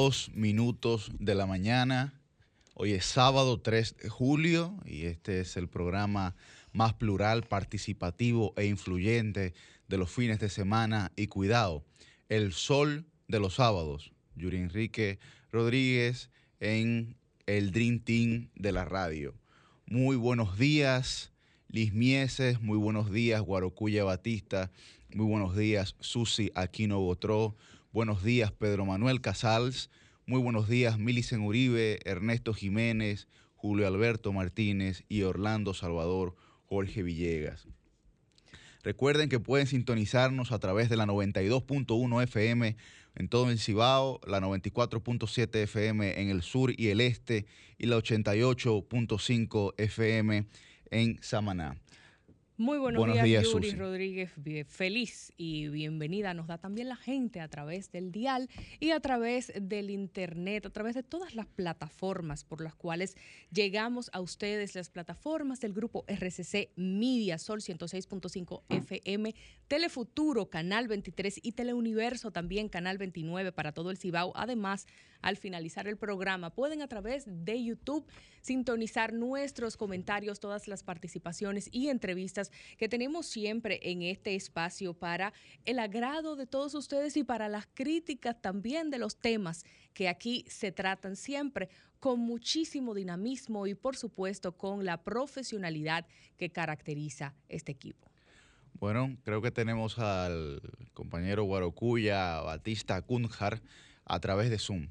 7 y 2 minutos de la mañana. Hoy es sábado 3 de julio y este es el programa más plural, participativo e influyente de los fines de semana. Y cuidado, el sol de los sábados. Yuri Enrique Rodríguez en el Dream Team de la radio. Muy buenos días, Liz Mieses. Muy buenos días, Guarocuya Batista. Muy buenos días, Susi Aquino Botró. Buenos días, Pedro Manuel Casals. Muy buenos días, Milicen Uribe, Ernesto Jiménez, Julio Alberto Martínez y Orlando Salvador Jorge Villegas. Recuerden que pueden sintonizarnos a través de la 92.1 FM en todo el Cibao, la 94.7 FM en el sur y el este y la 88.5 FM en Samaná. Muy buenos, días, Yuri Rodríguez. Feliz y bienvenida. Nos da también la gente a través del dial y a través del internet, a través de todas las plataformas por las cuales llegamos a ustedes, las plataformas del grupo RCC Media, Sol 106.5 FM, Telefuturo, Canal 23 y Teleuniverso también, Canal 29 para todo el Cibao. Además, al finalizar el programa. Pueden a través de YouTube sintonizar nuestros comentarios, todas las participaciones y entrevistas que tenemos siempre en este espacio para el agrado de todos ustedes y para las críticas también de los temas que aquí se tratan siempre con muchísimo dinamismo y por supuesto con la profesionalidad que caracteriza este equipo. Bueno, creo que tenemos al compañero Guarocuya Batista Kunjar a través de Zoom.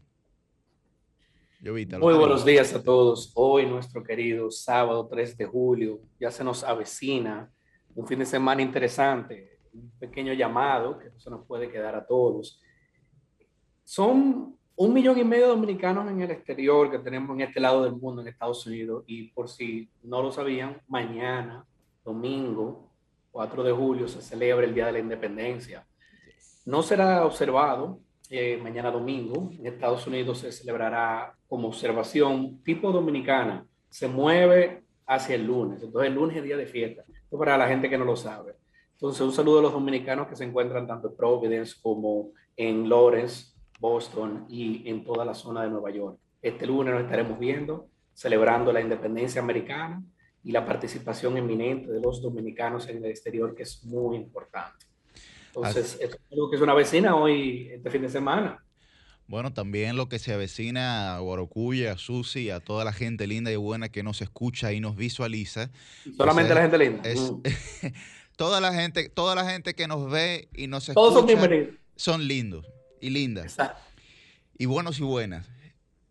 Muy buenos días a todos. Hoy nuestro querido sábado 3 de julio ya se nos avecina un fin de semana interesante, un pequeño llamado que se nos puede quedar a todos. Son un millón y medio de dominicanos en el exterior que tenemos en este lado del mundo, en Estados Unidos, y por si no lo sabían, mañana, domingo 4 de julio, se celebra el Día de la Independencia. No será observado eh, mañana domingo. En Estados Unidos se celebrará como observación tipo dominicana. Se mueve hacia el lunes. Entonces el lunes es día de fiesta. Esto para la gente que no lo sabe. Entonces un saludo a los dominicanos que se encuentran tanto en Providence como en Lawrence, Boston y en toda la zona de Nueva York. Este lunes nos estaremos viendo, celebrando la independencia americana y la participación eminente de los dominicanos en el exterior, que es muy importante. Entonces, es algo que es una vecina hoy, este fin de semana. Bueno, también lo que se avecina a Guarocuya, a Susi, a toda la gente linda y buena que nos escucha y nos visualiza. Solamente la gente linda. Mm. toda la gente, toda la gente que nos ve y nos escucha. Todos son bienvenidos. Son lindos y lindas. Exacto. Y buenos y buenas.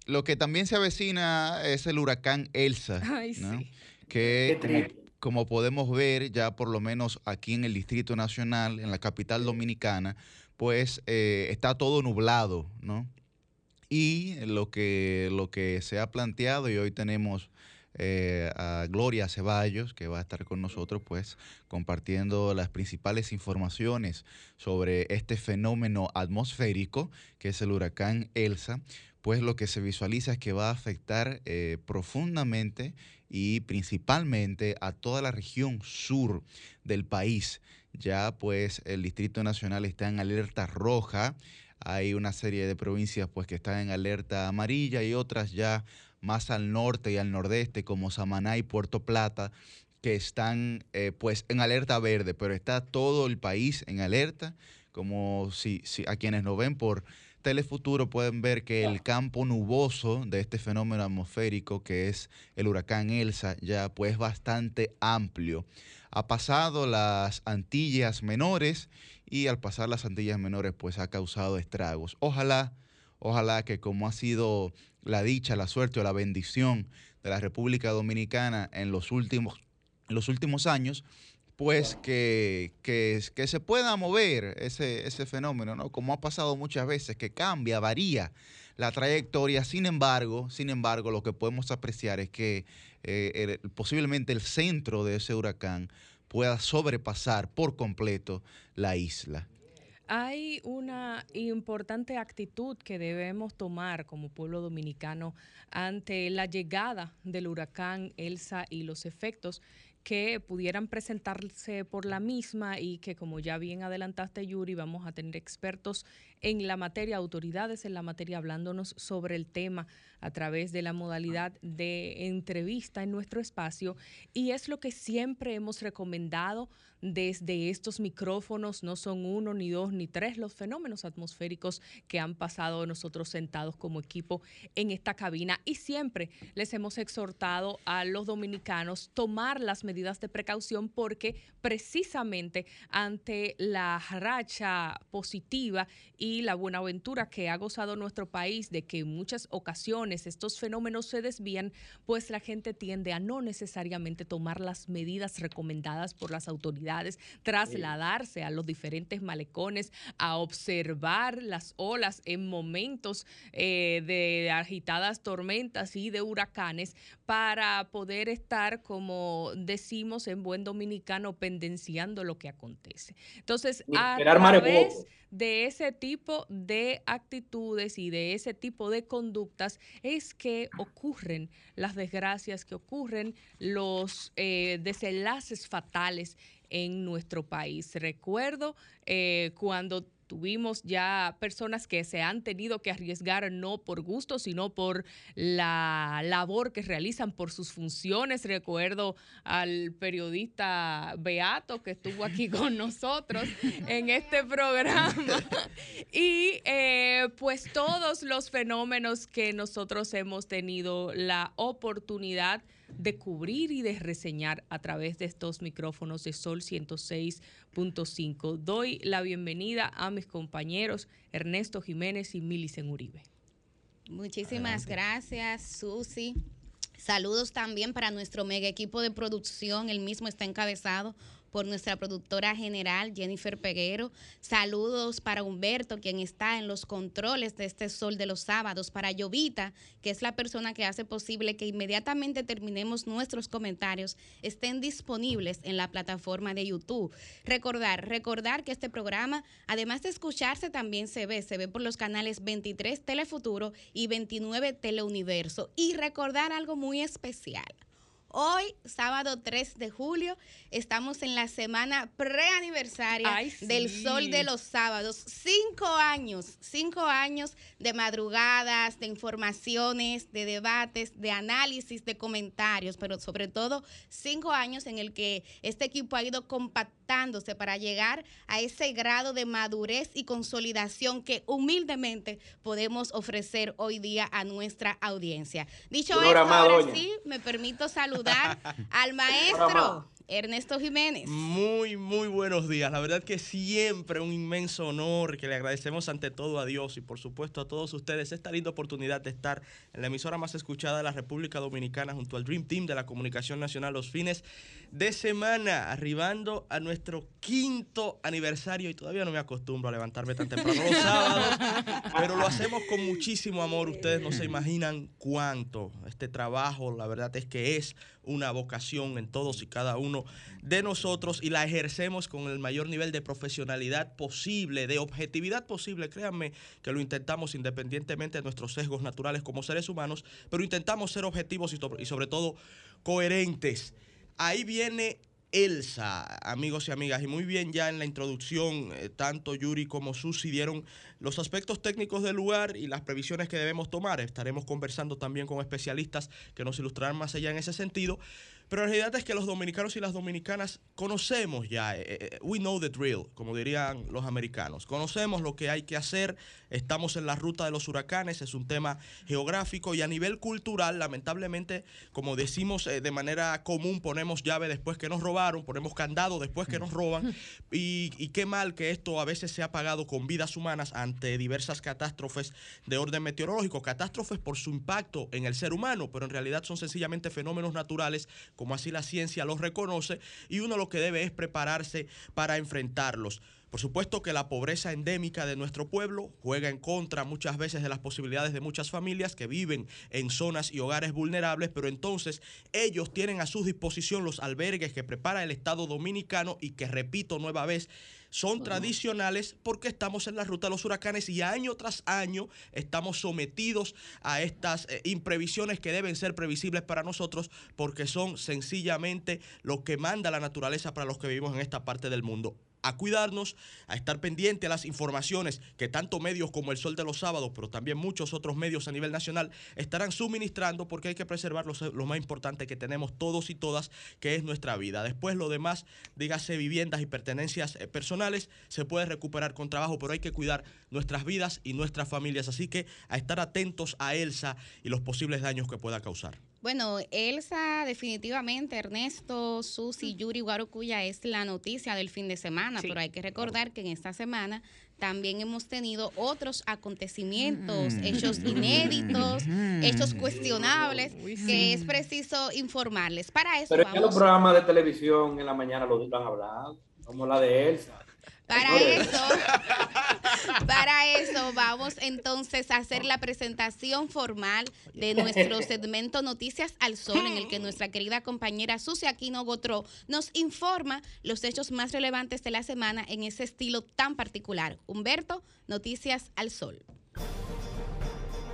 Lo que también se avecina es el huracán Elsa. Ay, sí. Que como podemos ver ya por lo menos aquí en el Distrito Nacional, en la capital dominicana, pues eh, está todo nublado, ¿no? Y lo que, lo que se ha planteado, y hoy tenemos eh, a Gloria Ceballos, que va a estar con nosotros, pues compartiendo las principales informaciones sobre este fenómeno atmosférico, que es el huracán Elsa, pues lo que se visualiza es que va a afectar eh, profundamente y principalmente a toda la región sur del país. Ya pues el Distrito Nacional está en alerta roja, hay una serie de provincias pues que están en alerta amarilla y otras ya más al norte y al nordeste como Samaná y Puerto Plata que están eh, pues en alerta verde, pero está todo el país en alerta, como si, si a quienes nos ven por Telefuturo pueden ver que el campo nuboso de este fenómeno atmosférico que es el huracán Elsa ya pues bastante amplio. Ha pasado las Antillas menores y al pasar las Antillas menores pues ha causado estragos. Ojalá, ojalá que como ha sido la dicha, la suerte o la bendición de la República Dominicana en los últimos, en los últimos años, pues que, que, se pueda mover ese, ese fenómeno, ¿no? Como ha pasado muchas veces, que cambia, varía la trayectoria. Sin embargo, sin embargo, lo que podemos apreciar es que eh, posiblemente el centro de ese huracán pueda sobrepasar por completo la isla. Hay una importante actitud que debemos tomar como pueblo dominicano ante la llegada del huracán Elsa y los efectos que pudieran presentarse por la misma y que como ya bien adelantaste Yuri, vamos a tener expertos en la materia, autoridades en la materia hablándonos sobre el tema a través de la modalidad de entrevista en nuestro espacio. Y es lo que siempre hemos recomendado desde estos micrófonos, no son uno, ni dos, ni tres los fenómenos atmosféricos que han pasado nosotros sentados como equipo en esta cabina. Y siempre les hemos exhortado a los dominicanos tomar las medidas de precaución porque precisamente ante la racha positiva y la buena aventura que ha gozado nuestro país de que en muchas ocasiones estos fenómenos se desvían, pues la gente tiende a no necesariamente tomar las medidas recomendadas por las autoridades, trasladarse a los diferentes malecones, a observar las olas en momentos eh, de agitadas tormentas y de huracanes para poder estar, como decimos en buen dominicano, pendenciando lo que acontece. Entonces, a través de ese tipo de actitudes y de ese tipo de conductas es que ocurren las desgracias, que ocurren los eh, desenlaces fatales en nuestro país. Recuerdo eh, cuando Tuvimos ya personas que se han tenido que arriesgar no por gusto, sino por la labor que realizan por sus funciones. Recuerdo al periodista Beato que estuvo aquí con nosotros en este programa. Y eh, pues todos los fenómenos que nosotros hemos tenido la oportunidad de cubrir y de reseñar a través de estos micrófonos de Sol 106.5. Doy la bienvenida a mis compañeros Ernesto Jiménez y Milicen Uribe. Muchísimas gracias, Susi. Saludos también para nuestro mega equipo de producción. El mismo está encabezado por nuestra productora general Jennifer Peguero. Saludos para Humberto, quien está en los controles de este Sol de los Sábados, para Llovita, que es la persona que hace posible que inmediatamente terminemos nuestros comentarios estén disponibles en la plataforma de YouTube. Recordar, recordar que este programa, además de escucharse, también se ve, se ve por los canales 23 Telefuturo y 29 Teleuniverso. Y recordar algo muy especial. Hoy, sábado 3 de julio, estamos en la semana preaniversaria del Sol de los Sábados. Cinco años, cinco años de madrugadas, de informaciones, de debates, de análisis, de comentarios, pero sobre todo cinco años en el que este equipo ha ido compactándose para llegar a ese grado de madurez y consolidación que humildemente podemos ofrecer hoy día a nuestra audiencia. Dicho esto, ahora sí, me permito saludar al maestro Ernesto Jiménez. Muy, muy buenos días. La verdad que siempre un inmenso honor que le agradecemos ante todo a Dios y por supuesto a todos ustedes esta linda oportunidad de estar en la emisora más escuchada de la República Dominicana junto al Dream Team de la Comunicación Nacional los fines de semana, arribando a nuestro quinto aniversario y todavía no me acostumbro a levantarme tan temprano los sábados, pero lo hacemos con muchísimo amor. Ustedes no se imaginan cuánto este trabajo, la verdad es que es una vocación en todos y cada uno de nosotros y la ejercemos con el mayor nivel de profesionalidad posible, de objetividad posible. Créanme que lo intentamos independientemente de nuestros sesgos naturales como seres humanos, pero intentamos ser objetivos y sobre todo coherentes. Ahí viene Elsa, amigos y amigas, y muy bien ya en la introducción, eh, tanto Yuri como Susi dieron los aspectos técnicos del lugar y las previsiones que debemos tomar. Estaremos conversando también con especialistas que nos ilustrarán más allá en ese sentido. Pero la realidad es que los dominicanos y las dominicanas conocemos ya, eh, eh, we know the drill, como dirían los americanos. Conocemos lo que hay que hacer, estamos en la ruta de los huracanes, es un tema geográfico y a nivel cultural, lamentablemente, como decimos eh, de manera común, ponemos llave después que nos robaron, ponemos candado después que nos roban. Y, y qué mal que esto a veces se ha pagado con vidas humanas ante diversas catástrofes de orden meteorológico, catástrofes por su impacto en el ser humano, pero en realidad son sencillamente fenómenos naturales como así la ciencia los reconoce, y uno lo que debe es prepararse para enfrentarlos. Por supuesto que la pobreza endémica de nuestro pueblo juega en contra muchas veces de las posibilidades de muchas familias que viven en zonas y hogares vulnerables, pero entonces ellos tienen a su disposición los albergues que prepara el Estado dominicano y que, repito nueva vez, son tradicionales porque estamos en la ruta de los huracanes y año tras año estamos sometidos a estas eh, imprevisiones que deben ser previsibles para nosotros porque son sencillamente lo que manda la naturaleza para los que vivimos en esta parte del mundo a cuidarnos, a estar pendiente a las informaciones que tanto medios como El Sol de los Sábados, pero también muchos otros medios a nivel nacional estarán suministrando porque hay que preservar lo, más importante que tenemos todos y todas, que es nuestra vida. Después lo demás, dígase viviendas y pertenencias eh, personales, se puede recuperar con trabajo, pero hay que cuidar nuestras vidas y nuestras familias. Así que a estar atentos a Elsa y los posibles daños que pueda causar. Bueno, Elsa, definitivamente, Ernesto, Susi, Yuri, Guarocuya es la noticia del fin de semana, pero hay que recordar que en esta semana también hemos tenido otros acontecimientos, mm. hechos inéditos, mm. hechos cuestionables, que es preciso informarles. Para eso Pero vamos... los programas de televisión en la mañana lo han hablado, como la de Elsa. Para eso, para eso vamos entonces a hacer la presentación formal de nuestro segmento Noticias al Sol, en el que nuestra querida compañera Susi Aquino Gotró nos informa los hechos más relevantes de la semana en ese estilo tan particular. Humberto, Noticias al Sol.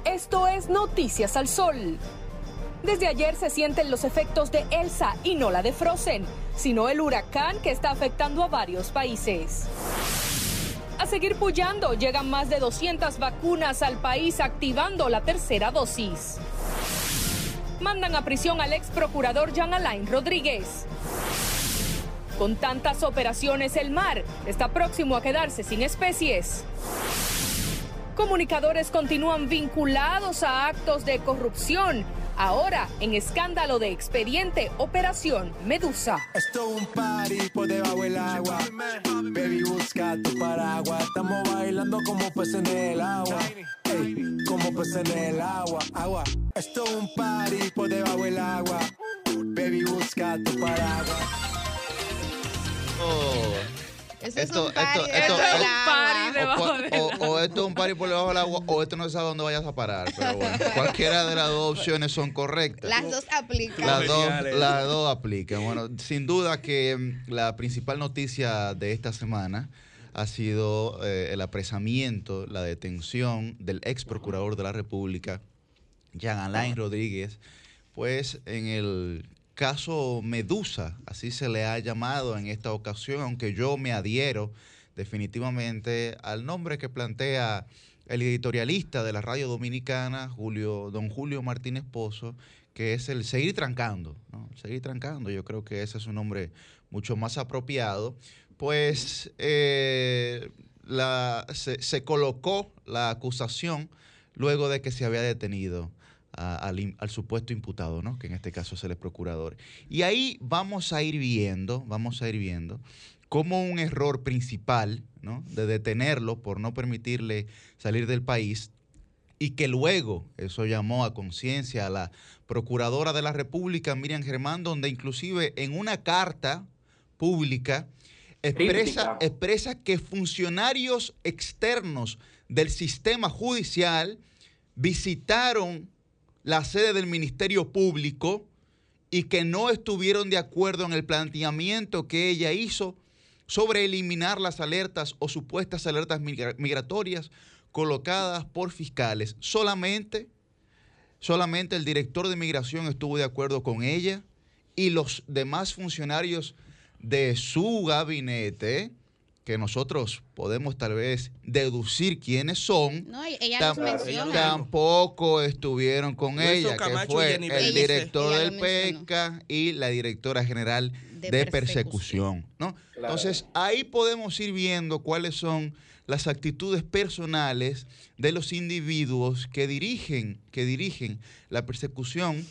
Esto es Noticias al Sol. Desde ayer se sienten los efectos de Elsa y no la de Frozen, sino el huracán que está afectando a varios países. A seguir pullando, llegan más de 200 vacunas al país activando la tercera dosis. Mandan a prisión al ex procurador Jean Alain Rodríguez. Con tantas operaciones, el mar está próximo a quedarse sin especies. Comunicadores continúan vinculados a actos de corrupción Ahora, en escándalo de expediente Operación Medusa. Esto es un party por debajo del agua. Baby, busca tu paraguas. Estamos bailando como peces en el agua. como peces en el agua. Agua. Esto es un party por debajo del agua. Baby, busca tu paraguas. Oh esto, es un esto, o, esto es un party por debajo del agua o esto no sabe dónde vayas a parar. Pero bueno, cualquiera de las dos opciones son correctas. Las dos aplican. Las dos, las dos aplican. Bueno, sin duda que mm, la principal noticia de esta semana ha sido eh, el apresamiento, la detención del ex procurador de la República, Jean Alain Rodríguez, pues en el caso Medusa, así se le ha llamado en esta ocasión, aunque yo me adhiero definitivamente al nombre que plantea el editorialista de la radio dominicana, Julio, don Julio Martínez Pozo, que es el seguir trancando, seguir trancando, yo creo que ese es un nombre mucho más apropiado, pues eh, se, se colocó la acusación luego de que se había detenido al, supuesto imputado, ¿no? que en este caso es el procurador. Y ahí vamos a ir viendo, vamos a ir viendo cómo un error principal ¿no? de detenerlo por no permitirle salir del país y que luego eso llamó a conciencia a la Procuradora de la República, Miriam Germán, donde inclusive en una carta pública expresa, expresa que funcionarios externos del sistema judicial visitaron la sede del Ministerio Público y que no estuvieron de acuerdo en el planteamiento que ella hizo sobre eliminar las alertas o supuestas alertas migratorias colocadas por fiscales. Solamente, solamente el director de migración estuvo de acuerdo con ella y los demás funcionarios de su gabinete que nosotros podemos tal vez deducir quiénes son, no, ella tampoco estuvieron con ella, que fue el director del PECA y la directora general de, persecución. ¿no? Entonces, ahí podemos ir viendo cuáles son las actitudes personales de los individuos que dirigen, que dirigen la persecución.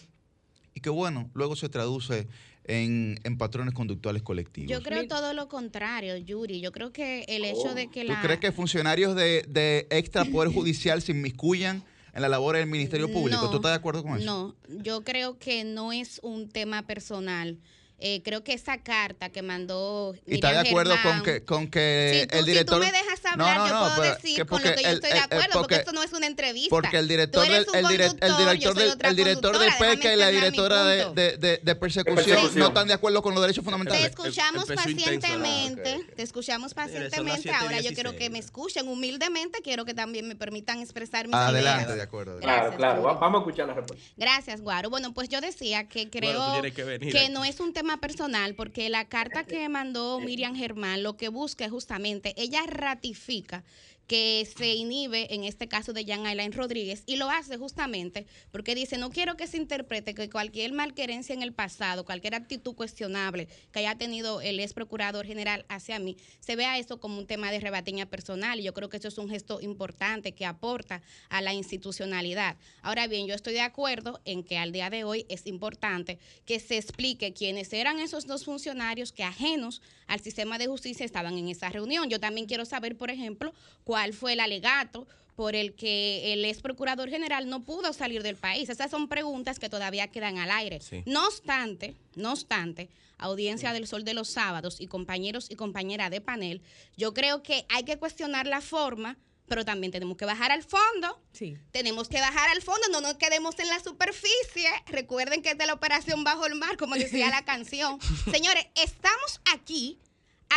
Y que, bueno, luego se traduce en, patrones conductuales colectivos. Yo creo todo lo contrario, Yuri. Yo creo que el hecho de que la... ¿Tú crees que funcionarios de, de extra poder judicial se inmiscuyan en la labor del Ministerio Público? ¿Tú estás de acuerdo con eso? No, yo creo que no es un tema personal. Eh, creo que esa carta que mandó. ¿Y está de acuerdo con que, con que el director. Si tú me dejas hablar, yo puedo decir con lo que yo estoy de acuerdo, porque, esto no es una entrevista. Porque el director del el, director del el director de pesca y la directora de, de, persecución no están de acuerdo con los derechos fundamentales. Te escuchamos pacientemente, te escuchamos pacientemente. Ahora yo quiero que me escuchen humildemente, quiero que también me permitan expresar mis Adelante, de acuerdo. Claro, claro, vamos a escuchar la respuesta. Gracias, Guaro. Bueno, pues yo decía que creo que no es un tema personal, porque la carta que mandó Miriam Germán lo que busca es justamente, ella ratifica que se inhibe en este caso de Jean Alain Rodríguez y lo hace justamente porque dice, no quiero que se interprete que cualquier malquerencia en el pasado, cualquier actitud cuestionable que haya tenido el ex procurador general hacia mí, se vea eso como un tema de rebatiña personal y yo creo que eso es un gesto importante que aporta a la institucionalidad. Ahora bien, yo estoy de acuerdo en que al día de hoy es importante que se explique quiénes eran esos dos funcionarios que ajenos al sistema de justicia estaban en esa reunión. Yo también quiero saber, por ejemplo, cuál fue el alegato por el que el ex procurador general no pudo salir del país. Esas son preguntas que todavía quedan al aire. No obstante, no obstante, audiencia del Sol de los sábados y compañeros y compañeras de panel, yo creo que hay que cuestionar la forma, pero también tenemos que bajar al fondo. Sí. Tenemos que bajar al fondo, no nos quedemos en la superficie. Recuerden que es de la operación bajo el mar, como decía la canción. Señores, estamos aquí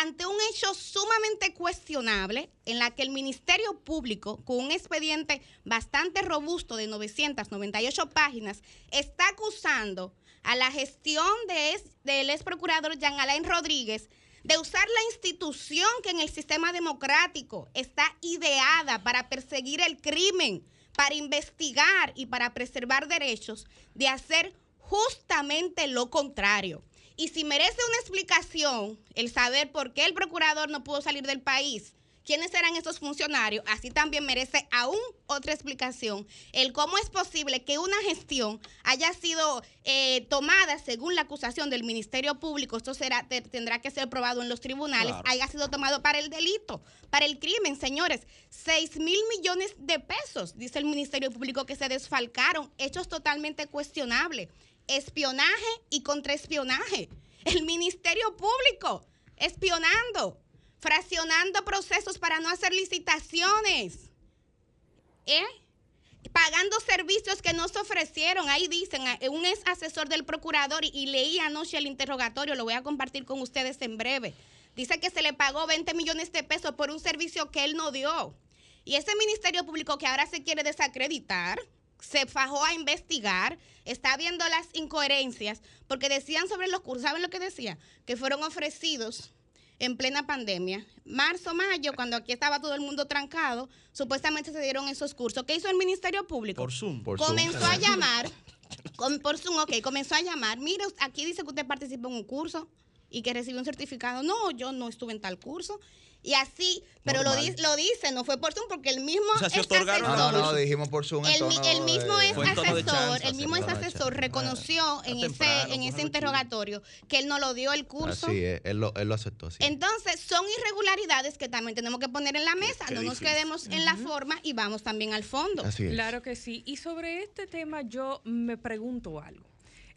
ante un hecho sumamente cuestionable en la que el Ministerio Público, con un expediente bastante robusto de 998 páginas, está acusando a la gestión de del ex procurador Jean Alain Rodríguez de usar la institución que en el sistema democrático está ideada para perseguir el crimen, para investigar y para preservar derechos, de hacer justamente lo contrario. Y si merece una explicación el saber por qué el procurador no pudo salir del país, quiénes eran esos funcionarios, así también merece aún otra explicación. El cómo es posible que una gestión haya sido eh, tomada según la acusación del Ministerio Público, esto será, tendrá que ser probado en los tribunales, haya sido tomado para el delito, para el crimen, señores. 6 mil millones de pesos, dice el Ministerio Público, que se desfalcaron, hechos totalmente cuestionables espionaje y contraespionaje. El Ministerio Público espionando, fraccionando procesos para no hacer licitaciones. ¿Eh? Pagando servicios que no se ofrecieron. Ahí dicen, un ex asesor del procurador, y, y leí anoche el interrogatorio, lo voy a compartir con ustedes en breve. Dice que se le pagó 20 millones de pesos por un servicio que él no dio. Y ese Ministerio Público que ahora se quiere desacreditar, se fajó a investigar, está viendo las incoherencias, porque decían sobre los cursos, ¿saben lo que decía? Que fueron ofrecidos en plena pandemia. Marzo, mayo, cuando aquí estaba todo el mundo trancado, supuestamente se dieron esos cursos. ¿Qué hizo el Ministerio Público? Por Zoom. comenzó a llamar, por Zoom, ok, comenzó a llamar. Mire, aquí dice que usted participó en un curso y que recibió un certificado. No, yo no estuve en tal curso. Y así, pero lo, lo dice, no fue por Zoom, porque el mismo o asesor. No, no, dijimos por Zoom. El, el mismo es asesor, el mismo es asesor, reconoció en ese, en ese interrogatorio que él no lo dio el curso. Sí, él lo, él lo aceptó. Entonces, son irregularidades que también tenemos que poner en la mesa. no nos quedemos en la forma y vamos también al fondo. Claro que sí. Y sobre este tema, yo me pregunto algo.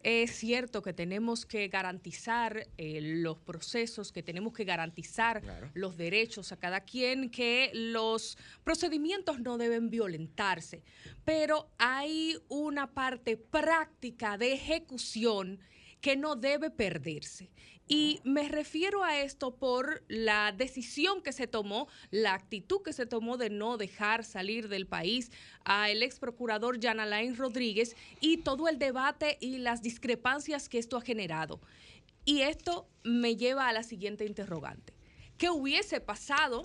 Es cierto que tenemos que garantizar eh, los procesos, que tenemos que garantizar los derechos a cada quien, que los procedimientos no deben violentarse, pero hay una parte práctica de ejecución que no debe perderse. Y me refiero a esto por la decisión que se tomó, la actitud que se tomó de no dejar salir del país al ex procurador Jan Alain Rodríguez y todo el debate y las discrepancias que esto ha generado. Y esto me lleva a la siguiente interrogante. ¿Qué hubiese pasado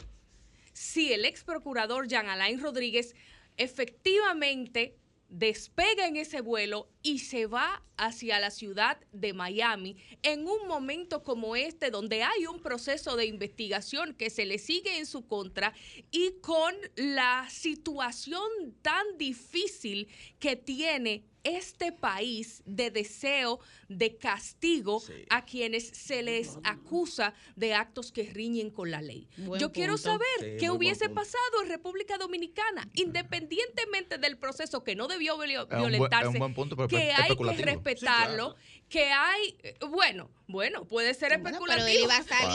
si el ex procurador Jan Alain Rodríguez efectivamente despega en ese vuelo y se va hacia la ciudad de Miami en un momento como este donde hay un proceso de investigación que se le sigue en su contra y con la situación tan difícil que tiene este país de deseo de castigo a quienes se les acusa de actos que riñen con la ley. Yo quiero saber qué hubiese pasado en República Dominicana, independientemente del proceso que no debió violentarse, que hay que respetarlo, que hay, bueno, bueno, puede ser especulativo,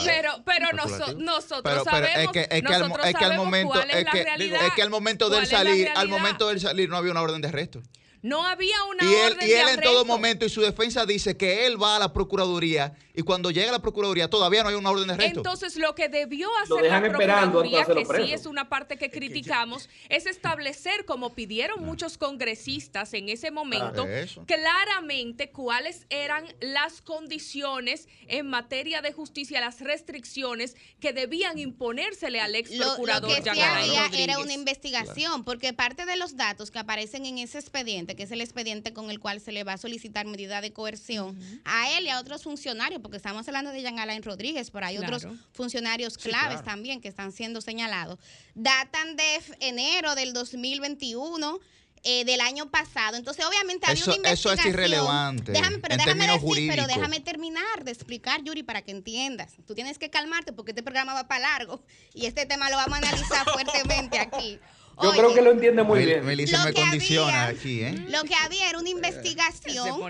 pero, pero, nosotros sabemos, es que, es que al, momento, cuál es, que, es que al momento del salir, al momento del salir no había una orden de arresto. No había una y él, Y él en todo momento, y su defensa dice que él va a la Procuraduría y cuando llega la Procuraduría todavía no hay una orden de arresto. Entonces, lo que debió hacer la Procuraduría, que sí es una parte que criticamos, es establecer, como pidieron muchos congresistas en ese momento, claramente cuáles eran las condiciones en materia de justicia, las restricciones que debían imponérsele al ex procurador. Lo, que sí había era una investigación, porque parte de los datos que aparecen en ese expediente, que es el expediente con el cual se le va a solicitar medida de coerción a él y a otros funcionarios, porque estamos hablando de Jean Alain Rodríguez, pero hay otros funcionarios claves también que están siendo señalados, datan de enero del 2021. Eh, del año pasado. Entonces, obviamente había una investigación. Eso es irrelevante. Déjame, pero déjame decir, pero déjame terminar de explicar, Yuri, para que entiendas. Tú tienes que calmarte porque este programa va para largo y este tema lo vamos a analizar fuertemente aquí. Yo creo que lo entiende muy bien. Melissa me condiciona aquí, ¿eh? Lo que había era una investigación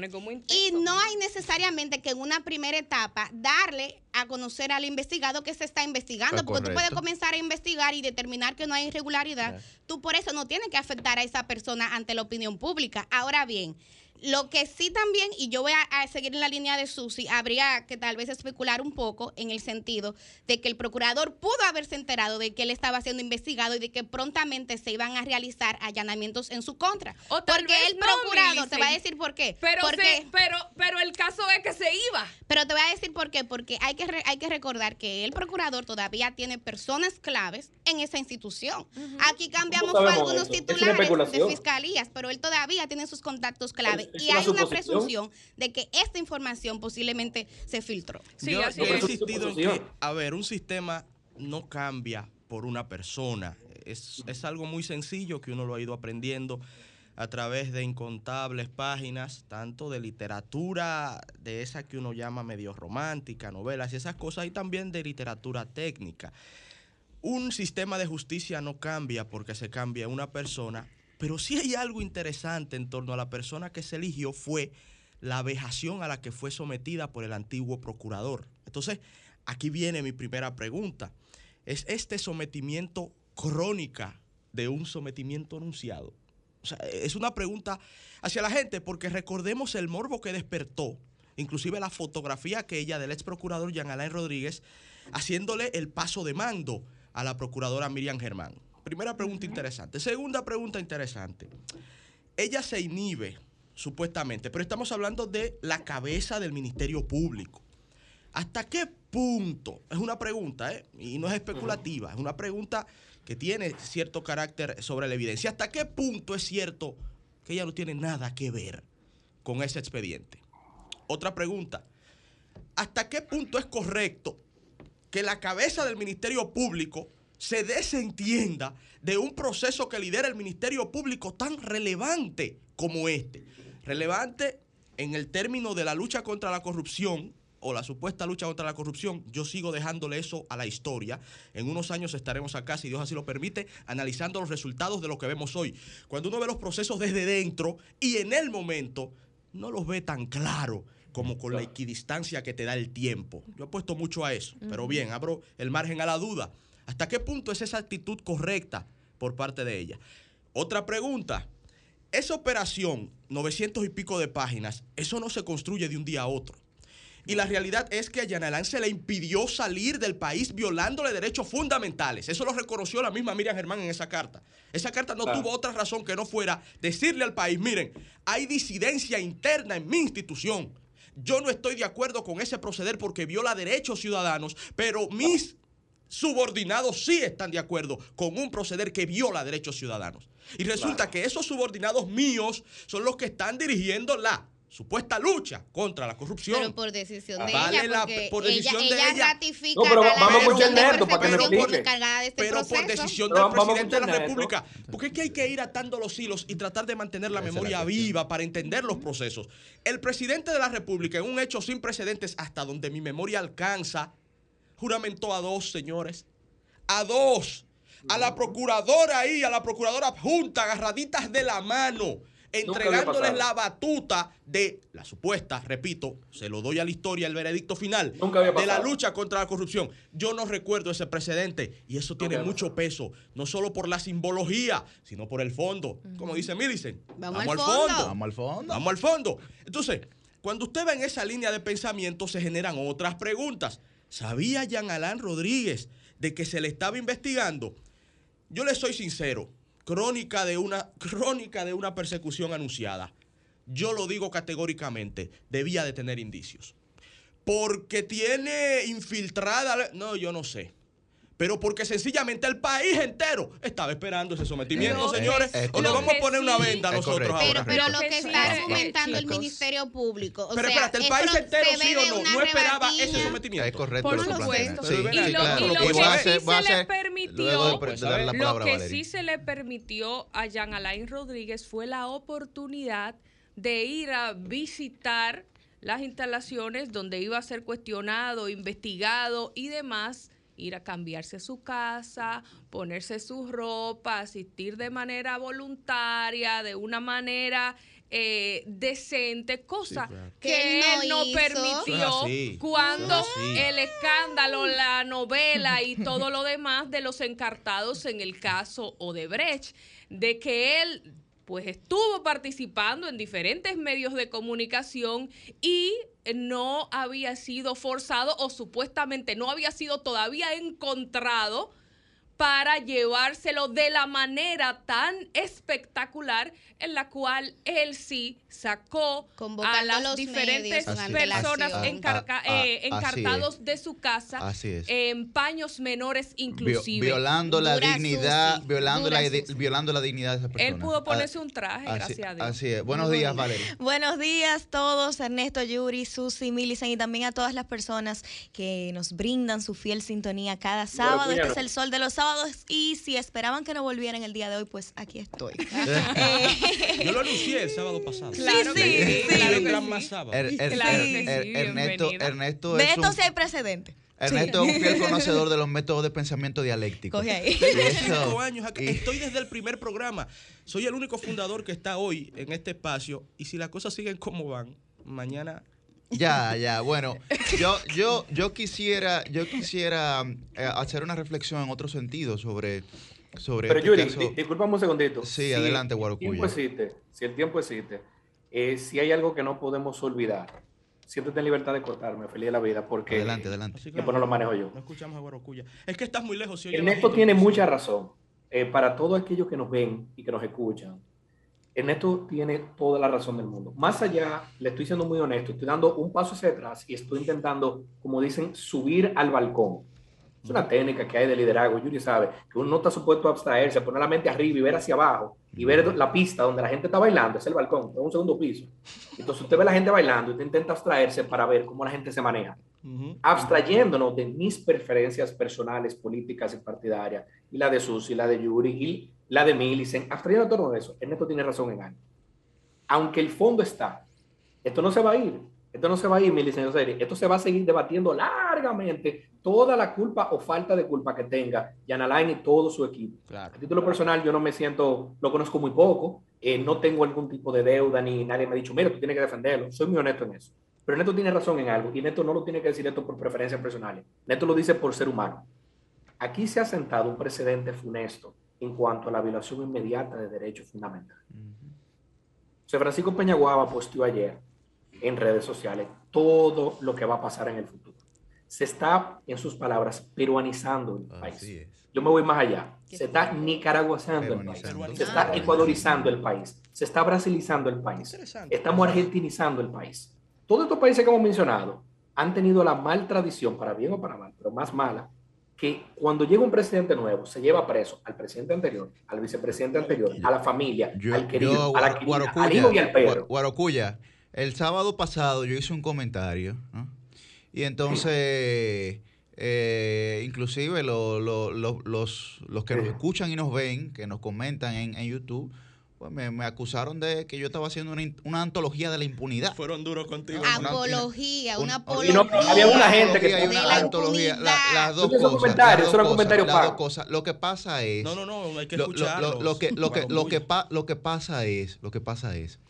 y no hay necesariamente que en una primera etapa darle a conocer al investigado que se está investigando, porque tú puedes comenzar a investigar y determinar que no hay irregularidad. Tú por eso no tienes que afectar a esa persona ante la opinión pública. Ahora bien, lo que sí también, y yo voy a, seguir en la línea de Susi, habría que tal vez especular un poco en el sentido de que el procurador pudo haberse enterado de que él estaba siendo investigado y de que prontamente se iban a realizar allanamientos en su contra. porque el procurador, te va a decir por qué. Pero, pero, pero el caso es que se iba. Pero te voy a decir por qué, porque hay que, hay que recordar que el procurador todavía tiene personas claves en esa institución. Aquí cambiamos algunos titulares de fiscalías, pero él todavía tiene sus contactos claves y hay una presunción de que esta información posiblemente se filtró. Sí, yo, he insistido en que, a ver, un sistema no cambia por una persona. Es, es algo muy sencillo que uno lo ha ido aprendiendo a través de incontables páginas, tanto de literatura, de esa que uno llama medio romántica, novelas y esas cosas, y también de literatura técnica. Un sistema de justicia no cambia porque se cambia una persona, pero sí hay algo interesante en torno a la persona que se eligió fue la vejación a la que fue sometida por el antiguo procurador. Entonces, aquí viene mi primera pregunta. ¿Es este sometimiento crónica de un sometimiento anunciado? Es una pregunta hacia la gente porque recordemos el morbo que despertó, inclusive la fotografía que ella del ex procurador Jean Alain Rodríguez haciéndole el paso de mando a la procuradora Miriam Germán. Primera pregunta interesante. Segunda pregunta interesante. Ella se inhibe, supuestamente, pero estamos hablando de la cabeza del Ministerio Público. ¿Hasta qué punto? Es una pregunta, ¿eh? Y no es especulativa, es una pregunta que tiene cierto carácter sobre la evidencia. ¿Hasta qué punto es cierto que ella no tiene nada que ver con ese expediente? Otra pregunta. ¿Hasta qué punto es correcto que la cabeza del Ministerio Público se desentienda de un proceso que lidera el Ministerio Público tan relevante como este. Relevante en el término de la lucha contra la corrupción o la supuesta lucha contra la corrupción, yo sigo dejándole eso a la historia. En unos años estaremos acá, si Dios así lo permite, analizando los resultados de lo que vemos hoy. Cuando uno ve los procesos desde dentro y en el momento, no los ve tan claro como con la equidistancia que te da el tiempo. Yo he puesto mucho a eso, pero bien, abro el margen a la duda. ¿Hasta qué punto es esa actitud correcta por parte de ella? Otra pregunta. Esa operación, 900 y pico de páginas, eso no se construye de un día a otro. Y la realidad es que a Yanalán se le impidió salir del país violándole derechos fundamentales. Eso lo reconoció la misma Miriam Germán en esa carta. Esa carta no tuvo otra razón que no fuera decirle al país, miren, hay disidencia interna en mi institución. Yo no estoy de acuerdo con ese proceder porque viola derechos ciudadanos, pero mis subordinados sí están de acuerdo con un proceder que viola derechos ciudadanos. Y resulta que esos subordinados míos son los que están dirigiendo la supuesta lucha contra la corrupción. Pero por decisión de ella, por decisión ella, de ella, ratifica no, pero vamos a escuchar para que explique. Este pero por decisión del presidente de la República. Porque es que hay que ir atando los hilos y tratar de mantener la memoria viva para entender los procesos. El presidente de la República, en un hecho sin precedentes hasta donde mi memoria alcanza, juramentó a dos, señores. A dos. A la procuradora ahí, a la procuradora junta, agarraditas de la mano. entregándoles la batuta de la supuesta, repito, se lo doy a la historia, el veredicto final de la lucha contra la corrupción. Yo no recuerdo ese precedente y eso tiene mucho peso, no solo por la simbología, sino por el fondo. Como dice Millicent, vamos, al fondo. Vamos al fondo. Vamos al fondo. Entonces, cuando usted va en esa línea de pensamiento, se generan otras preguntas. ¿Sabía Jean Alain Rodríguez de que se le estaba investigando? Yo le soy sincero, crónica de una, crónica de una persecución anunciada. Yo lo digo categóricamente, debía de tener indicios. Porque tiene infiltrada, no, yo no sé pero porque sencillamente el país entero estaba esperando ese sometimiento, señores. o nos vamos a poner una venda nosotros ahora. Pero, lo que está argumentando el Ministerio Público. O pero espérate, el país entero sí o no, no esperaba ese sometimiento. Es correcto. Por supuesto. Sí, y lo, y lo que sí se le permitió, lo que sí se le permitió a Jean Alain Rodríguez fue la oportunidad de ir a visitar las instalaciones donde iba a ser cuestionado, investigado y demás ir a cambiarse a su casa, ponerse su ropa, asistir de manera voluntaria, de una manera eh, decente, cosa que él no, permitió cuando el escándalo, la novela y todo lo demás de los encartados en el caso Odebrecht, de que él pues estuvo participando en diferentes medios de comunicación y no había sido forzado o supuestamente no había sido todavía encontrado para llevárselo de la manera tan espectacular en la cual él sí sacó a las diferentes personas eh, encartados de su casa en paños menores inclusive. violando la dignidad, violando la, violando la dignidad de esa persona. Él pudo ponerse un traje, gracias a Dios. Así es. Buenos días, Valeria. Buenos días a todos, Ernesto, Yuri, Susi, Millicent y también a todas las personas que nos brindan su fiel sintonía cada sábado. Este es el sol de los sábados y si esperaban que no volvieran el día de hoy, pues aquí estoy. Eh, Yo lo anuncié el sábado pasado. Claro sí, sí, sí, vendrán más sábados. Ernesto, Ernesto de esto sí hay precedente. Ernesto es un fiel conocedor de los métodos de pensamiento dialéctico. Coge ahí. Tengo cinco años Estoy desde el primer programa. Soy el único fundador que está hoy en este espacio. Y si las cosas siguen como van, mañana ya, ya. Bueno, yo, yo, yo quisiera, yo quisiera eh, hacer una reflexión en otro sentido sobre, sobre. Pero este Yuri, disculpame un segundito. Sí, adelante, Guarocuya. Si el tiempo existe, si el tiempo existe, eh, si hay algo que no podemos olvidar, siéntete en libertad de cortarme, feliz de la vida, porque. Adelante, adelante. Que no lo manejo yo. No escuchamos a Guarocuya. Es que estás muy lejos. Si esto tiene mucha razón. Eh, para todos aquellos que nos ven y que nos escuchan, Ernesto tiene toda la razón del mundo. Más allá, le estoy siendo muy honesto, estoy dando un paso hacia atrás y estoy intentando, como dicen, subir al balcón. Es una técnica que hay de liderazgo. Yuri sabe que uno no está supuesto a abstraerse, poner la mente arriba y ver hacia abajo y ver la pista donde la gente está bailando, es el balcón, es un segundo piso. Entonces usted ve a la gente bailando y usted intenta abstraerse para ver cómo la gente se maneja. Abstrayéndonos de mis preferencias personales, políticas y partidarias, y la de Susi, la de Yuri, y la de Millicent, abstrayendo todo eso, Ernesto tiene razón en algo. Aunque el fondo está, esto no se va a ir, esto no se va a ir, Millicent, esto se va a seguir debatiendo largamente toda la culpa o falta de culpa que tenga Jan Alain y todo su equipo. A título personal, yo no me siento, lo conozco muy poco, eh, no tengo algún tipo de deuda, ni nadie me ha dicho, mira, tú tienes que defenderlo. Soy muy honesto en eso. Pero Neto tiene razón en algo, y Neto no lo tiene que decir esto por preferencias personales. Neto lo dice por ser humano. Aquí se ha sentado un precedente funesto en cuanto a la violación inmediata de derechos fundamentales. José Francisco Peñaguaba posteó ayer en redes sociales todo lo que va a pasar en el futuro. Se está, en sus palabras, peruanizando el país. Yo me voy más allá. Se está nicaraguazando el país. Se está ecuadorizando el país. Se está brasilizando el país. Estamos argentinizando el país. Todos estos países que hemos mencionado han tenido la mal tradición, para bien o para mal, pero más mala, que cuando llega un presidente nuevo se lleva preso al presidente anterior, al vicepresidente anterior, a la familia, al querido, a la querida, al hijo y al perro. Guarocuya, el sábado pasado yo hice un comentario, Y entonces, eh, inclusive los, los, que nos escuchan y nos ven, que nos comentan en, en YouTube, pues me, acusaron de que yo estaba haciendo una, antología de la impunidad. Fueron duros contigo. Apología, una, apología. había una gente que una antología. las dos cosas. Comentarios, las dos cosas, las dos cosas. Lo que pasa es. No, no, no, hay que escucharlo. Lo, que, lo, que, lo, que lo que pasa es, lo que pasa es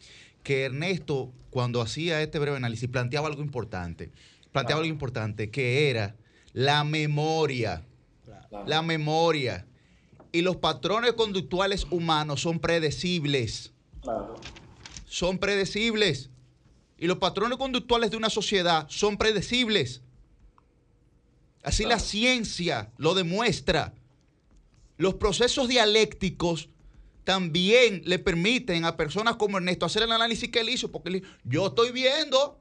que Ernesto, cuando hacía este breve análisis, planteaba algo importante. Planteaba algo importante, que era la memoria. La memoria y los patrones conductuales humanos son predecibles. Son predecibles. Y los patrones conductuales de una sociedad son predecibles. Así la ciencia lo demuestra. Los procesos dialécticos también le permiten a personas como Ernesto hacer el análisis que él hizo, porque yo estoy viendo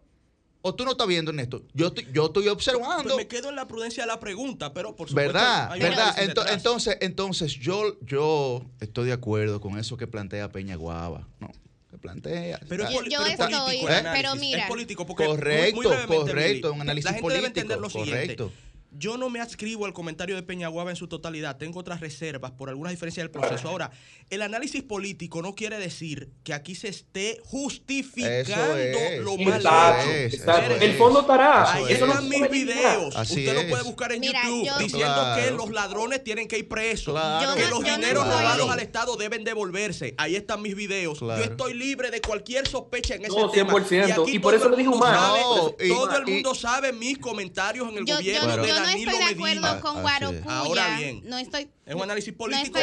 ¿O tú no estás viendo, Ernesto? Yo estoy, yo estoy observando. Pues me quedo en la prudencia de la pregunta, pero por supuesto. ¿Verdad? ¿Verdad? Entonces, entonces yo, yo estoy de acuerdo con eso que plantea Peña Guava. No, que plantea. Pero yo, yo estoy, pero mira. Es político porque correcto, correcto, un análisis la gente político. Debe entender lo correcto. Yo no me adscribo al comentario de Peñaguaba en su totalidad. Tengo otras reservas por algunas diferencias del proceso. Ahora, el análisis político no quiere decir que aquí se esté justificando lo mal El fondo estará. Ahí están mis videos. Usted lo puede buscar en YouTube diciendo que los ladrones tienen que ir presos. Que los dineros robados al Estado deben devolverse. Ahí están mis videos. Yo estoy libre de cualquier sospecha en ese tema. Y, por eso lo dijo Humano. Todo el mundo sabe mis comentarios en el gobierno no estoy de acuerdo con Guarocuya. Ahora bien, no estoy, es un análisis político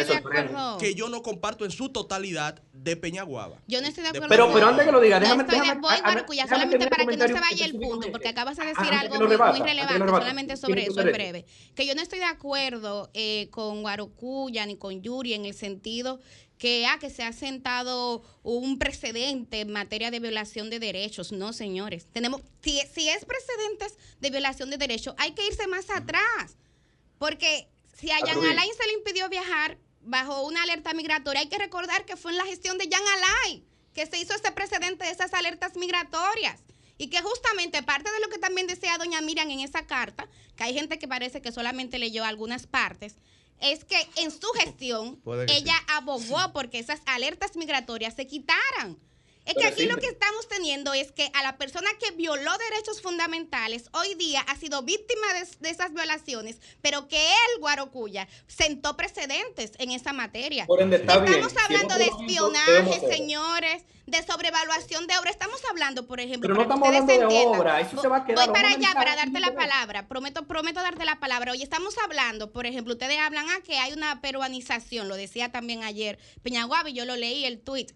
que yo no comparto en su totalidad de Peñaguaba. Yo no estoy de acuerdo. Pero, pero antes que lo diga, déjame, no estoy de, voy, Guarocuya, solamente para que no se vaya el punto, porque acabas de decir algo muy, relevante, solamente sobre eso, en breve. Que yo no estoy de acuerdo eh, con Guarocuya ni con Yuri en el sentido que, ah, que se ha sentado un precedente en materia de violación de derechos. No, señores. Tenemos, si, si es precedentes de violación de derechos, hay que irse más atrás. Porque si a Jan Alain se le impidió viajar bajo una alerta migratoria, hay que recordar que fue en la gestión de Jan Alain que se hizo ese precedente de esas alertas migratorias. Y que justamente parte de lo que también decía doña Miriam en esa carta, que hay gente que parece que solamente leyó algunas partes, es que en su gestión ella abogó porque esas alertas migratorias se quitaran. Es que aquí lo que estamos teniendo es que a la persona que violó derechos fundamentales hoy día ha sido víctima de, esas violaciones, pero que él, Guarocuya, sentó precedentes en esa materia. estamos hablando de espionaje, señores, de sobrevaluación de obra. Estamos hablando, por ejemplo, pero no estamos hablando de obra. Eso se va a quedar Voy para allá para darte la palabra. Prometo, prometo darte la palabra. Hoy estamos hablando, por ejemplo, ustedes hablan a que hay una peruanización, lo decía también ayer Peñaguabi, yo lo leí el tuit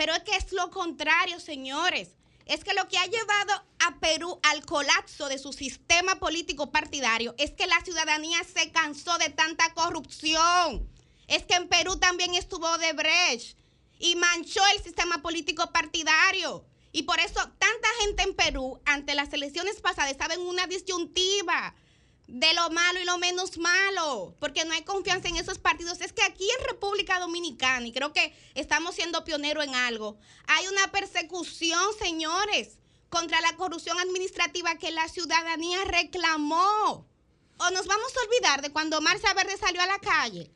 pero es que es lo contrario, señores. Es que lo que ha llevado a Perú al colapso de su sistema político partidario es que la ciudadanía se cansó de tanta corrupción. Es que en Perú también estuvo de Brecht y manchó el sistema político partidario. Y por eso tanta gente en Perú, ante las elecciones pasadas, estaba en una disyuntiva de lo malo y lo menos malo, porque no hay confianza en esos partidos. Es que aquí en República Dominicana, y creo que estamos siendo pioneros en algo, hay una persecución, señores, contra la corrupción administrativa que la ciudadanía reclamó. O nos vamos a olvidar de cuando Marcia Verde salió a la calle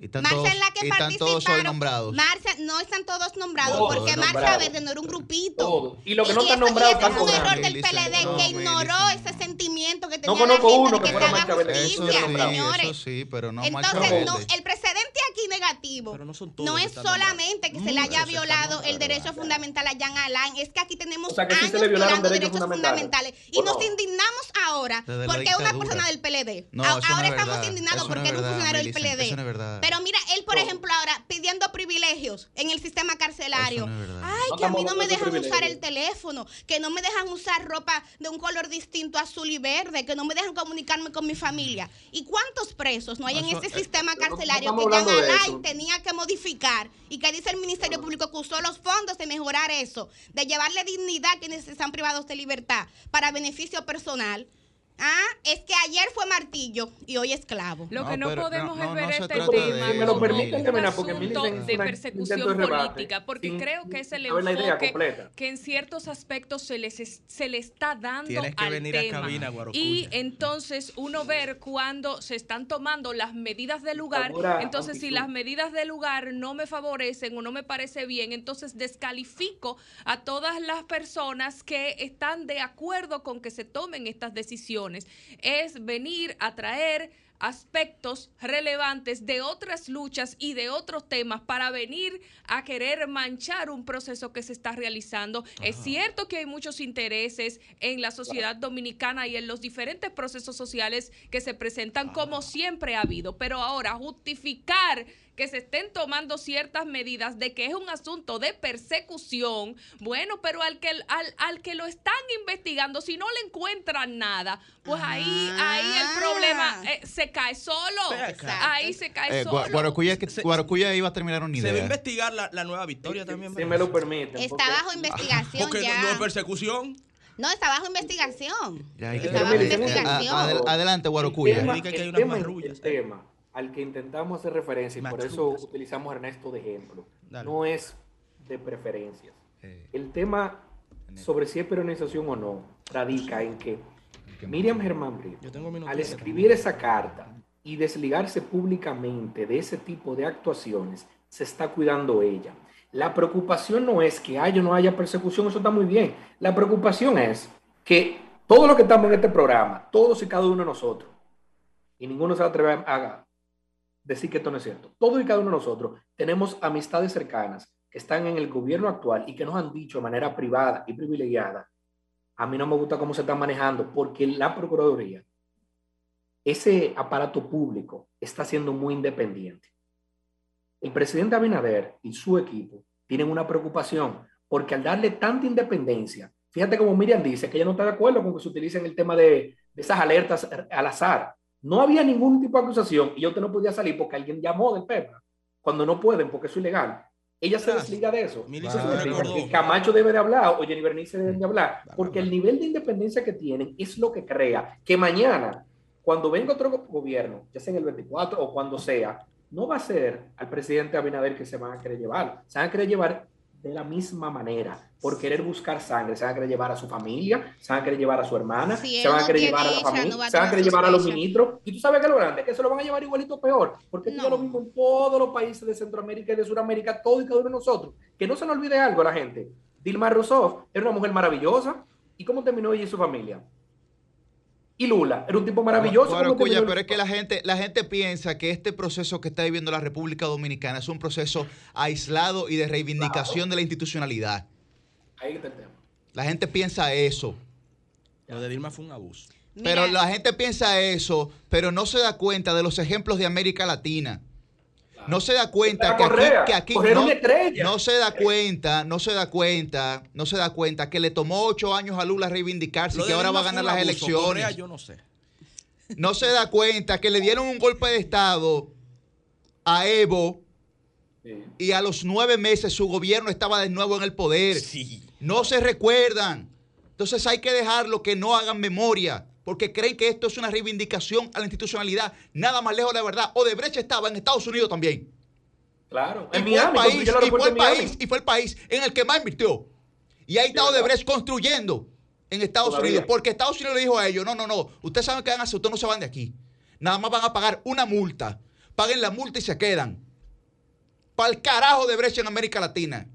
y están, todos, en la que están todos nombrados. Marcia, no están todos nombrados, porque Marcia Verde no era un grupito. Y lo que no están nombrados están Es un error del PLD que ignoró ese sentimiento que tenía no la gente uno que, que fuera Marcia Verde. Señores. Eso sí, pero no Entonces, no, el precedente aquí negativo no, es solamente que se le haya violado el derecho fundamental a Jan Alain, es que aquí tenemos años violando derechos fundamentales. Y nos indignamos ahora porque es una persona del PLD. Ahora estamos indignados porque era un funcionario del PLD. Pero mira, él, por ejemplo, ahora pidiendo privilegios en el sistema carcelario. Ay, que a mí no me dejan usar el teléfono, que no me dejan usar ropa de un color distinto azul y verde, que no me dejan comunicarme con mi familia. ¿Y cuántos presos no hay en ese sistema carcelario que Jan Alain tenía que modificar y que dice el Ministerio Público que usó los fondos de mejorar eso, de llevarle dignidad a quienes están privados de libertad para beneficio personal? Ah, es que ayer fue martillo y hoy esclavo. Lo que no, podemos es ver este tema me lo permiten, un asunto de persecución política, porque creo que es el enfoque que en ciertos aspectos se les se le está dando Tienes que venir tema. A cabina, y entonces uno ver cuando se están tomando las medidas del lugar, entonces si las medidas del lugar no me favorecen o no me parece bien, entonces descalifico a todas las personas que están de acuerdo con que se tomen estas decisiones es venir a traer aspectos relevantes de otras luchas y de otros temas para venir a querer manchar un proceso que se está realizando. Es cierto que hay muchos intereses en la sociedad dominicana y en los diferentes procesos sociales que se presentan como siempre ha habido, pero ahora justificar que se estén tomando ciertas medidas de que es un asunto de persecución, bueno, pero al que, al, al que lo están investigando, si no le encuentran nada, pues ahí, ahí el ah. problema eh, se cae solo. Ahí se cae eh, solo. Guarocuya, Guarocuya iba a terminar un idea. Se va a investigar la, la nueva victoria también. Si me lo permite. Está bajo investigación porque ya. no es persecución. No, está bajo investigación. está bajo investigación. adelante, Guarocuya. que hay unas marrullas. tema al que intentamos hacer referencia, y por eso utilizamos a Ernesto de ejemplo, no es de preferencias. Eh. El tema sobre si es peronización o no radica en que Miriam Germán Brito, al escribir esa carta y desligarse públicamente de ese tipo de actuaciones, se está cuidando ella. La preocupación no es que haya o no haya persecución, eso está muy bien. La preocupación es que todos los que estamos en este programa, todos y cada uno de nosotros, y ninguno se atreve a, decir que esto no es cierto. Todos y cada uno de nosotros tenemos amistades cercanas que están en el gobierno actual y que nos han dicho de manera privada y privilegiada, a mí no me gusta cómo se está manejando porque la Procuraduría, ese aparato público está siendo muy independiente. El presidente Abinader y su equipo tienen una preocupación porque al darle tanta independencia, fíjate como Miriam dice que ella no está de acuerdo con que se utilicen el tema de esas alertas al azar. No había ningún tipo de acusación y yo te no podía salir porque alguien llamó del PEPA cuando no pueden porque es ilegal. Ella se desliga de eso. Y Camacho debe de hablar o Jenny Bernice debe de hablar porque el nivel de independencia que tienen es lo que crea que mañana, cuando venga otro gobierno, ya sea en el 24 o cuando sea, no va a ser al presidente Abinader que se van a querer llevar. Se van a querer llevar de la misma manera, por querer buscar sangre. Se van a querer llevar a su familia, se van a querer llevar a su hermana, se van a querer llevar a la familia, se van a querer llevar a los ministros. Y tú sabes que lo grande, que se lo van a llevar igualito peor, porque no. lo mismo en todos los países de Centroamérica y de Sudamérica, todo y cada uno de nosotros. Que no se nos olvide algo la gente. Dilma Rousseff era una mujer maravillosa. ¿Y cómo terminó ella y su familia? Y Lula. Era un tipo maravilloso. pero es que la gente, la gente piensa que este proceso que está viviendo la República Dominicana es un proceso aislado y de reivindicación de la institucionalidad. Ahí está el tema. La gente piensa eso. Lo de Dilma fue un abuso. Pero la gente piensa eso, pero no se da cuenta de los ejemplos de América Latina no se da cuenta que aquí, no, se da cuenta, no se da cuenta, no se da cuenta que le tomó ocho años a Lula reivindicarse y que ahora va a ganar las elecciones. yo no sé. No se da cuenta que le dieron un golpe de Estado a Evo y a los nueve meses su gobierno estaba de nuevo en el poder. No se recuerdan. Entonces hay que dejarlo que no hagan memoria porque creen que esto es una reivindicación a la institucionalidad. Nada más lejos de la verdad. Odebrecht estaba en Estados Unidos también. Claro, en y Miami, fue el país, y fue el país, y fue el país en el que más invirtió. Y ahí está Odebrecht construyendo en Estados Unidos, porque Estados Unidos le dijo a ellos, no, no, no, ustedes saben que van a hacer, ustedes no se van de aquí. Nada más van a pagar una multa. Paguen la multa y se quedan. Para el carajo de Brecht en América Latina.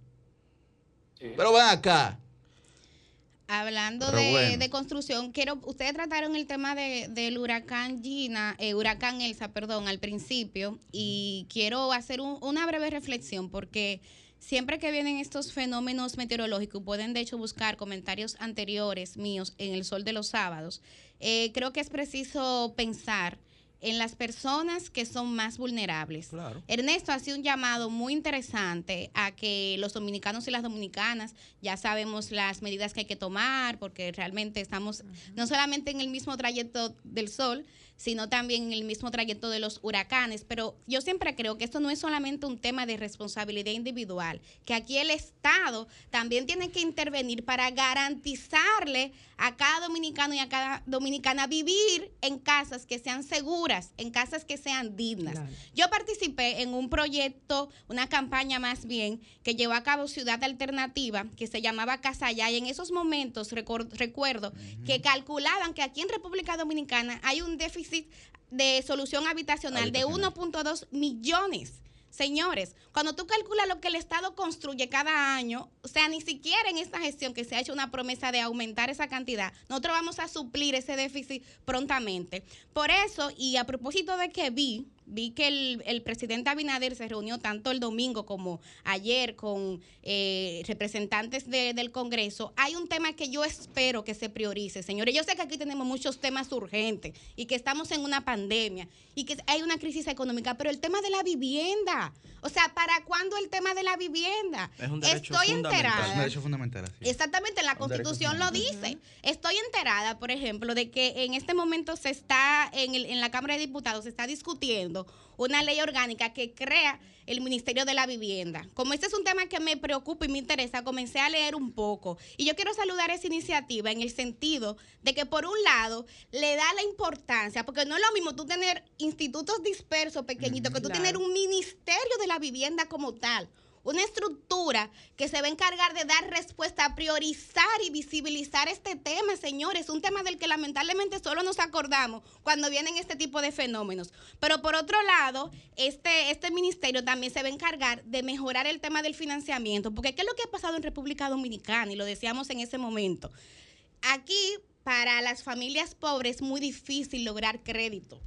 Pero van acá. Hablando de, construcción, quiero, ustedes trataron el tema de, del huracán Gina, eh, huracán Elsa, perdón, al principio, y quiero hacer una breve reflexión porque siempre que vienen estos fenómenos meteorológicos, pueden de hecho buscar comentarios anteriores míos en el sol de los sábados. Eh, creo que es preciso pensar en las personas que son más vulnerables. Ernesto ha un llamado muy interesante a que los dominicanos y las dominicanas ya sabemos las medidas que hay que tomar, porque realmente estamos no solamente en el mismo trayecto del sol, sino también en el mismo trayecto de los huracanes. Pero yo siempre creo que esto no es solamente un tema de responsabilidad individual, que aquí el Estado también tiene que intervenir para garantizarle a cada dominicano y a cada dominicana vivir en casas que sean seguras, en casas que sean dignas. Yo participé en un proyecto, una campaña más bien, que llevó a cabo Ciudad Alternativa, que se llamaba Casa y en esos momentos recuerdo que calculaban que aquí en República Dominicana hay un déficit de solución habitacional, de 1.2 millones. Señores, cuando tú calculas lo que el Estado construye cada año, o sea, ni siquiera en esta gestión que se ha hecho una promesa de aumentar esa cantidad, nosotros vamos a suplir ese déficit prontamente. Por eso, y a propósito de que vi vi que el, presidente Abinader se reunió tanto el domingo como ayer con eh, representantes del Congreso. Hay un tema que yo espero que se priorice, señores. Yo sé que aquí tenemos muchos temas urgentes y que estamos en una pandemia y que hay una crisis económica, pero el tema de la vivienda, o sea, ¿para cuándo el tema de la vivienda? Es un derecho Estoy enterada. Es un derecho fundamental. Exactamente, la Constitución lo dice. Estoy enterada, por ejemplo, de que en este momento se está en, en la Cámara de Diputados se está discutiendo una ley orgánica que crea el Ministerio de la Vivienda. Como este es un tema que me preocupa y me interesa, comencé a leer un poco. Y yo quiero saludar esa iniciativa en el sentido de que, por un lado, le da la importancia, porque no es lo mismo tú tener institutos dispersos pequeñitos que tú tener un Ministerio de la Vivienda como tal una estructura que se va a encargar de dar respuesta, priorizar y visibilizar este tema, señores, un tema del que lamentablemente solo nos acordamos cuando vienen este tipo de fenómenos. Pero por otro lado, este, este ministerio también se va a encargar de mejorar el tema del financiamiento, porque ¿qué es lo que ha pasado en República Dominicana? Y lo decíamos en ese momento. Aquí, para las familias pobres, es muy difícil lograr crédito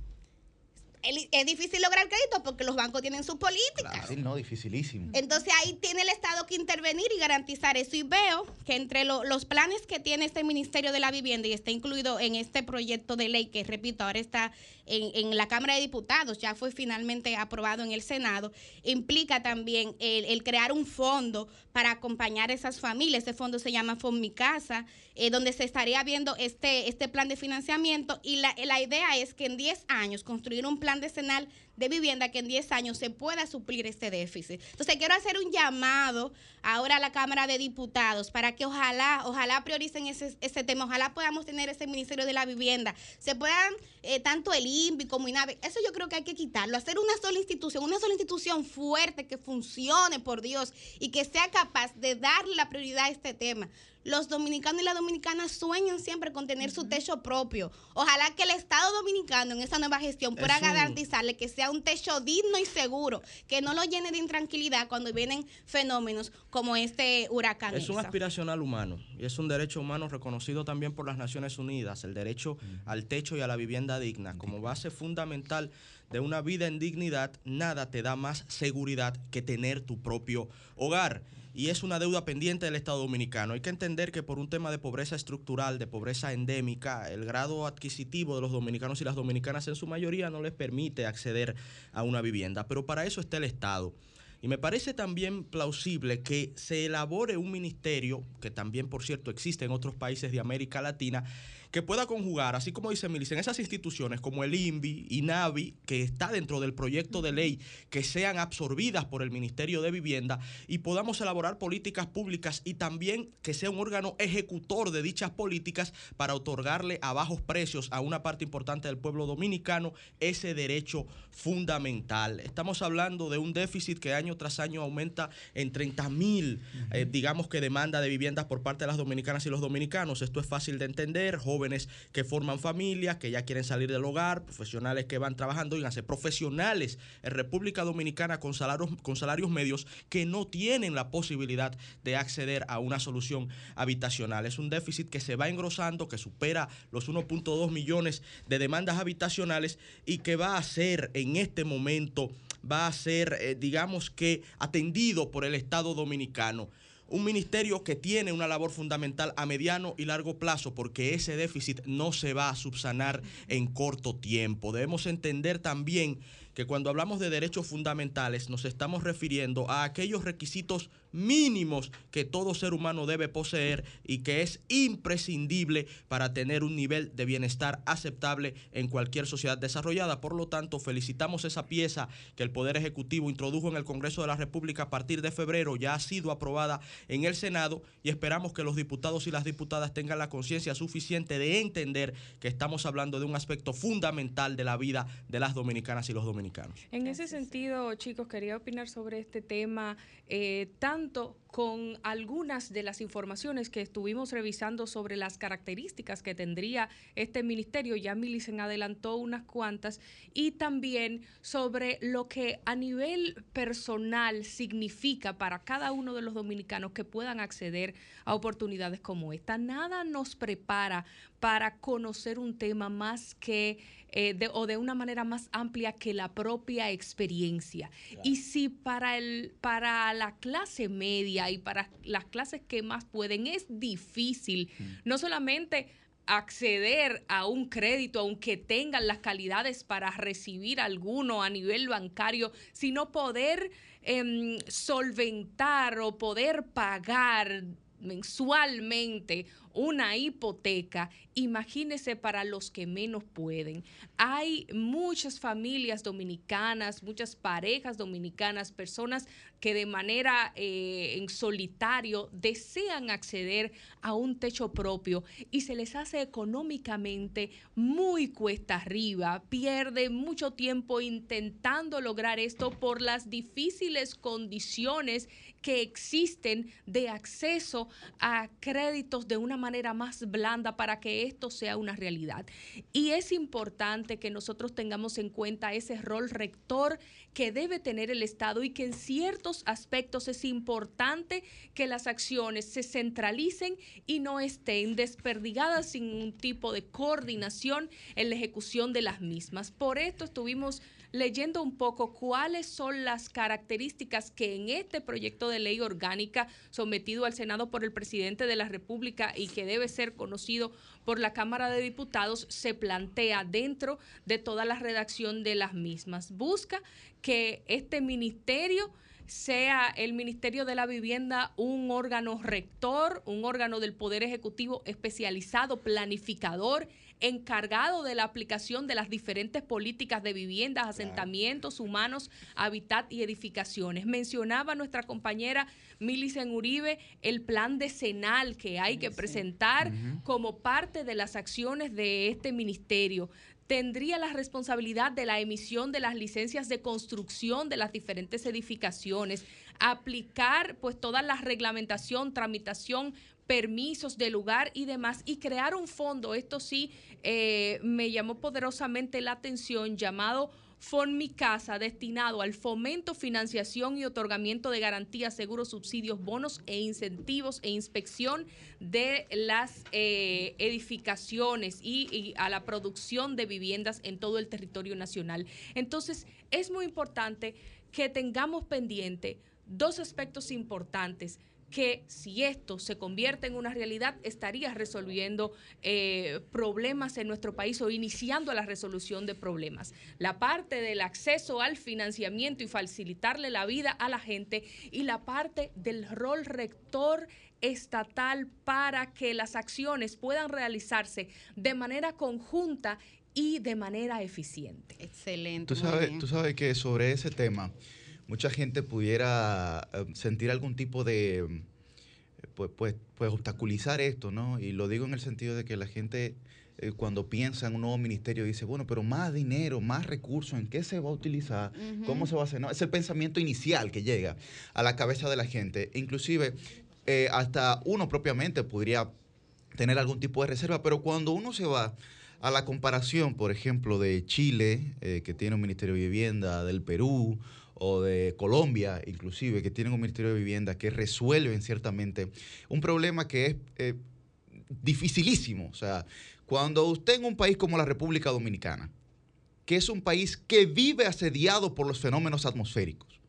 es difícil lograr crédito porque los bancos tienen sus políticas. no, dificilísimo. Entonces ahí tiene el Estado que intervenir y garantizar eso. Y veo que entre los planes que tiene este Ministerio de la Vivienda y está incluido en este proyecto de ley que, repito, ahora está en, la Cámara de Diputados, ya fue finalmente aprobado en el Senado, implica también el, crear un fondo para acompañar a esas familias. Ese fondo se llama Fond Mi Casa, eh, donde se estaría viendo este, este plan de financiamiento. Y la, la idea es que en 10 años construir un plan decenal de vivienda que en 10 años se pueda suplir este déficit. Entonces quiero hacer un llamado ahora a la Cámara de Diputados para que ojalá, ojalá prioricen ese, ese tema, ojalá podamos tener ese Ministerio de la Vivienda, se puedan, eh, tanto el INVI como INAVE, eso yo creo que hay que quitarlo, hacer una sola institución, una sola institución fuerte que funcione, por Dios, y que sea capaz de darle la prioridad a este tema los dominicanos y las dominicanas sueñan siempre con tener su techo propio. Ojalá que el Estado dominicano en esa nueva gestión pueda garantizarle que sea un techo digno y seguro, que no lo llene de intranquilidad cuando vienen fenómenos como este huracán. Es un aspiracional humano y es un derecho humano reconocido también por las Naciones Unidas, el derecho al techo y a la vivienda digna. Como base fundamental de una vida en dignidad, nada te da más seguridad que tener tu propio hogar y es una deuda pendiente del Estado dominicano. Hay que entender que por un tema de pobreza estructural, de pobreza endémica, el grado adquisitivo de los dominicanos y las dominicanas en su mayoría no les permite acceder a una vivienda, pero para eso está el Estado. Y me parece también plausible que se elabore un ministerio, que también por cierto existe en otros países de América Latina, que pueda conjugar, así como dice Milice, en esas instituciones como el INVI y NAVI, que está dentro del proyecto de ley, que sean absorbidas por el Ministerio de Vivienda y podamos elaborar políticas públicas y también que sea un órgano ejecutor de dichas políticas para otorgarle a bajos precios a una parte importante del pueblo dominicano ese derecho fundamental. Estamos hablando de un déficit que año tras año aumenta en 30 mil, eh, digamos que demanda de viviendas por parte de las dominicanas y los dominicanos. Esto es fácil de entender, jóvenes que forman familias, que ya quieren salir del hogar, profesionales que van trabajando, y profesionales en República Dominicana con salarios, con salarios medios que no tienen la posibilidad de acceder a una solución habitacional. Es un déficit que se va engrosando, que supera los 1.2 millones de demandas habitacionales y que va a ser en este momento, va a ser, eh, digamos que, atendido por el Estado dominicano un ministerio que tiene una labor fundamental a mediano y largo plazo porque ese déficit no se va a subsanar en corto tiempo. Debemos entender también que cuando hablamos de derechos fundamentales nos estamos refiriendo a aquellos requisitos mínimos que todo ser humano debe poseer y que es imprescindible para tener un nivel de bienestar aceptable en cualquier sociedad desarrollada. Por lo tanto, felicitamos esa pieza que el Poder Ejecutivo introdujo en el Congreso de la República a partir de febrero, ya ha sido aprobada en el Senado y esperamos que los diputados y las diputadas tengan la conciencia suficiente de entender que estamos hablando de un aspecto fundamental de la vida de las dominicanas y los dominicanos. En ese sentido, chicos, quería opinar sobre este tema eh, tanto con algunas de las informaciones que estuvimos revisando sobre las características que tendría este ministerio, ya Milicen adelantó unas cuantas, y también sobre lo que a nivel personal significa para cada uno de los dominicanos que puedan acceder a oportunidades como esta. Nada nos prepara para conocer un tema más que eh, o de una manera más amplia que la propia experiencia. Y si para, el, para la clase media y para las clases que más pueden es difícil, mm. no solamente acceder a un crédito, aunque tengan las calidades para recibir alguno a nivel bancario, sino poder em, solventar o poder pagar mensualmente una hipoteca, imagínese para los que menos pueden. Hay muchas familias dominicanas, muchas parejas dominicanas, personas que de manera eh, en solitario desean acceder a un techo propio y se les hace económicamente muy cuesta arriba, pierde mucho tiempo intentando lograr esto por las difíciles condiciones que existen de acceso a créditos de una manera más blanda para que esto sea una realidad. Y es importante que nosotros tengamos en cuenta ese rol rector que debe tener el Estado y que en ciertos aspectos es importante que las acciones se centralicen y no estén desperdigadas sin un tipo de coordinación en la ejecución de las mismas. Por esto estuvimos leyendo un poco cuáles son las características que en este proyecto de ley orgánica sometido al Senado por el presidente de la República y que debe ser conocido por la Cámara de Diputados se plantea dentro de toda la redacción de las mismas. Busca que este ministerio sea el Ministerio de la Vivienda un órgano rector, un órgano del Poder Ejecutivo especializado, planificador, encargado de la aplicación de las diferentes políticas de viviendas, asentamientos humanos, hábitat y edificaciones. Mencionaba nuestra compañera Milicen Uribe el plan decenal que hay que presentar como parte de las acciones de este ministerio. Tendría la responsabilidad de la emisión de las licencias de construcción de las diferentes edificaciones, aplicar pues toda la reglamentación, tramitación permisos de lugar y demás, y crear un fondo, esto sí eh, me llamó poderosamente la atención, llamado Fon Casa, destinado al fomento, financiación y otorgamiento de garantías, seguros, subsidios, bonos e incentivos e inspección de las eh, edificaciones y a la producción de viviendas en todo el territorio nacional. Entonces, es muy importante que tengamos pendiente dos aspectos importantes que si esto se convierte en una realidad estaría resolviendo eh, problemas en nuestro país o iniciando la resolución de problemas. La parte del acceso al financiamiento y facilitarle la vida a la gente y la parte del rol rector estatal para que las acciones puedan realizarse de manera conjunta y de manera eficiente. Excelente. Tú sabes, tú sabes que sobre ese tema mucha gente pudiera eh, sentir algún tipo de, eh, pues, pues, pues, obstaculizar esto, ¿no? Y lo digo en el sentido de que la gente eh, cuando piensa en un nuevo ministerio dice, bueno, pero más dinero, más recursos, ¿en qué se va a utilizar? ¿Cómo se va a hacer? No, es el pensamiento inicial que llega a la cabeza de la gente. Inclusive, hasta uno propiamente podría tener algún tipo de reserva, pero cuando uno se va a la comparación, por ejemplo, de Chile, que tiene un Ministerio de Vivienda, del Perú, o de Colombia, inclusive, que tienen un Ministerio de Vivienda que resuelven ciertamente un problema que es eh, dificilísimo. O sea, cuando usted en un país como la República Dominicana, que es un país que vive asediado por los fenómenos atmosféricos,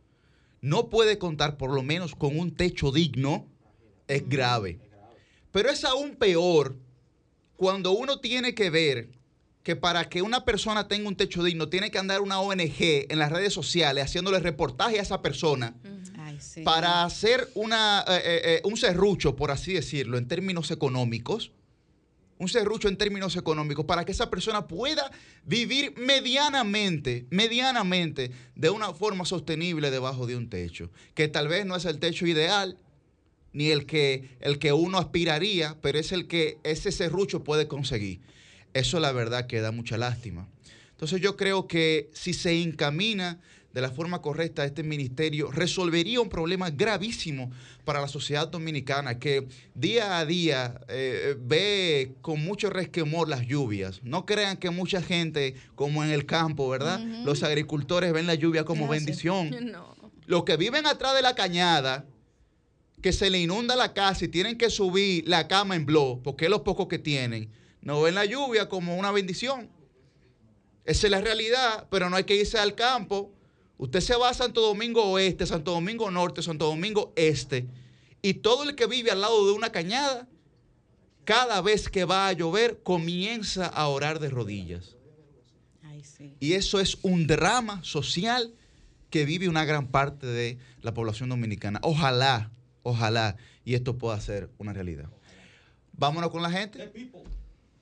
no puede contar por lo menos con un techo digno, es grave. Pero es aún peor cuando uno tiene que ver que para que una persona tenga un techo digno tiene que andar una ONG en las redes sociales haciéndole reportaje a esa persona para hacer una, eh, eh, eh, un serrucho, por así decirlo, en términos económicos, un serrucho en términos económicos, para que esa persona pueda vivir medianamente, medianamente, de una forma sostenible debajo de un techo, que tal vez no es el techo ideal, ni el que, el que uno aspiraría, pero es el que ese serrucho puede conseguir. Eso la verdad que da mucha lástima. Entonces yo creo que si se encamina de la forma correcta este ministerio, resolvería un problema gravísimo para la sociedad dominicana que día a día eh, ve con mucho resquemor las lluvias. No crean que mucha gente, como en el campo, ¿verdad? Los agricultores ven la lluvia como bendición. Los que viven atrás de la cañada, que se le inunda la casa y tienen que subir la cama en blog, porque es lo poco que tienen, no ven la lluvia como una bendición. Esa es la realidad, pero no hay que irse al campo Usted se va a Santo Domingo Oeste, Santo Domingo Norte, Santo Domingo Este, y todo el que vive al lado de una cañada, cada vez que va a llover, comienza a orar de rodillas. Y eso es un drama social que vive una gran parte de la población dominicana. Ojalá, ojalá, y esto pueda ser una realidad. Vámonos con la gente.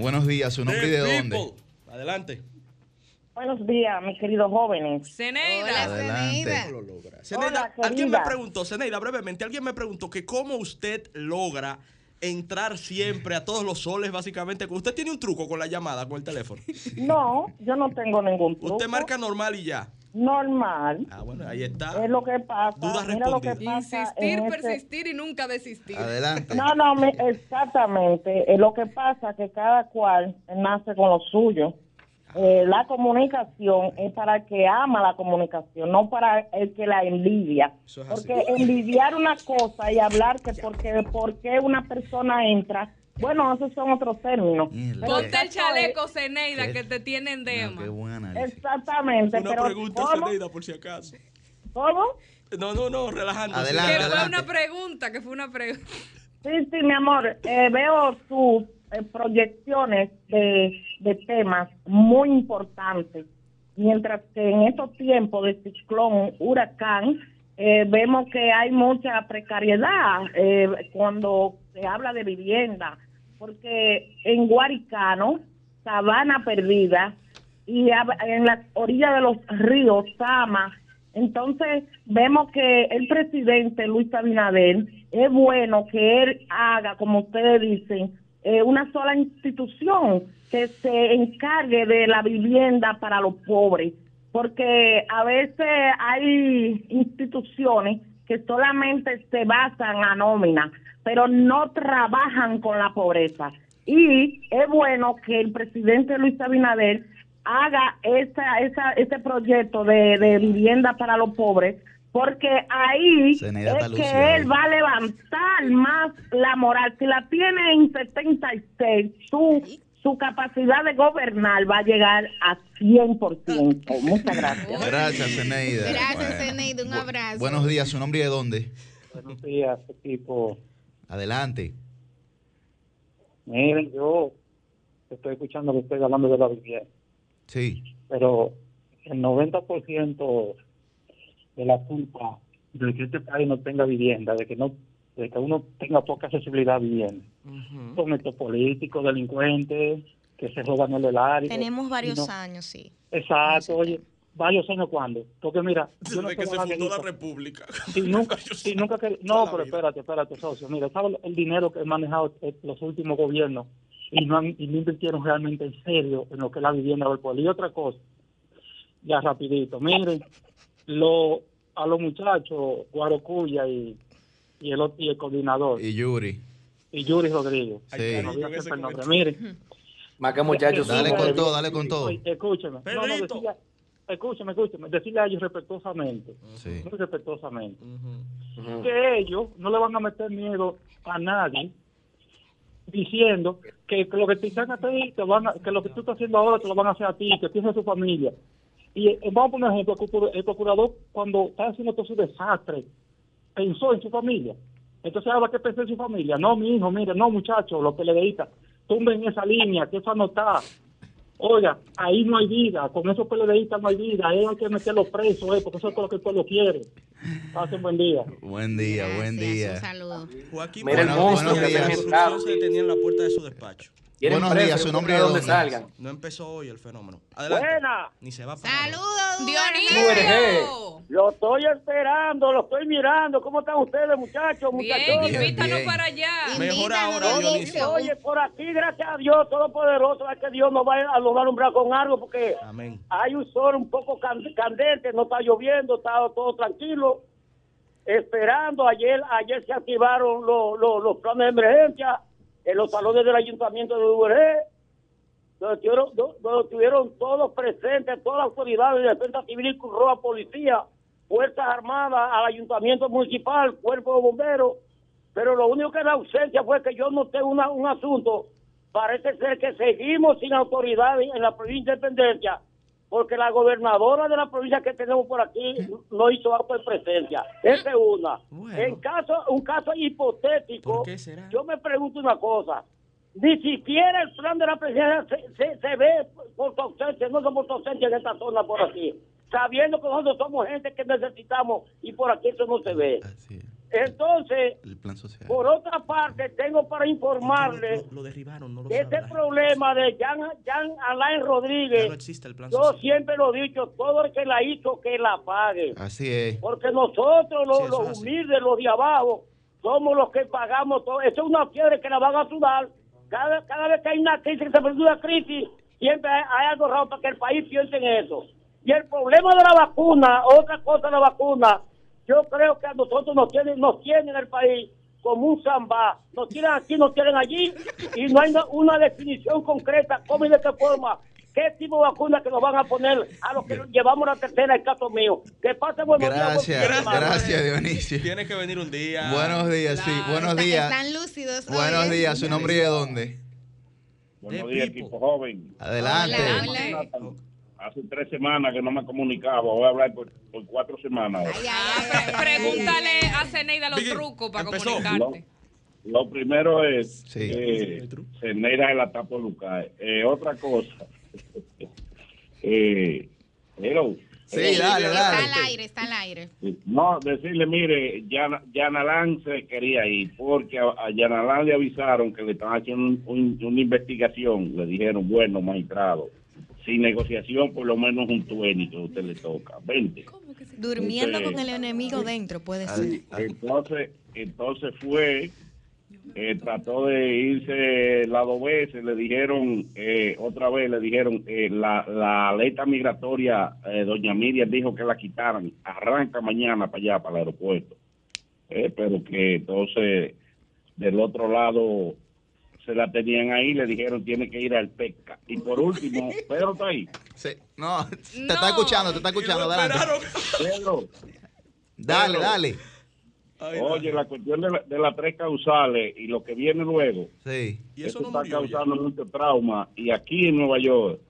Buenos días, ¿su nombre y de dónde? Adelante. Buenos días, mis queridos jóvenes. Ceneida. Adelante. Ceneida, alguien me preguntó, Ceneida, brevemente, alguien me preguntó que cómo usted logra entrar siempre a todos los soles, básicamente. ¿Usted tiene un truco con la llamada, con el teléfono? No, yo no tengo ningún truco. Usted marca normal y ya normal. Ah, bueno, ahí está. Es lo que pasa. Mira lo que pasa Insistir, persistir y nunca desistir. Adelante. No, no, exactamente. Es lo que pasa que cada cual nace con lo suyo. Eh, la comunicación es para el que ama la comunicación, no para el que la envidia. porque envidiar una cosa y hablar que porque, porque una persona entra bueno, esos son otros términos. Ponte el chaleco, Ceneida, que te tienen dema. Exactamente. Una pregunta, Ceneida, por si acaso. ¿Cómo? No, no, no, relajando. Adelante, que fue una pregunta, que fue una pregunta. Sí, sí, mi amor. Eh, veo sus eh, proyecciones de, de temas muy importantes. Mientras que en estos tiempos de ciclón, huracán, eh, vemos que hay mucha precariedad cuando se habla de vivienda, porque en Guaricano, Sabana Perdida y en la orilla de los ríos, Sama, entonces vemos que el presidente Luis Abinader es bueno que él haga, como ustedes dicen, eh, una sola institución que se encargue de la vivienda para los pobres, porque a veces hay instituciones que solamente se basan a nómina, pero no trabajan con la pobreza. Y es bueno que el presidente Luis Abinader haga esa, esa, ese proyecto de, vivienda para los pobres, porque ahí es que él va a levantar más la moral. Si la tiene en 76, su, su capacidad de gobernar va a llegar a 100%. Muchas gracias. Gracias, Zeneida. Gracias, Zeneida. Un abrazo. Buenos días. ¿Su nombre y de dónde? Buenos días, equipo. Adelante. Miren, yo estoy escuchando que estoy hablando de la vivienda. Sí. Pero el 90% de la culpa de que este país no tenga vivienda, de que no de que uno tenga poca accesibilidad a vivienda, son estos políticos, delincuentes, que se roban el área. Tenemos varios años, sí. Exacto, oye, varios años cuando. Porque mira, yo no que se fundó la República. Y nunca, y nunca que, no, pero espérate, espérate, socio. Mira, ¿sabes el dinero que he manejado los últimos gobiernos? Y no, y no invirtieron realmente en serio en lo que es la vivienda del pueblo. Y otra cosa, ya rapidito, miren, lo, a los muchachos, Guarocuya y, y, el, y el coordinador. Y Yuri. Y Yuri Rodríguez. Sí. No, Miren, Más que muchachos. Dale con todo, dale con todo. Escúcheme. No, escúcheme, escúcheme. Decirle a ellos respetuosamente. Sí. Muy respetuosamente. Que ellos no le van a meter miedo a nadie diciendo que, lo que te están a ti, te van que lo que tú estás haciendo ahora te lo van a hacer a ti, que tienes a su familia. Y eh, vamos a poner ejemplo, el procurador cuando está haciendo todo su desastre, pensó en su familia. Entonces ahora que pensó en su familia, no mi hijo, mire, no muchachos, los PLDistas, tumben esa línea, que eso no está. Oiga, ahí no hay vida, con esos PLDistas no hay vida, ahí hay que meterlos presos, eh, porque eso es lo que el pueblo quiere. Pasen buen día. Buen día, buen día. Un saludo. Joaquín, Mira el monstruo que se detenía en la puerta de su despacho. Buenos días, su nombre de dónde salgan. No empezó hoy el fenómeno. Adelante. Buena. Ni se va Saludos, Dionisio. Lo estoy esperando, lo estoy mirando. ¿Cómo están ustedes, muchachos, muchachos? Bien, invítanos para allá. Mejor ahora, Dionisio. Oye, por aquí, gracias a Dios Todopoderoso, es que Dios nos va a brazo con algo, porque hay un sol un poco candente, no está lloviendo, está todo tranquilo. Esperando, ayer ayer se activaron los, los, los planes de emergencia en los salones del ayuntamiento de Uberé, donde estuvieron, todos presentes, todas las autoridades de defensa civil roja policía, Fuerzas Armadas, al ayuntamiento municipal, cuerpo de bomberos, pero lo único que la ausencia fue que yo noté una, un asunto, parece ser que seguimos sin autoridades en la provincia de Independencia, porque la gobernadora de la provincia que tenemos por aquí no hizo acto de presencia. Esa es una. En caso, un caso hipotético, yo me pregunto una cosa. Ni siquiera el plan de la presidencia se, se, ve por su ausencia, no somos ausencia en esta zona por aquí. Sabiendo que nosotros somos gente que necesitamos y por aquí eso no se ve. Entonces, por otra parte, tengo para informarle que ese problema de Jan, Alain Rodríguez, yo siempre lo he dicho, todo el que la hizo, que la pague. Así es. Porque nosotros, los, humildes, los de abajo, somos los que pagamos todo. Eso es una fiebre que la van a sudar. Cada, cada vez que hay una crisis, que se produce una crisis, siempre hay, algo raro para que el país piense en eso. Y el problema de la vacuna, otra cosa de la vacuna, yo creo que a nosotros nos tienen, nos tienen el país como un samba. Nos tienen aquí, nos tienen allí y no hay una definición concreta cómo y de qué forma qué tipo de vacuna que nos van a poner a los que llevamos la tercera, el caso mío. Que pase buenos gracias, días. Gracias, gracias, Dionisio. Tiene que venir un día. Buenos días, sí, buenos días. Están lúcidos. Buenos días, ¿su nombre y de dónde? Buenos días, equipo joven. Adelante hace tres semanas que no me comunicaba, voy a hablar por, cuatro semanas. pregúntale a Ceneida los trucos para comunicarte. Lo, primero es sí. eh, Ceneida es la tapa Lucas. Eh, otra cosa. eh, hello. Sí, dale, dale. Está al aire, está al aire. No, decirle, mire, Yanalán se quería ir porque a, Yanalán le avisaron que le estaban haciendo una investigación. Le dijeron, bueno, magistrado, sin negociación, por lo menos un tuénito que usted le toca. 20. Durmiendo con el enemigo dentro, puede ser. Entonces, entonces fue, eh, trató de irse la dos veces, le dijeron, eh, otra vez le dijeron, eh, la, la alerta migratoria, doña Miriam dijo que la quitaran, arranca mañana para allá, para el aeropuerto. pero que entonces, del otro lado, se la tenían ahí, le dijeron tiene que ir al pesca. Y por último, Pedro está ahí. Sí, no, te está escuchando, te está escuchando, adelante. Pedro. Dale, dale. Oye, la cuestión de, las tres causales y lo que viene luego, sí. ¿Y eso, está causando mucho trauma. Y aquí en Nueva York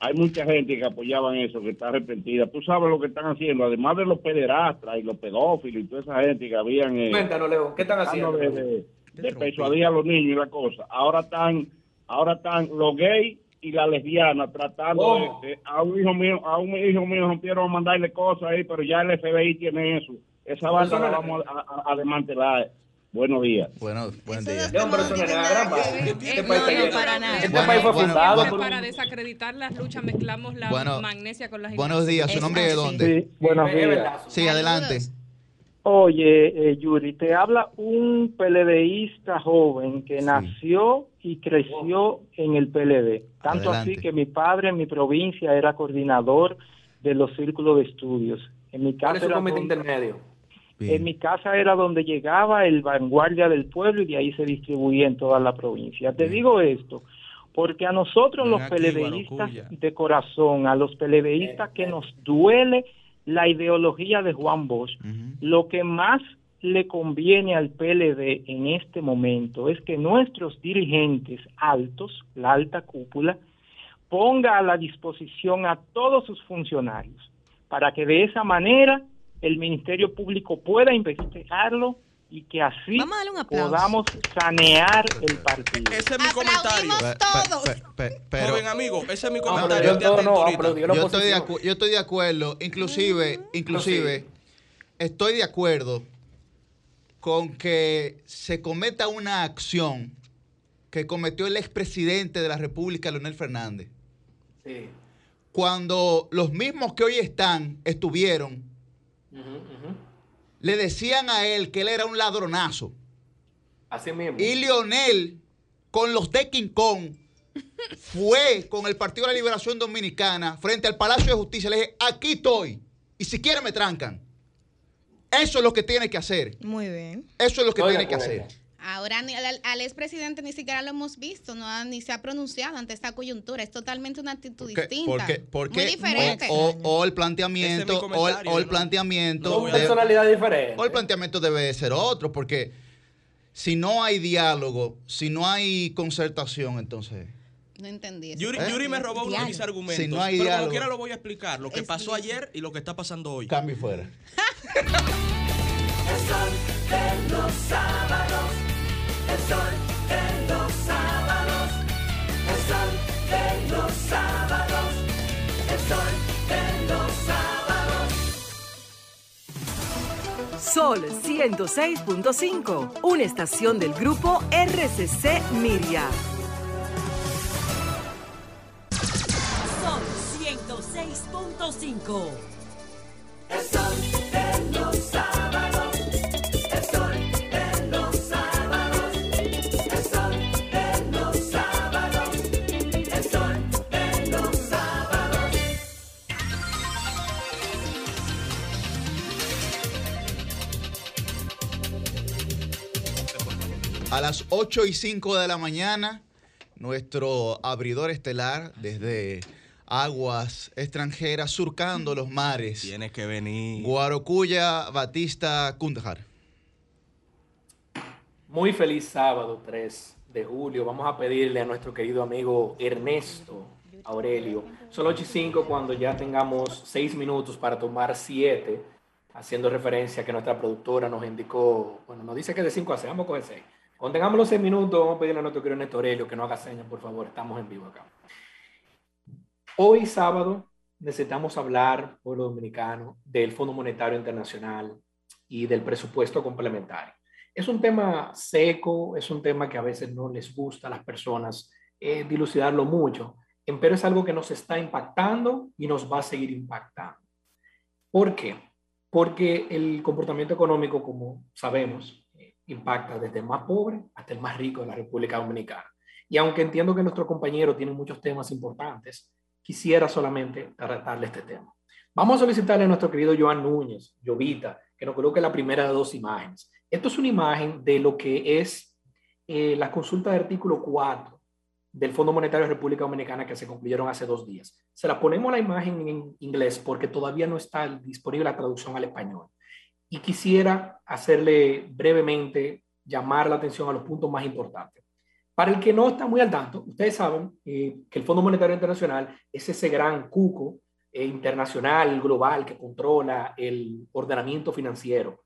hay mucha gente que apoyaban eso, que está arrepentida. Tú sabes lo que están haciendo, además de los pederastras y los pedófilos y toda esa gente que habían... Eh, Cuéntanos, Leo, ¿qué están haciendo? de persuadir a los niños y la cosa. Ahora están, ahora están los gays y la lesbiana tratando de, a un hijo mío, a un hijo mío rompieron mandarle cosas ahí, pero ya el FBI tiene eso. Esa banda la vamos a, desmantelar. Buenos días. Bueno, buen día. No, pero eso no es gran Este país para nada. Este país fue fundado. Para desacreditar las luchas mezclamos la magnesia con las Buenos días. ¿Su nombre de dónde? Sí, buenos días. Sí, adelante. Oye, eh, Yuri, te habla un PLDista joven que nació y creció en el PLD. Tanto así que mi padre en mi provincia era coordinador de los círculos de estudios. En mi casa era donde, intermedio? En mi casa era donde llegaba el vanguardia del pueblo y de ahí se distribuía en toda la provincia. Te digo esto porque a nosotros los PLDistas de corazón, a los PLDistas que nos duele la ideología de Juan Bosch, lo que más le conviene al PLD en este momento es que nuestros dirigentes altos, la alta cúpula, ponga a la disposición a todos sus funcionarios para que de esa manera el Ministerio Público pueda investigarlo y que así podamos sanear el partido. Ese es mi comentario. Pero, Joven amigo, ese es mi comentario. yo, estoy de acuerdo, inclusive, inclusive, estoy de acuerdo con que se cometa una acción que cometió el expresidente de la República, Leonel Fernández. Sí. Cuando los mismos que hoy están estuvieron, le decían a él que él era un ladronazo. Así mismo. Y Leonel, con los de King Kong, fue con el Partido de la Liberación Dominicana frente al Palacio de Justicia. Le dije, aquí estoy. Y si quieren me trancan. Eso es lo que tiene que hacer. Muy bien. Eso es lo que tiene que hacer. Ahora al, al expresidente ni siquiera lo hemos visto, no ni se ha pronunciado ante esta coyuntura. Es totalmente una actitud distinta. Porque, muy diferente. O, el planteamiento, o, el, planteamiento. de, personalidad diferente. O el planteamiento debe ser otro, porque si no hay diálogo, si no hay concertación, entonces. No entendí eso. Yuri, me robó uno de mis argumentos. Si no hay pero como quiera lo voy a explicar. Lo que pasó ayer y lo que está pasando hoy. Cambio fuera. el sol de los sábados. El sol de los sábados. El sol de los sábados. El sol de los sábados. Sol 106.5. Una estación del grupo RCC Miria. 6.5. El sol de los sábados. A las 8 y 5 de la mañana, nuestro abridor estelar desde aguas extranjeras surcando los mares. Tienes que venir. Guarocuya, Batista, Kundahar. Muy feliz sábado 3 de julio. Vamos a pedirle a nuestro querido amigo Ernesto Aurelio. Son 8 y 5 cuando ya tengamos 6 minutos para tomar 7, haciendo referencia a que nuestra productora nos indicó, bueno, nos dice que de 5 a 6, vamos a coger 6. Los 6 minutos, vamos a pedirle a nuestro querido Ernesto Aurelio que no haga señas, por favor, estamos en vivo acá. Hoy sábado necesitamos hablar, pueblo dominicano, del Fondo Monetario Internacional y del presupuesto complementario. Es un tema seco, es un tema que a veces no les gusta a las personas eh, dilucidarlo mucho, pero es algo que nos está impactando y nos va a seguir impactando. ¿Por qué? Porque el comportamiento económico, como sabemos, impacta desde el más pobre hasta el más rico de la República Dominicana. Y aunque entiendo que nuestro compañero tiene muchos temas importantes, quisiera solamente tratarle este tema. Vamos a solicitarle a nuestro querido Joan Núñez, Jovita, que nos coloque la primera de dos imágenes. Esto es una imagen de lo que es eh, la consulta de artículo 4 del Fondo Monetario de República Dominicana que se concluyeron hace dos días. Se la ponemos la imagen en inglés porque todavía no está disponible la traducción al español. Y quisiera hacerle brevemente llamar la atención a los puntos más importantes. Para el que no está muy al tanto, ustedes saben eh, que el Fondo Monetario Internacional es ese gran cuco eh, internacional, global, que controla el ordenamiento financiero.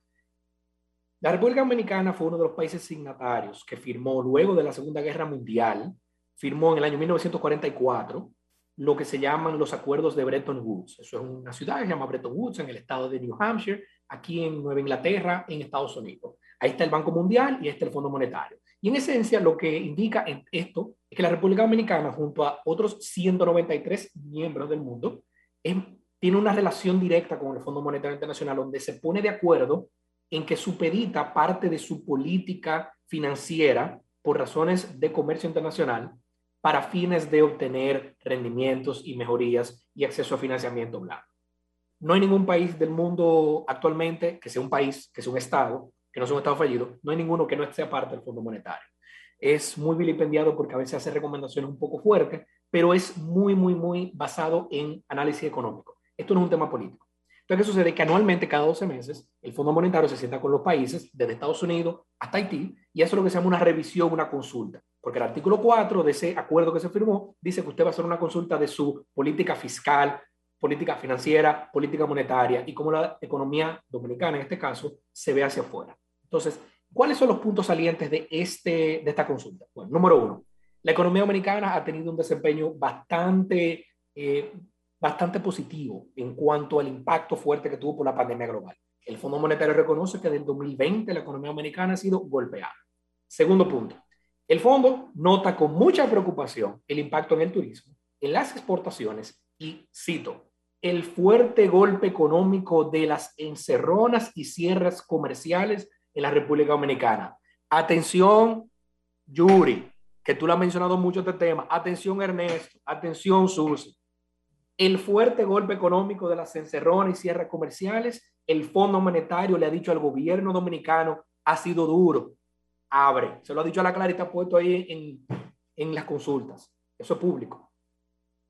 La República Dominicana fue uno de los países signatarios que firmó luego de la Segunda Guerra Mundial, firmó en el año 1944 lo que se llaman los acuerdos de Bretton Woods. Eso es una ciudad que se llama Bretton Woods en el estado de New Hampshire, aquí en Nueva Inglaterra, en Estados Unidos. Ahí está el Banco Mundial y este el Fondo Monetario. Y en esencia lo que indica esto es que la República Dominicana, junto a otros 193 miembros del mundo, tiene una relación directa con el Fondo Monetario Internacional donde se pone de acuerdo en que supedita parte de su política financiera por razones de comercio internacional para fines de obtener rendimientos y mejorías y acceso a financiamiento blanco. No hay ningún país del mundo actualmente que sea un país, que sea un Estado, que no es un Estado fallido, no hay ninguno que no sea parte del Fondo Monetario. es muy vilipendiado porque a veces hace recomendaciones un poco fuertes, pero es muy, muy, muy basado en análisis económico. Esto no es un tema político. Entonces, ¿qué sucede? Que anualmente, cada 12 meses, el Fondo Monetario se sienta con los países, desde Estados Unidos hasta Haití, y es lo que se llama una revisión, una consulta. Porque el artículo 4 de ese acuerdo que se firmó dice que usted va a hacer una consulta de su política fiscal, política financiera, política monetaria y cómo la economía dominicana, en este caso, se ve hacia afuera. Entonces, ¿cuáles son los puntos salientes de, este, de esta consulta? Bueno, número uno, la economía dominicana ha tenido un desempeño bastante, eh, bastante positivo en cuanto al impacto fuerte que tuvo por la pandemia global. El Fondo Monetario reconoce que desde 2020 la economía dominicana ha sido golpeada. Segundo punto, el fondo nota con mucha preocupación el impacto en el turismo, en las exportaciones y, cito, el fuerte golpe económico de las encerronas y cierres comerciales en la República Dominicana. Atención, Yuri, que tú lo has mencionado mucho este tema. Atención, Ernesto. Atención, Susi. El fuerte golpe económico de las encerronas y cierres comerciales, el Fondo Monetario le ha dicho al gobierno dominicano, ha sido duro. Abre. Se lo ha dicho a la clarita, puesto ahí en, en las consultas. Eso es público.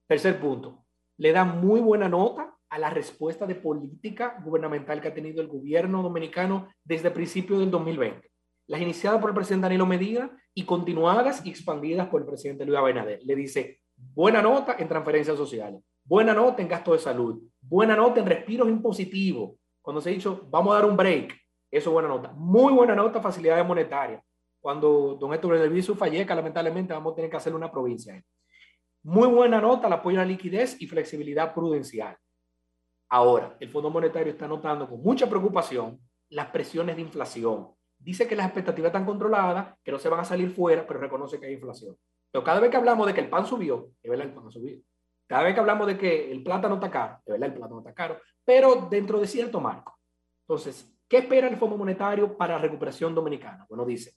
Tercer punto le da muy buena nota a la respuesta de política gubernamental que ha tenido el gobierno dominicano desde principios del 2020. Las iniciadas por el presidente Danilo Medina y continuadas y expandidas por el presidente Luis Abinader. Le dice, buena nota en transferencias sociales, buena nota en gasto de salud, buena nota en respiros impositivos. Cuando se ha dicho, vamos a dar un break, eso es buena nota. Muy buena nota facilidades monetarias. Cuando don Héctor Delviso fallezca, lamentablemente vamos a tener que hacerle una provincia. Muy buena nota el apoyo a la liquidez y flexibilidad prudencial. Ahora, el Fondo Monetario está notando con mucha preocupación las presiones de inflación. Dice que las expectativas están controladas, que no se van a salir fuera, pero reconoce que hay inflación. Pero cada vez que hablamos de que el pan subió, es verdad, el pan ha subido. Cada vez que hablamos de que el plátano está caro, es verdad, el plátano está caro, pero dentro de cierto marco. Entonces, ¿qué espera el Fondo Monetario para la recuperación dominicana? Bueno, dice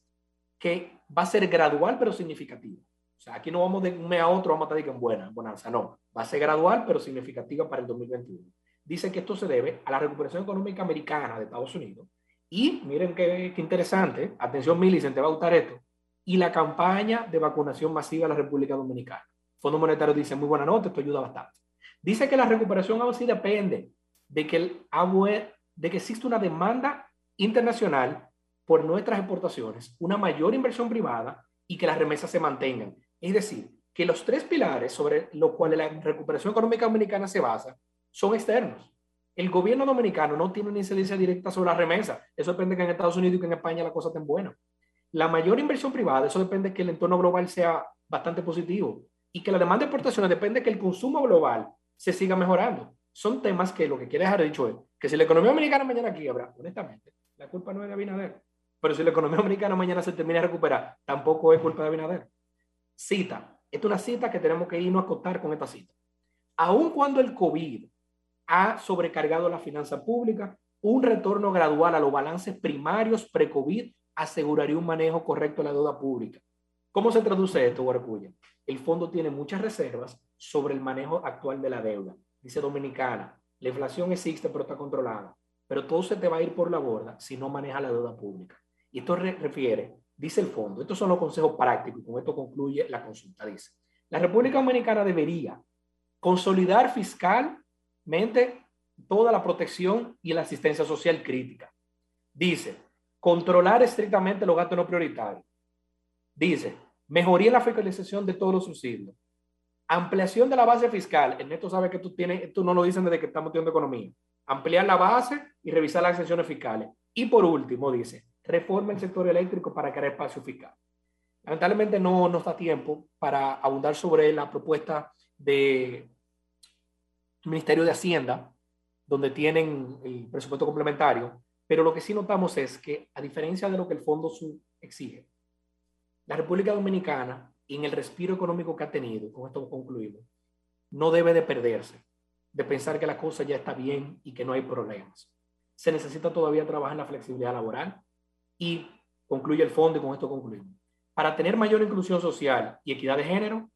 que va a ser gradual pero significativo. O sea, aquí no vamos de un mes a otro, vamos a estar en buena, bonanza, no. Va a ser gradual, pero significativa para el 2021. Dice que esto se debe a la recuperación económica americana de Estados Unidos. Y miren qué, qué interesante, atención Millicent, te va a gustar esto, y la campaña de vacunación masiva de la República Dominicana. Fondo Monetario dice, muy buena nota, esto ayuda bastante. Dice que la recuperación aún sí depende de que, el, de que existe una demanda internacional por nuestras exportaciones, una mayor inversión privada y que las remesas se mantengan. Es decir, que los tres pilares sobre los cuales la recuperación económica dominicana se basa son externos. El gobierno dominicano no tiene una incidencia directa sobre la remesa. Eso depende que en Estados Unidos y que en España la cosa esté buena. La mayor inversión privada, eso depende que el entorno global sea bastante positivo y que la demanda de exportaciones depende que el consumo global se siga mejorando. Son temas que lo que quiere dejar dicho es que si la economía dominicana mañana quiebra, honestamente, la culpa no es de Abinader. Pero si la economía dominicana mañana se termina de recuperar, tampoco es culpa de Abinader. Cita. Esta es una cita que tenemos que irnos a acotar con esta cita. Aun cuando el COVID ha sobrecargado la finanza pública, un retorno gradual a los balances primarios pre-COVID aseguraría un manejo correcto de la deuda pública. ¿Cómo se traduce esto, Guarcuya? El fondo tiene muchas reservas sobre el manejo actual de la deuda. Dice Dominicana, la inflación existe pero está controlada, pero todo se te va a ir por la borda si no maneja la deuda pública. Y esto refiere Dice el fondo, estos son los consejos prácticos y con esto concluye la consulta. Dice, la República Dominicana debería consolidar fiscalmente toda la protección y la asistencia social crítica. Dice, controlar estrictamente los gastos no prioritarios. Dice, mejoría la fiscalización de todos los subsidios. Ampliación de la base fiscal. Ernesto sabe que tú tienes, esto no lo dicen desde que estamos teniendo economía. Ampliar la base y revisar las exenciones fiscales. Y por último, dice, reforma el sector eléctrico para crear espacio fiscal. Lamentablemente no nos da tiempo para abundar sobre la propuesta del Ministerio de Hacienda, donde tienen el presupuesto complementario, pero lo que sí notamos es que, a diferencia de lo que el Fondo Sur exige, la República Dominicana, en el respiro económico que ha tenido, con esto concluimos, no debe de perderse, de pensar que la cosa ya está bien y que no hay problemas. Se necesita todavía trabajar en la flexibilidad laboral, y concluye el fondo y con esto concluimos. Para tener mayor inclusión social y equidad de género,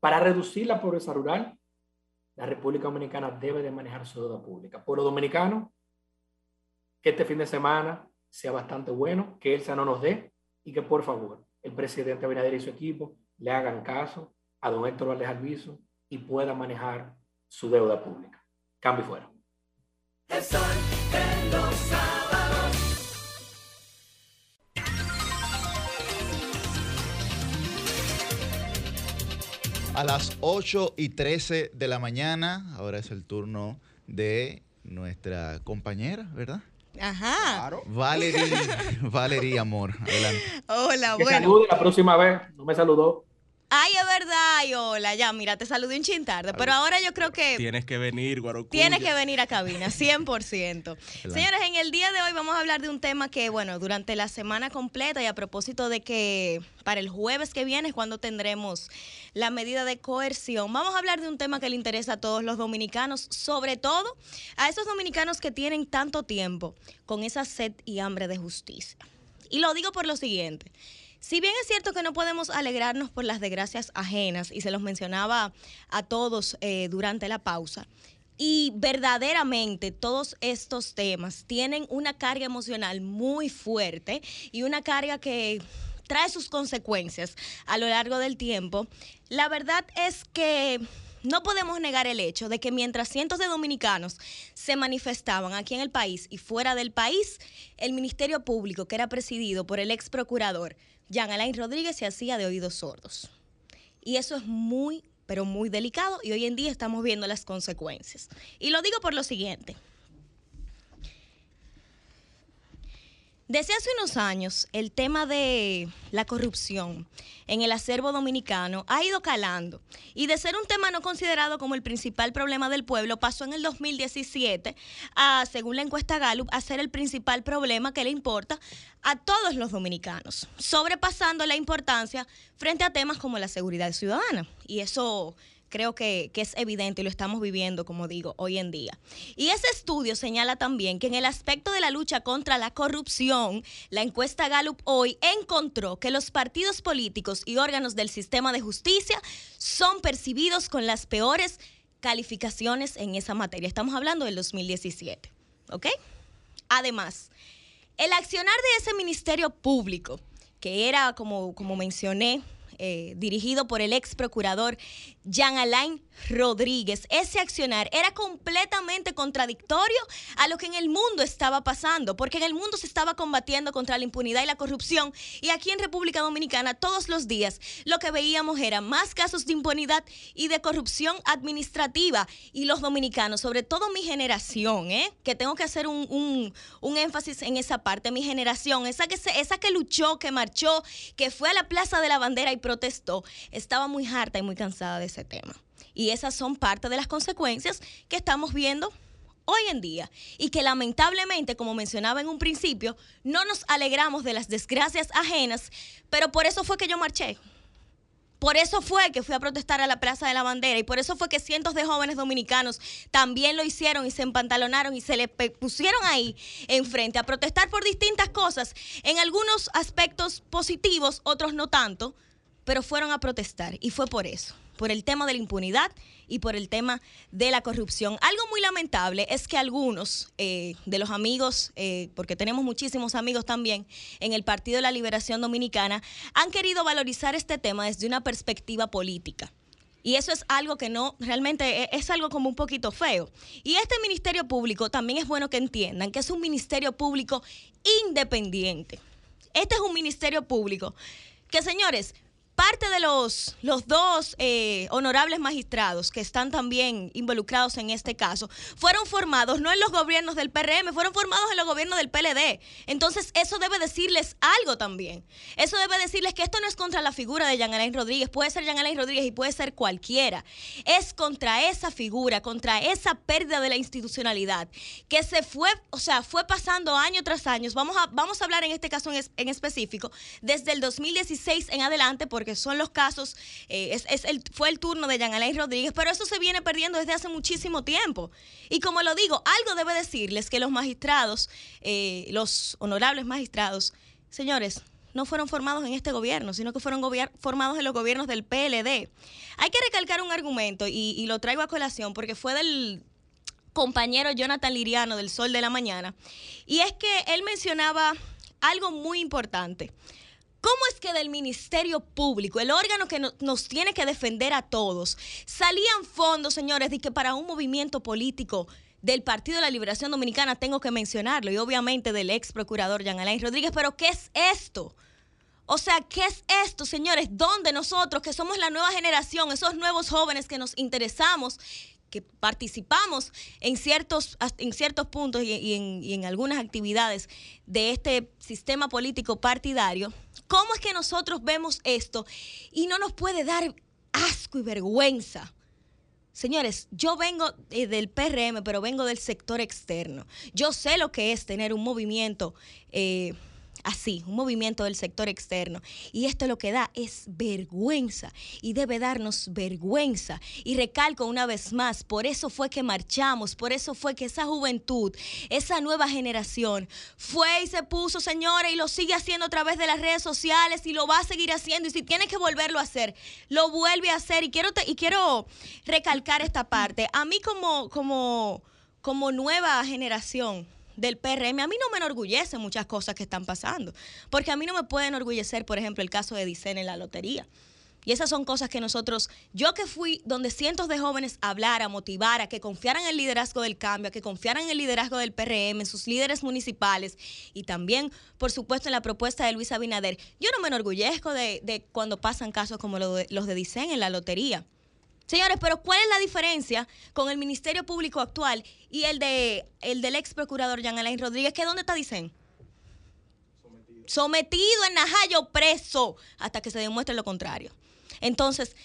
para reducir la pobreza rural, la República Dominicana debe de manejar su deuda pública. Pueblo dominicano, que este fin de semana sea bastante bueno, que Elsa no nos dé y que por favor el presidente Abinader y su equipo le hagan caso a don Héctor Valdez Alviso y pueda manejar su deuda pública. Cambio fuera. A las 8 y 13 de la mañana, ahora es el turno de nuestra compañera, ¿verdad? Ajá. Valerie, Valerie, amor, adelante. Hola, que bueno. Salude la próxima vez, no me saludó. Ay, es verdad, ay, hola, ya, mira, te saludé un chin tarde, pero ahora yo creo que... Tienes que venir, Guarocuya. Tienes que venir a cabina, 100%. Señores, en el día de hoy vamos a hablar de un tema que, bueno, durante la semana completa y a propósito de que para el jueves que viene es cuando tendremos la medida de coerción, vamos a hablar de un tema que le interesa a todos los dominicanos, sobre todo a esos dominicanos que tienen tanto tiempo con esa sed y hambre de justicia. Y lo digo por lo siguiente. Si bien es cierto que no podemos alegrarnos por las desgracias ajenas, y se los mencionaba a todos eh, durante la pausa, y verdaderamente todos estos temas tienen una carga emocional muy fuerte y una carga que trae sus consecuencias a lo largo del tiempo, la verdad es que no podemos negar el hecho de que mientras cientos de dominicanos se manifestaban aquí en el país y fuera del país, el Ministerio Público, que era presidido por el ex procurador Jean Alain Rodríguez se hacía de oídos sordos. Y eso es muy, pero muy delicado y hoy en día estamos viendo las consecuencias. Y lo digo por lo siguiente. Desde hace unos años, el tema de la corrupción en el acervo dominicano ha ido calando y de ser un tema no considerado como el principal problema del pueblo, pasó en el 2017 a, según la encuesta Gallup, a ser el principal problema que le importa a todos los dominicanos, sobrepasando la importancia frente a temas como la seguridad ciudadana. Y eso creo que, es evidente y lo estamos viviendo, como digo, hoy en día. Y ese estudio señala también que en el aspecto de la lucha contra la corrupción, la encuesta Gallup hoy encontró que los partidos políticos y órganos del sistema de justicia son percibidos con las peores calificaciones en esa materia. Estamos hablando del 2017, ¿ok? Además, el accionar de ese ministerio público, que era, como, como mencioné, eh, dirigido por el ex procurador Jean Alain Rodríguez. Ese accionar era completamente contradictorio a lo que en el mundo estaba pasando, porque en el mundo se estaba combatiendo contra la impunidad y la corrupción, y aquí en República Dominicana todos los días lo que veíamos era más casos de impunidad y de corrupción administrativa, y los dominicanos, sobre todo mi generación, ¿eh? que tengo que hacer un, énfasis en esa parte, mi generación, esa que, esa que luchó, que marchó, que fue a la Plaza de la Bandera y protestó, estaba muy harta y muy cansada de ese tema. Y esas son parte de las consecuencias que estamos viendo hoy en día. Y que lamentablemente, como mencionaba en un principio, no nos alegramos de las desgracias ajenas, pero por eso fue que yo marché. Por eso fue que fui a protestar a la Plaza de la Bandera y por eso fue que cientos de jóvenes dominicanos también lo hicieron y se empantalonaron y se le pusieron ahí enfrente a protestar por distintas cosas, en algunos aspectos positivos, otros no tanto, pero fueron a protestar y fue por eso por el tema de la impunidad y por el tema de la corrupción. Algo muy lamentable es que algunos eh, de los amigos, eh, porque tenemos muchísimos amigos también en el Partido de la Liberación Dominicana, han querido valorizar este tema desde una perspectiva política. Y eso es algo que no, realmente e, es algo como un poquito feo. Y este Ministerio Público también es bueno que entiendan que es un Ministerio Público independiente. Este es un Ministerio Público que, señores, parte de los, los dos eh, honorables magistrados que están también involucrados en este caso fueron formados no en los gobiernos del PRM, fueron formados en los gobiernos del PLD. Entonces, eso debe decirles algo también. Eso debe decirles que esto no es contra la figura de Jean Alain Rodríguez, puede ser Jean Alain Rodríguez y puede ser cualquiera. Es contra esa figura, contra esa pérdida de la institucionalidad que se fue, o sea, fue pasando año tras año. Vamos a, vamos a hablar en este caso en, en específico desde el 2016 en adelante, porque que son los casos, eh, fue el turno de Jean Alain Rodríguez, pero eso se viene perdiendo desde hace muchísimo tiempo. Y como lo digo, algo debe decirles que los magistrados, eh, los honorables magistrados, señores, no fueron formados en este gobierno, sino que fueron formados en los gobiernos del PLD. Hay que recalcar un argumento y lo traigo a colación porque fue del compañero Jonathan Liriano del Sol de la Mañana, y es que él mencionaba algo muy importante. ¿Cómo es que del Ministerio Público, el órgano que nos tiene que defender a todos, salían fondos, señores, de que para un movimiento político del Partido de la Liberación Dominicana, tengo que mencionarlo, y obviamente del ex procurador Jean Alain Rodríguez, pero ¿qué es esto? O sea, ¿qué es esto, señores? ¿Dónde nosotros, que somos la nueva generación, esos nuevos jóvenes que nos interesamos, que participamos en ciertos, en ciertos puntos y, en, y en algunas actividades de este sistema político partidario, ¿cómo es que nosotros vemos esto y no nos puede dar asco y vergüenza? Señores, yo vengo eh, del PRM, pero vengo del sector externo. Yo sé lo que es tener un movimiento eh, así, un movimiento del sector externo. Y esto lo que da es vergüenza y debe darnos vergüenza. Y recalco una vez más, por eso fue que marchamos, por eso fue que esa juventud, esa nueva generación fue y se puso, señores, y lo sigue haciendo a través de las redes sociales y lo va a seguir haciendo. Y si tiene que volverlo a hacer, lo vuelve a hacer. Y quiero, y quiero recalcar esta parte. A mí como, como, como nueva generación, del PRM, a mí no me enorgullece muchas cosas que están pasando, porque a mí no me puede enorgullecer, por ejemplo, el caso de Dicen en la lotería. Y esas son cosas que nosotros, yo que fui donde cientos de jóvenes hablara, motivara, que confiaran en el liderazgo del cambio, que confiaran en el liderazgo del PRM, en sus líderes municipales y también, por supuesto, en la propuesta de Luis Abinader. Yo no me enorgullezco de, cuando pasan casos como los de Dicen en la lotería. Señores, pero ¿cuál es la diferencia con el Ministerio Público actual y el de el del ex procurador Jean Alain Rodríguez? ¿Qué dónde está dicen? Sometido. Sometido en Najayo preso hasta que se demuestre lo contrario. Entonces,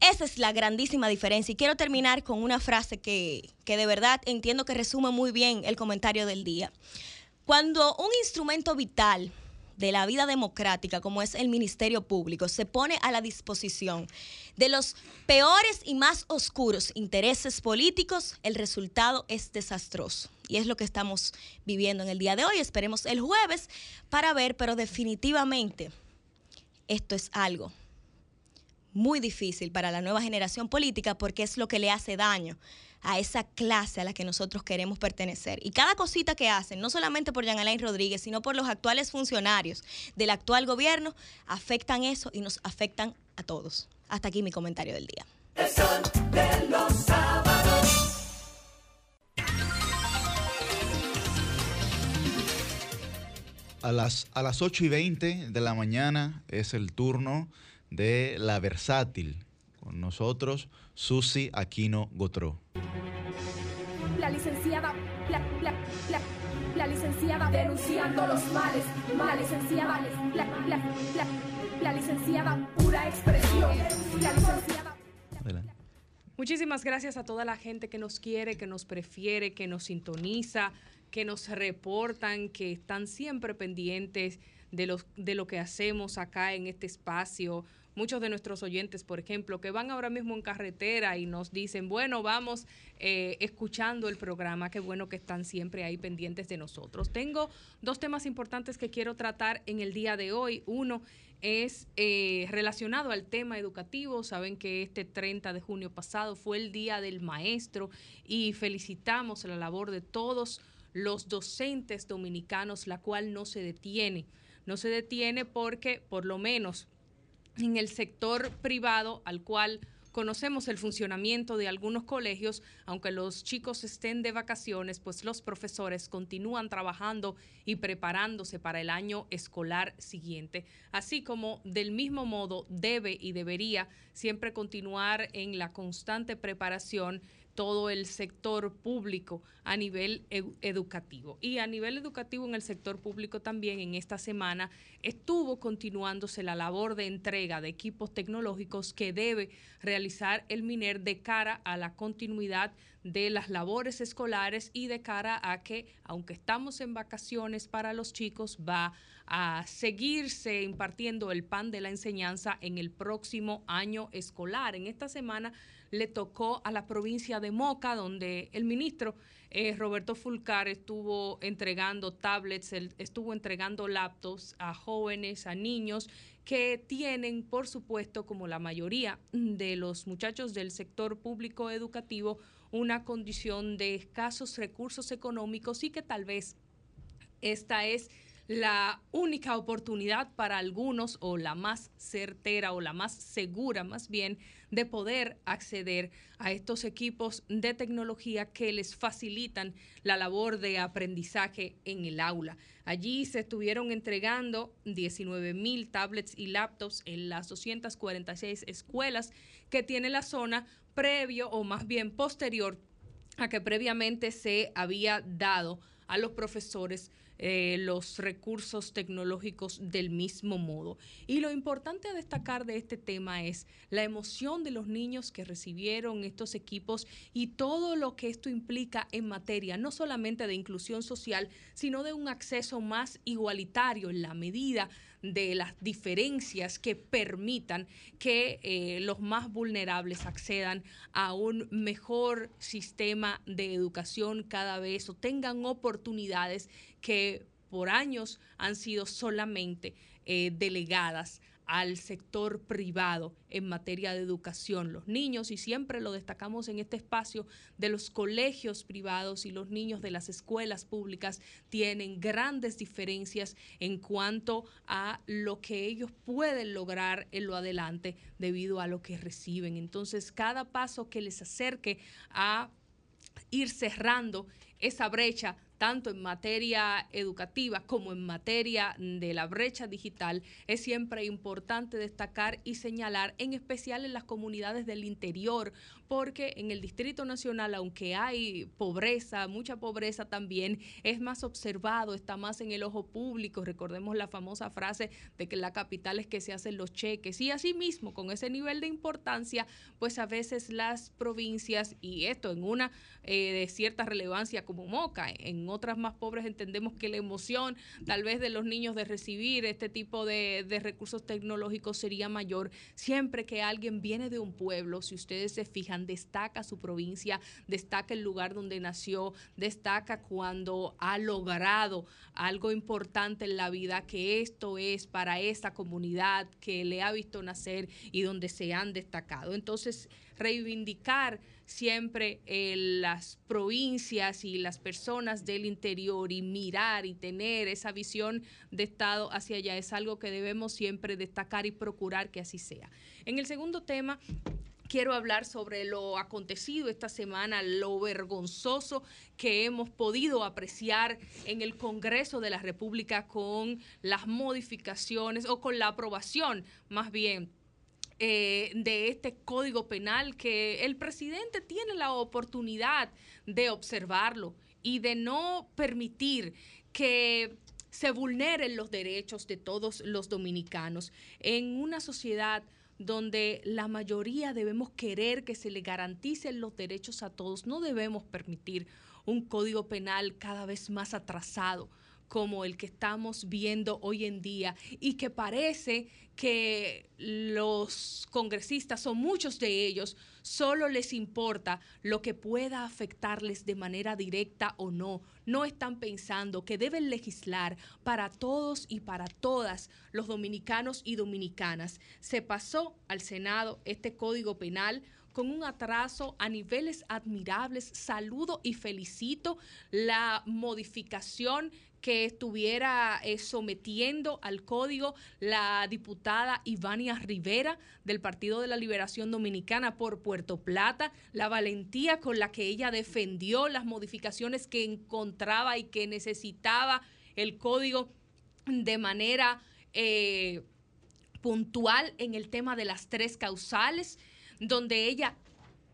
esa es la grandísima diferencia. Y quiero terminar con una frase que, que de verdad entiendo que resume muy bien el comentario del día. Cuando un instrumento vital de la vida democrática, como es el Ministerio Público, se pone a la disposición de los peores y más oscuros intereses políticos, el resultado es desastroso. Y es lo que estamos viviendo en el día de hoy. Esperemos el jueves para ver, pero definitivamente esto es algo muy difícil para la nueva generación política porque es lo que le hace daño a esa clase a la que nosotros queremos pertenecer. Y cada cosita que hacen, no solamente por Jean Alain Rodríguez, sino por los actuales funcionarios del actual gobierno, afectan eso y nos afectan a todos. Hasta aquí mi comentario del día. de los sábados. A las, a las 8 y 20 de la mañana es el turno de La Versátil. Con nosotros, Susi Aquino Gotró. La licenciada, la, la, la, la licenciada denunciando los males, la licenciada, la, la, la, la licenciada pura expresión, la licenciada. Muchísimas gracias a toda la gente que nos quiere, que nos prefiere, que nos sintoniza, que nos reportan, que están siempre pendientes de, los, de lo que hacemos acá en este espacio muchos de nuestros oyentes, por ejemplo, que van ahora mismo en carretera y nos dicen, bueno, vamos eh, escuchando el programa, qué bueno que están siempre ahí pendientes de nosotros. Tengo dos temas importantes que quiero tratar en el día de hoy. Uno es eh, relacionado al tema educativo. Saben que este 30 de junio pasado fue el Día del Maestro y felicitamos la labor de todos los docentes dominicanos, la cual no se detiene. No se detiene porque, por lo menos, en el sector privado al cual conocemos el funcionamiento de algunos colegios, aunque los chicos estén de vacaciones, pues los profesores continúan trabajando y preparándose para el año escolar siguiente, así como del mismo modo debe y debería siempre continuar en la constante preparación todo el sector público a nivel educativo. Y a nivel educativo en el sector público también en esta semana estuvo continuándose la labor de entrega de equipos tecnológicos que debe realizar el MINER de cara a la continuidad de las labores escolares y de cara a que, aunque estamos en vacaciones para los chicos, va a seguirse impartiendo el pan de la enseñanza en el próximo año escolar. En esta semana le tocó a la provincia de Moca, donde el ministro eh, Roberto Fulcar estuvo entregando tablets, estuvo entregando laptops a jóvenes, a niños que tienen, por supuesto, como la mayoría de los muchachos del sector público educativo, una condición de escasos recursos económicos y que tal vez esta es la única oportunidad para algunos o la más certera o la más segura más bien de poder acceder a estos equipos de tecnología que les facilitan la labor de aprendizaje en el aula. Allí se estuvieron entregando 19 mil tablets y laptops en las 246 escuelas que tiene la zona previo o más bien posterior a que previamente se había dado a los profesores eh, los recursos tecnológicos del mismo modo. Y lo importante a destacar de este tema es la emoción de los niños que recibieron estos equipos y todo lo que esto implica en materia, no solamente de inclusión social, sino de un acceso más igualitario en la medida de las diferencias que permitan que eh, los más vulnerables accedan a un mejor sistema de educación cada vez o tengan oportunidades que por años han sido solamente eh, delegadas al sector privado en materia de educación. Los niños, y siempre lo destacamos en este espacio, de los colegios privados y los niños de las escuelas públicas tienen grandes diferencias en cuanto a lo que ellos pueden lograr en lo adelante debido a lo que reciben. Entonces, cada paso que les acerque a ir cerrando esa brecha tanto en materia educativa como en materia de la brecha digital, es siempre importante destacar y señalar, en especial en las comunidades del interior, porque en el Distrito Nacional, aunque hay pobreza, mucha pobreza también, es más observado, está más en el ojo público. Recordemos la famosa frase de que la capital es que se hacen los cheques. Y asimismo, con ese nivel de importancia, pues a veces las provincias, y esto en una eh, de cierta relevancia como Moca, en otras más pobres entendemos que la emoción tal vez de los niños de recibir este tipo de, de recursos tecnológicos sería mayor. Siempre que alguien viene de un pueblo, si ustedes se fijan, destaca su provincia, destaca el lugar donde nació, destaca cuando ha logrado algo importante en la vida, que esto es para esa comunidad que le ha visto nacer y donde se han destacado. Entonces, reivindicar siempre eh, las provincias y las personas del interior y mirar y tener esa visión de Estado hacia allá es algo que debemos siempre destacar y procurar que así sea. En el segundo tema, quiero hablar sobre lo acontecido esta semana, lo vergonzoso que hemos podido apreciar en el Congreso de la República con las modificaciones o con la aprobación más bien eh, de este código penal que el presidente tiene la oportunidad de observarlo y de no permitir que se vulneren los derechos de todos los dominicanos en una sociedad donde la mayoría debemos querer que se le garanticen los derechos a todos. No debemos permitir un código penal cada vez más atrasado como el que estamos viendo hoy en día y que parece que los congresistas o muchos de ellos solo les importa lo que pueda afectarles de manera directa o no. No están pensando que deben legislar para todos y para todas los dominicanos y dominicanas. Se pasó al Senado este código penal con un atraso a niveles admirables. Saludo y felicito la modificación que estuviera eh, sometiendo al código la diputada Ivania Rivera del Partido de la Liberación Dominicana por Puerto Plata, la valentía con la que ella defendió las modificaciones que encontraba y que necesitaba el código de manera eh, puntual en el tema de las tres causales, donde ella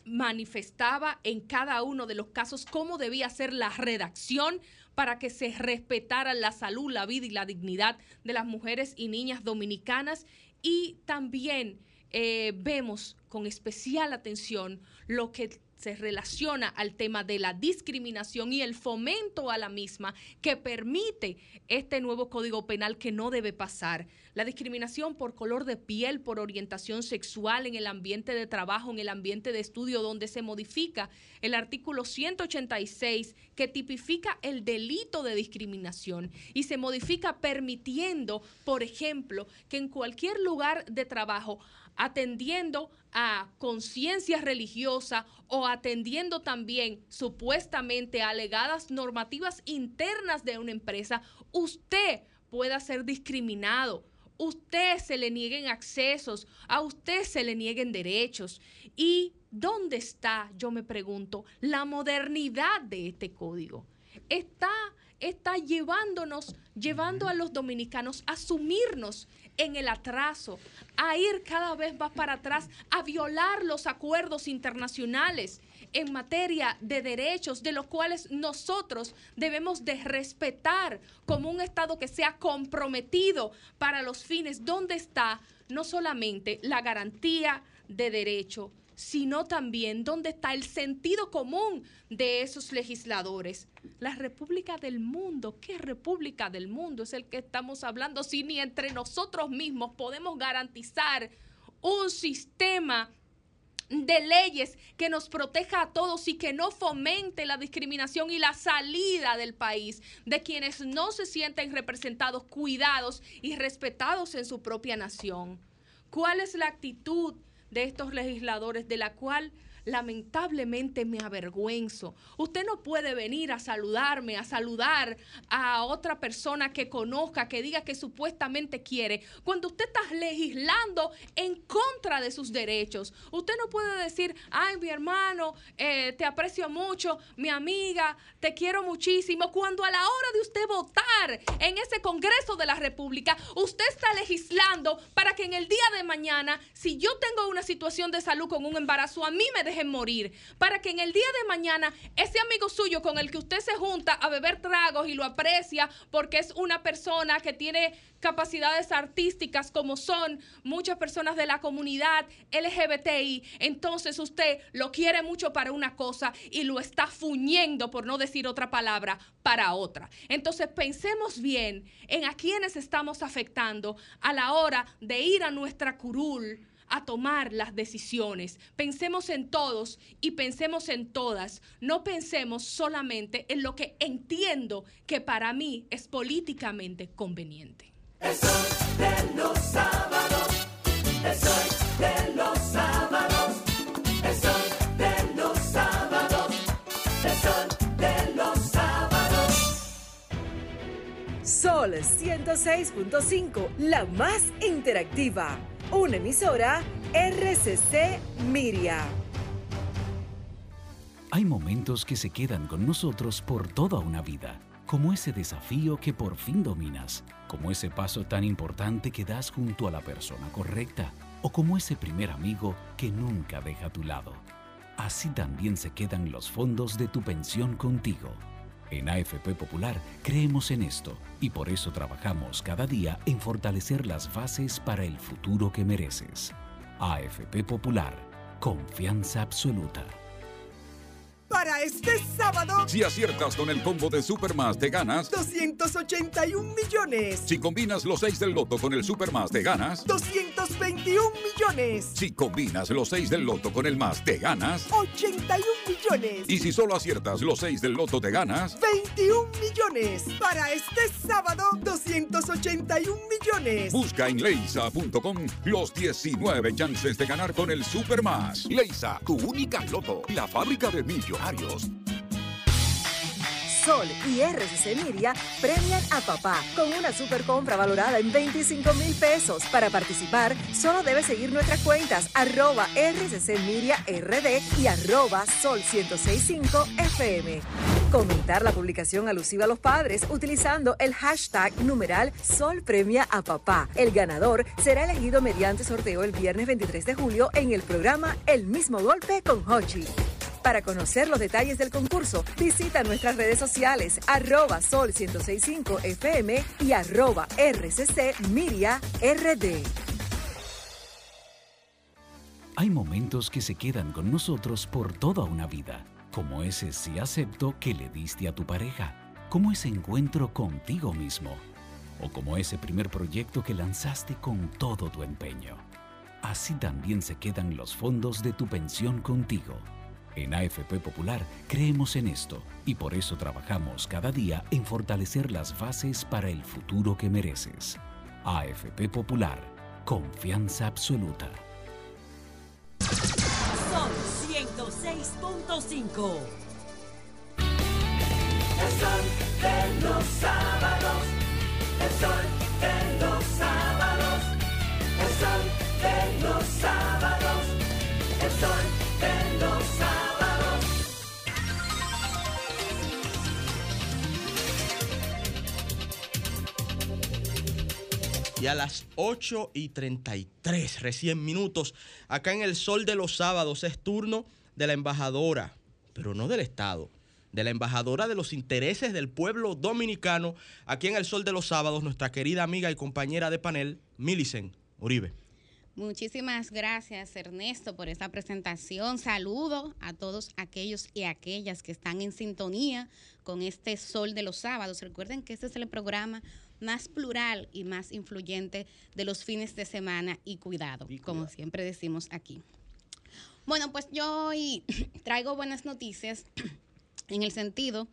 manifestaba en cada uno de los casos cómo debía ser la redacción para que se respetara la salud, la vida y la dignidad de las mujeres y niñas dominicanas. Y también eh, vemos con especial atención lo que se relaciona al tema de la discriminación y el fomento a la misma que permite este nuevo código penal que no debe pasar. La discriminación por color de piel, por orientación sexual en el ambiente de trabajo, en el ambiente de estudio, donde se modifica el artículo 186 que tipifica el delito de discriminación y se modifica permitiendo, por ejemplo, que en cualquier lugar de trabajo atendiendo a conciencia religiosa o atendiendo también supuestamente alegadas normativas internas de una empresa, usted pueda ser discriminado. Usted se le nieguen accesos, a usted se le nieguen derechos. ¿Y dónde está, yo me pregunto, la modernidad de este código? Está, está llevándonos, llevando a los dominicanos a sumirnos en el atraso, a ir cada vez más para atrás, a violar los acuerdos internacionales en materia de derechos, de los cuales nosotros debemos de respetar como un Estado que sea comprometido para los fines donde está no solamente la garantía de derecho, sino también dónde está el sentido común de esos legisladores. La República del Mundo, ¿qué República del Mundo es el que estamos hablando si ni entre nosotros mismos podemos garantizar un sistema de leyes que nos proteja a todos y que no fomente la discriminación y la salida del país de quienes no se sienten representados, cuidados y respetados en su propia nación. ¿Cuál es la actitud de estos legisladores de la cual lamentablemente me avergüenzo. Usted no puede venir a saludarme, a saludar a otra persona que conozca, que diga que supuestamente quiere, cuando usted está legislando en contra de sus derechos. Usted no puede decir, ay, mi hermano, eh, te aprecio mucho, mi amiga, te quiero muchísimo, cuando a la hora de usted votar en ese Congreso de la República, usted está legislando para que en el día de mañana, si yo tengo una situación de salud con un embarazo, a mí me deje morir, para que en el día de mañana ese amigo suyo con el que usted se junta a beber tragos y lo aprecia porque es una persona que tiene capacidades artísticas como son muchas personas de la comunidad LGBTI, entonces usted lo quiere mucho para una cosa y lo está fuñendo, por no decir otra palabra, para otra. Entonces pensemos bien en a quienes estamos afectando a la hora de ir a nuestra curul a tomar las decisiones. Pensemos en todos y pensemos en todas. No pensemos solamente en lo que entiendo que para mí es políticamente conveniente. Eso de los sábados, eso de los sábados, eso de los sábados, eso de los sábados. Sol 106.5, la más interactiva una emisora RCC Miria. Hay momentos que se quedan con nosotros por toda una vida, como ese desafío que por fin dominas, como ese paso tan importante que das junto a la persona correcta, o como ese primer amigo que nunca deja a tu lado. Así también se quedan los fondos de tu pensión contigo en AFP Popular creemos en esto y por eso trabajamos cada día en fortalecer las bases para el futuro que mereces. AFP Popular, confianza absoluta para este sábado. Si aciertas con el combo de Supermas, te ganas 281 millones. Si combinas los 6 del loto con el Supermas, te ganas 221 millones. Si combinas los 6 del loto con el más, te ganas 81 millones. Y si solo aciertas los 6 del loto, te ganas 21 millones. Para este sábado, 281 millones. Busca en leisa.com los 19 chances de ganar con el Supermas. Leisa, tu única loto, la fábrica de Sol y RCC Miria premian a papá con una super compra valorada en 25 mil pesos. Para participar, solo debes seguir nuestras cuentas arroba RCC Miria RD y arroba Sol 1065 FM. Comentar la publicación alusiva a los padres utilizando el hashtag numeral Sol Premia a Papá. El ganador será elegido mediante sorteo el viernes 23 de julio en el programa El mismo golpe con Hochi. Para conocer los detalles del concurso, visita nuestras redes sociales arroba sol 1065 FM y arroba RCC Miria RD. Hay momentos que se quedan con nosotros por toda una vida, como ese sí acepto que le diste a tu pareja, como ese encuentro contigo mismo, o como ese primer proyecto que lanzaste con todo tu empeño. Así también se quedan los fondos de tu pensión contigo en AFP Popular creemos en esto y por eso trabajamos cada día en fortalecer las bases para el futuro que mereces. AFP Popular, confianza absoluta. Son 106.5. El sol de los sábados, el sol de los sábados, el sol de los sábados, el sol de los Y a las 8 y 33, recién minutos, acá en el Sol de los Sábados es turno de la embajadora, pero no del Estado, de la embajadora de los intereses del pueblo dominicano, aquí en el Sol de los Sábados, nuestra querida amiga y compañera de panel, Milicen Uribe. Muchísimas gracias Ernesto por esta presentación. Saludo a todos aquellos y aquellas que están en sintonía con este Sol de los Sábados. Recuerden que este es el programa más plural y más influyente de los fines de semana y cuidado, como siempre decimos aquí. Bueno, pues yo hoy traigo buenas noticias en el sentido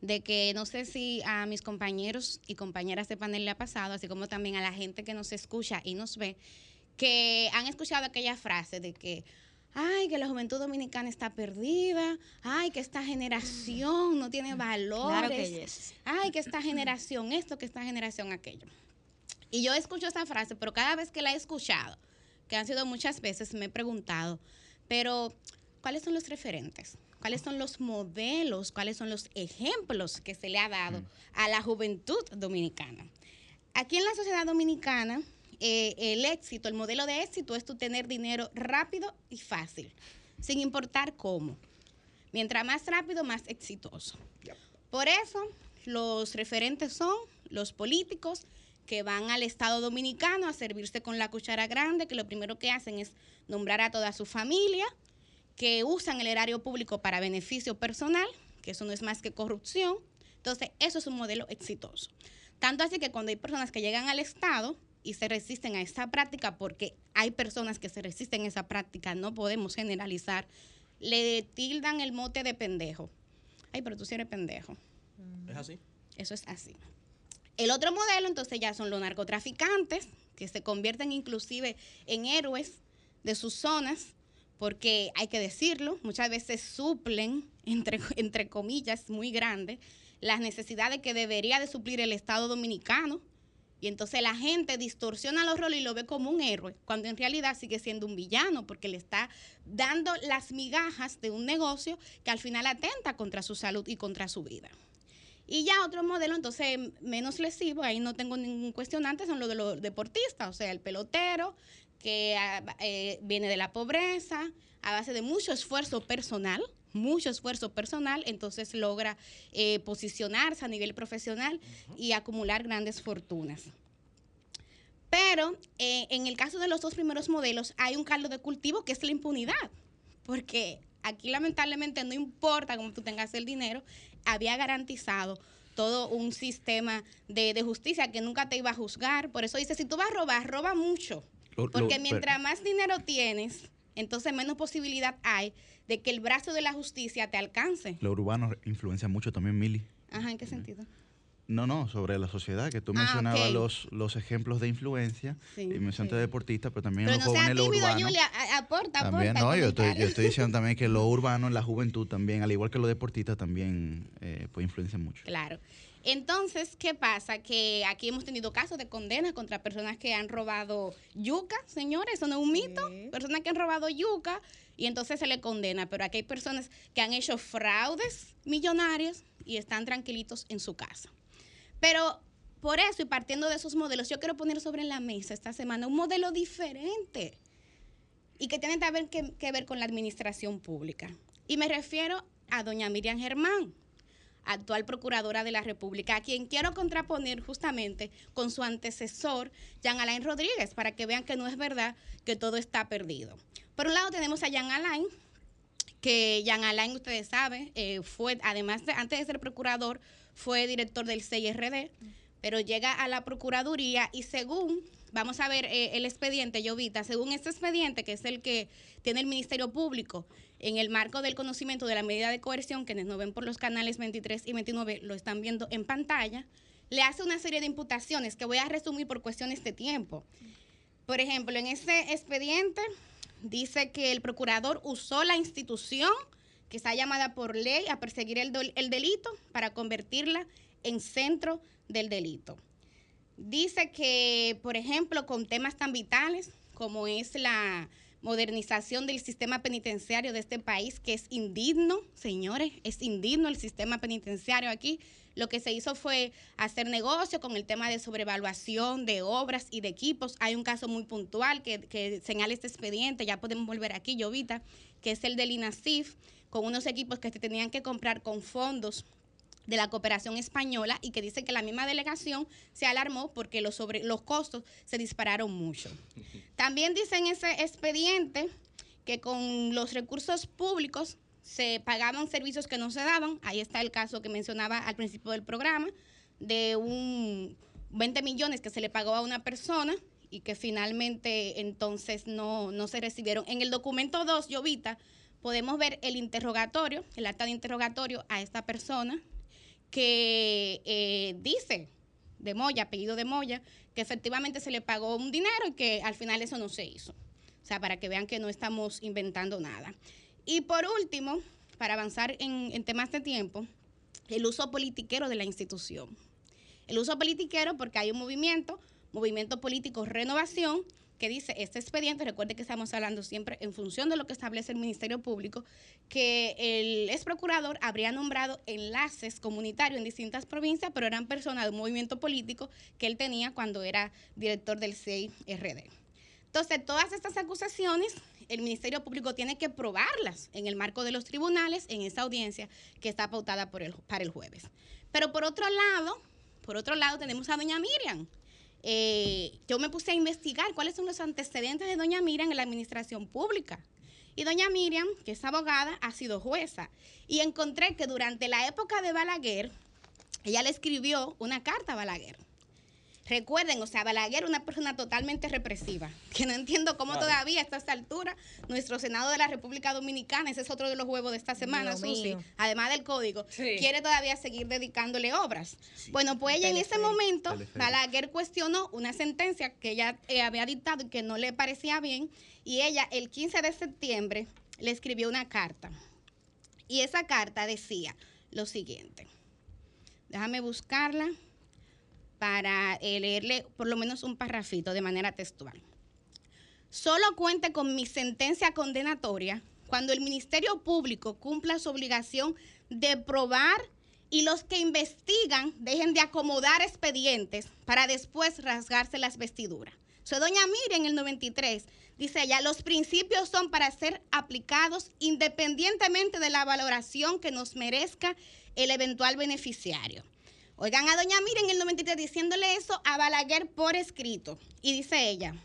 de que no sé si a mis compañeros y compañeras de panel le ha pasado, así como también a la gente que nos escucha y nos ve, que han escuchado aquella frase de que, ay, que la juventud dominicana está perdida, ay, que esta generación no tiene valores, ay, que esta generación esto, que esta generación aquello. Y yo escucho esa frase, pero cada vez que la he escuchado, que han sido muchas veces, me he preguntado, pero ¿cuáles son los referentes? ¿Cuáles son los modelos? ¿Cuáles son los ejemplos que se le ha dado mm. a la juventud dominicana? Aquí en la sociedad dominicana, eh, el éxito, el modelo de éxito es tu tener dinero rápido y fácil, sin importar cómo. Mientras más rápido, más exitoso. Por eso, los referentes son los políticos que van al Estado Dominicano a servirse con la cuchara grande, que lo primero que hacen es nombrar a toda su familia, que usan el erario público para beneficio personal, que eso no es más que corrupción. Entonces, eso es un modelo exitoso. Tanto así que cuando hay personas que llegan al Estado, y se resisten a esa práctica porque hay personas que se resisten a esa práctica, no podemos generalizar, le tildan el mote de pendejo. Ay, pero tú sí eres pendejo. ¿Es así? Eso es así. El otro modelo entonces ya son los narcotraficantes, que se convierten inclusive en héroes de sus zonas, porque hay que decirlo, muchas veces suplen, entre, entre comillas, muy grandes, las necesidades que debería de suplir el Estado dominicano y entonces la gente distorsiona los roles y lo ve como un héroe, cuando en realidad sigue siendo un villano, porque le está dando las migajas de un negocio que al final atenta contra su salud y contra su vida. Y ya otro modelo, entonces menos lesivo, ahí no tengo ningún cuestionante, son los de los deportistas, o sea, el pelotero que eh, viene de la pobreza, a base de mucho esfuerzo personal, mucho esfuerzo personal, entonces logra eh, posicionarse a nivel profesional y acumular grandes fortunas. Pero eh, en el caso de los dos primeros modelos hay un caldo de cultivo que es la impunidad, porque aquí lamentablemente no importa cómo tú tengas el dinero, había garantizado todo un sistema de, justicia que nunca te iba a juzgar. Por eso dice, si tú vas a robar, roba mucho. Porque mientras más dinero tienes, entonces menos posibilidad hay de que el brazo de la justicia te alcance. Lo urbano influencia mucho también, Mili. Ajá, ¿en qué sentido? No, no, sobre la sociedad, que tú ah, mencionabas los, los ejemplos de influencia y mencionaste deportistas, pero también pero los jóvenes, lo urbano. Julia, aporta, también, no, yo estoy, yo estoy diciendo también que lo urbano, la juventud también, al igual que los deportistas, también eh, pues influencia mucho. Claro. Entonces, ¿qué pasa? Que aquí hemos tenido casos de condenas contra personas que han robado yuca, señores, eso no es un mito. Personas que han robado yuca y entonces se le condena. Pero aquí hay personas que han hecho fraudes millonarios y están tranquilitos en su casa. Pero por eso y partiendo de esos modelos, yo quiero poner sobre la mesa esta semana un modelo diferente y que tiene que, que ver con la administración pública. Y me refiero a doña Miriam Germán actual procuradora de la República, a quien quiero contraponer justamente con su antecesor, Jean Alain Rodríguez, para que vean que no es verdad que todo está perdido. Por un lado tenemos a Jean Alain, que Jean Alain, ustedes saben, eh, fue, además de, antes de ser procurador, fue director del CIRD, pero llega a la Procuraduría y según, vamos a ver eh, el expediente, Llovita, según este expediente, que es el que tiene el Ministerio Público, en el marco del conocimiento de la medida de coerción, quienes nos ven por los canales 23 y 29 lo están viendo en pantalla, le hace una serie de imputaciones que voy a resumir por cuestiones de tiempo. Por ejemplo, en ese expediente dice que el procurador usó la institución que está llamada por ley a perseguir el, el delito para convertirla en centro del delito. Dice que, por ejemplo, con temas tan vitales como es la modernización del sistema penitenciario de este país, que es indigno, señores, es indigno el sistema penitenciario aquí. Lo que se hizo fue hacer negocio con el tema de sobrevaluación de obras y de equipos. Hay un caso muy puntual que, que señala este expediente, ya podemos volver aquí, Llovita, que es el del INASIF, con unos equipos que se tenían que comprar con fondos de la cooperación española y que dice que la misma delegación se alarmó porque los, sobre, los costos se dispararon mucho. También dice en ese expediente que con los recursos públicos se pagaban servicios que no se daban. Ahí está el caso que mencionaba al principio del programa, de un 20 millones que se le pagó a una persona y que finalmente entonces no, no se recibieron. En el documento 2, Llovita, podemos ver el interrogatorio, el acta de interrogatorio a esta persona, que eh, dice de Moya, apellido de Moya, que efectivamente se le pagó un dinero y que al final eso no se hizo. O sea, para que vean que no estamos inventando nada. Y por último, para avanzar en, en temas de tiempo, el uso politiquero de la institución. El uso politiquero porque hay un movimiento, movimiento político Renovación, que dice este expediente, recuerde que estamos hablando siempre en función de lo que establece el Ministerio Público, que el ex procurador habría nombrado enlaces comunitarios en distintas provincias, pero eran personas de un movimiento político que él tenía cuando era director del CIRD. Entonces, todas estas acusaciones, el Ministerio Público tiene que probarlas en el marco de los tribunales, en esa audiencia que está pautada para el jueves. Pero por otro lado, por otro lado tenemos a doña Miriam, eh, yo me puse a investigar cuáles son los antecedentes de doña Miriam en la administración pública. Y doña Miriam, que es abogada, ha sido jueza. Y encontré que durante la época de Balaguer, ella le escribió una carta a Balaguer Recuerden, o sea, Balaguer una persona totalmente represiva, que no entiendo cómo todavía a esta altura nuestro Senado de la República Dominicana, ese es otro de los huevos de esta semana, Susi, además del código, quiere todavía seguir dedicándole obras. Bueno, pues ella en ese momento, Balaguer cuestionó una sentencia que ella eh, había dictado y que no le parecía bien, y ella el 15 de septiembre le escribió una carta. Y esa carta decía lo siguiente. Déjame buscarla para eh, leerle por lo menos un parrafito de manera textual. Solo cuente con mi sentencia condenatoria cuando el Ministerio Público cumpla su obligación de probar y los que investigan dejen de acomodar expedientes para después rasgarse las vestiduras. Soy doña Miriam en el 93. Dice ella, los principios son para ser aplicados independientemente de la valoración que nos merezca el eventual beneficiario. Oigan a doña Miriam en el 93 diciéndole eso a Balaguer por escrito. Y dice ella,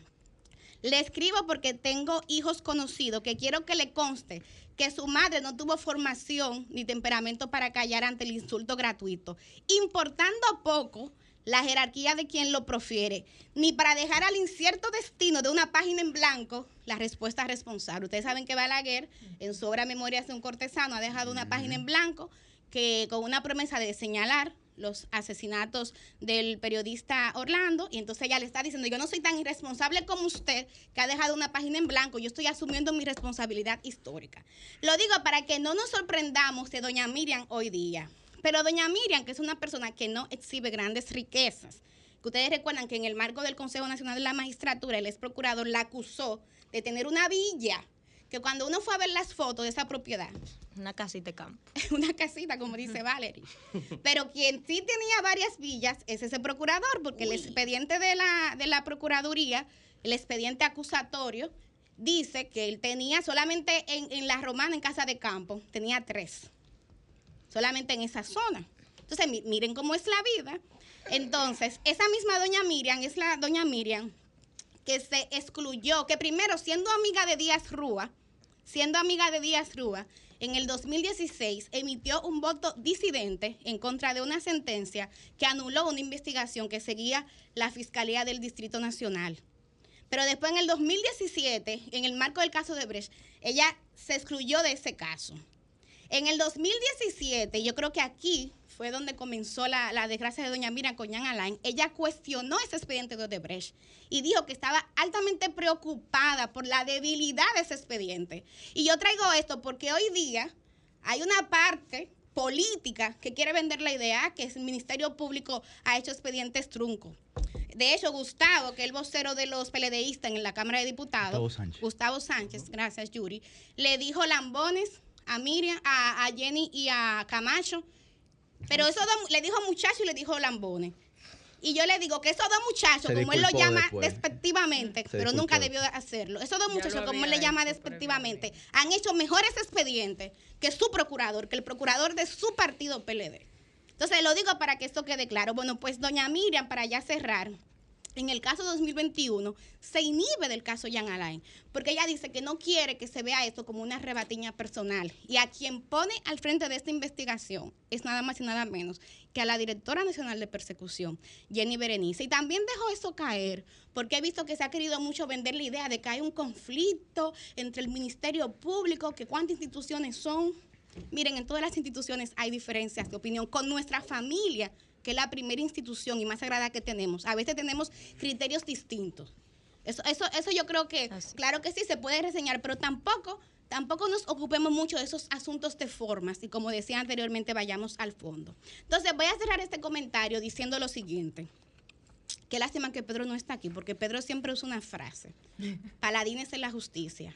le escribo porque tengo hijos conocidos que quiero que le conste que su madre no tuvo formación ni temperamento para callar ante el insulto gratuito, importando poco la jerarquía de quien lo profiere, ni para dejar al incierto destino de una página en blanco la respuesta responsable. Ustedes saben que Balaguer, en su obra Memorias de un cortesano, ha dejado una página en blanco que con una promesa de señalar los asesinatos del periodista Orlando y entonces ella le está diciendo, yo no soy tan irresponsable como usted que ha dejado una página en blanco, yo estoy asumiendo mi responsabilidad histórica. Lo digo para que no nos sorprendamos de doña Miriam hoy día, pero doña Miriam, que es una persona que no exhibe grandes riquezas, que ustedes recuerdan que en el marco del Consejo Nacional de la Magistratura el ex procurador la acusó de tener una villa que cuando uno fue a ver las fotos de esa propiedad. Una casita de campo. una casita, como dice Valerie. Pero quien sí tenía varias villas es ese procurador, porque el expediente de la, de la Procuraduría, el expediente acusatorio, dice que él tenía solamente en, en la Romana, en Casa de Campo, tenía tres. Solamente en esa zona. Entonces, miren cómo es la vida. Entonces, esa misma doña Miriam es la doña Miriam que se excluyó, que primero siendo amiga de Díaz Rúa, siendo amiga de Díaz Rúa, en el 2016 emitió un voto disidente en contra de una sentencia que anuló una investigación que seguía la Fiscalía del Distrito Nacional. Pero después en el 2017, en el marco del caso de Brecht, ella se excluyó de ese caso. En el 2017, yo creo que aquí fue donde comenzó la, desgracia de doña Mira Coñán Alain, ella cuestionó ese expediente de Odebrecht y dijo que estaba altamente preocupada por la debilidad de ese expediente. Y yo traigo esto porque hoy día hay una parte política que quiere vender la idea que el Ministerio Público ha hecho expedientes truncos. De hecho, Gustavo, que es el vocero de los PLDistas en la Cámara de Diputados, Gustavo Sánchez, Gustavo Sánchez gracias Yuri, le dijo lambones a Miriam, a, Jenny y a Camacho. Pero eso le dijo muchacho y le dijo lambones. Y yo le digo que esos dos muchachos, como él lo llama despectivamente, pero nunca debió hacerlo, esos dos muchachos, como él le llama despectivamente, han hecho mejores expedientes que su procurador, que el procurador de su partido PLD. Entonces lo digo para que esto quede claro. Bueno, pues doña Miriam, para ya cerrar, en el caso 2021 se inhibe del caso Jan Alain, porque ella dice que no quiere que se vea esto como una rebatiña personal. Y a quien pone al frente de esta investigación es nada más y nada menos que a la directora nacional de persecución, Jenny Berenice. Y también dejó eso caer, porque he visto que se ha querido mucho vender la idea de que hay un conflicto entre el Ministerio Público, que cuántas instituciones son. Miren, en todas las instituciones hay diferencias de opinión. Con nuestra familia que es la primera institución y más sagrada que tenemos. A veces tenemos criterios distintos. Eso, eso, eso yo creo que, claro que sí, se puede reseñar, pero tampoco, tampoco nos ocupemos mucho de esos asuntos de formas y como decía anteriormente, vayamos al fondo. Entonces, voy a cerrar este comentario diciendo lo siguiente. Qué lástima que Pedro no está aquí, porque Pedro siempre usa una frase. Paladines en la justicia.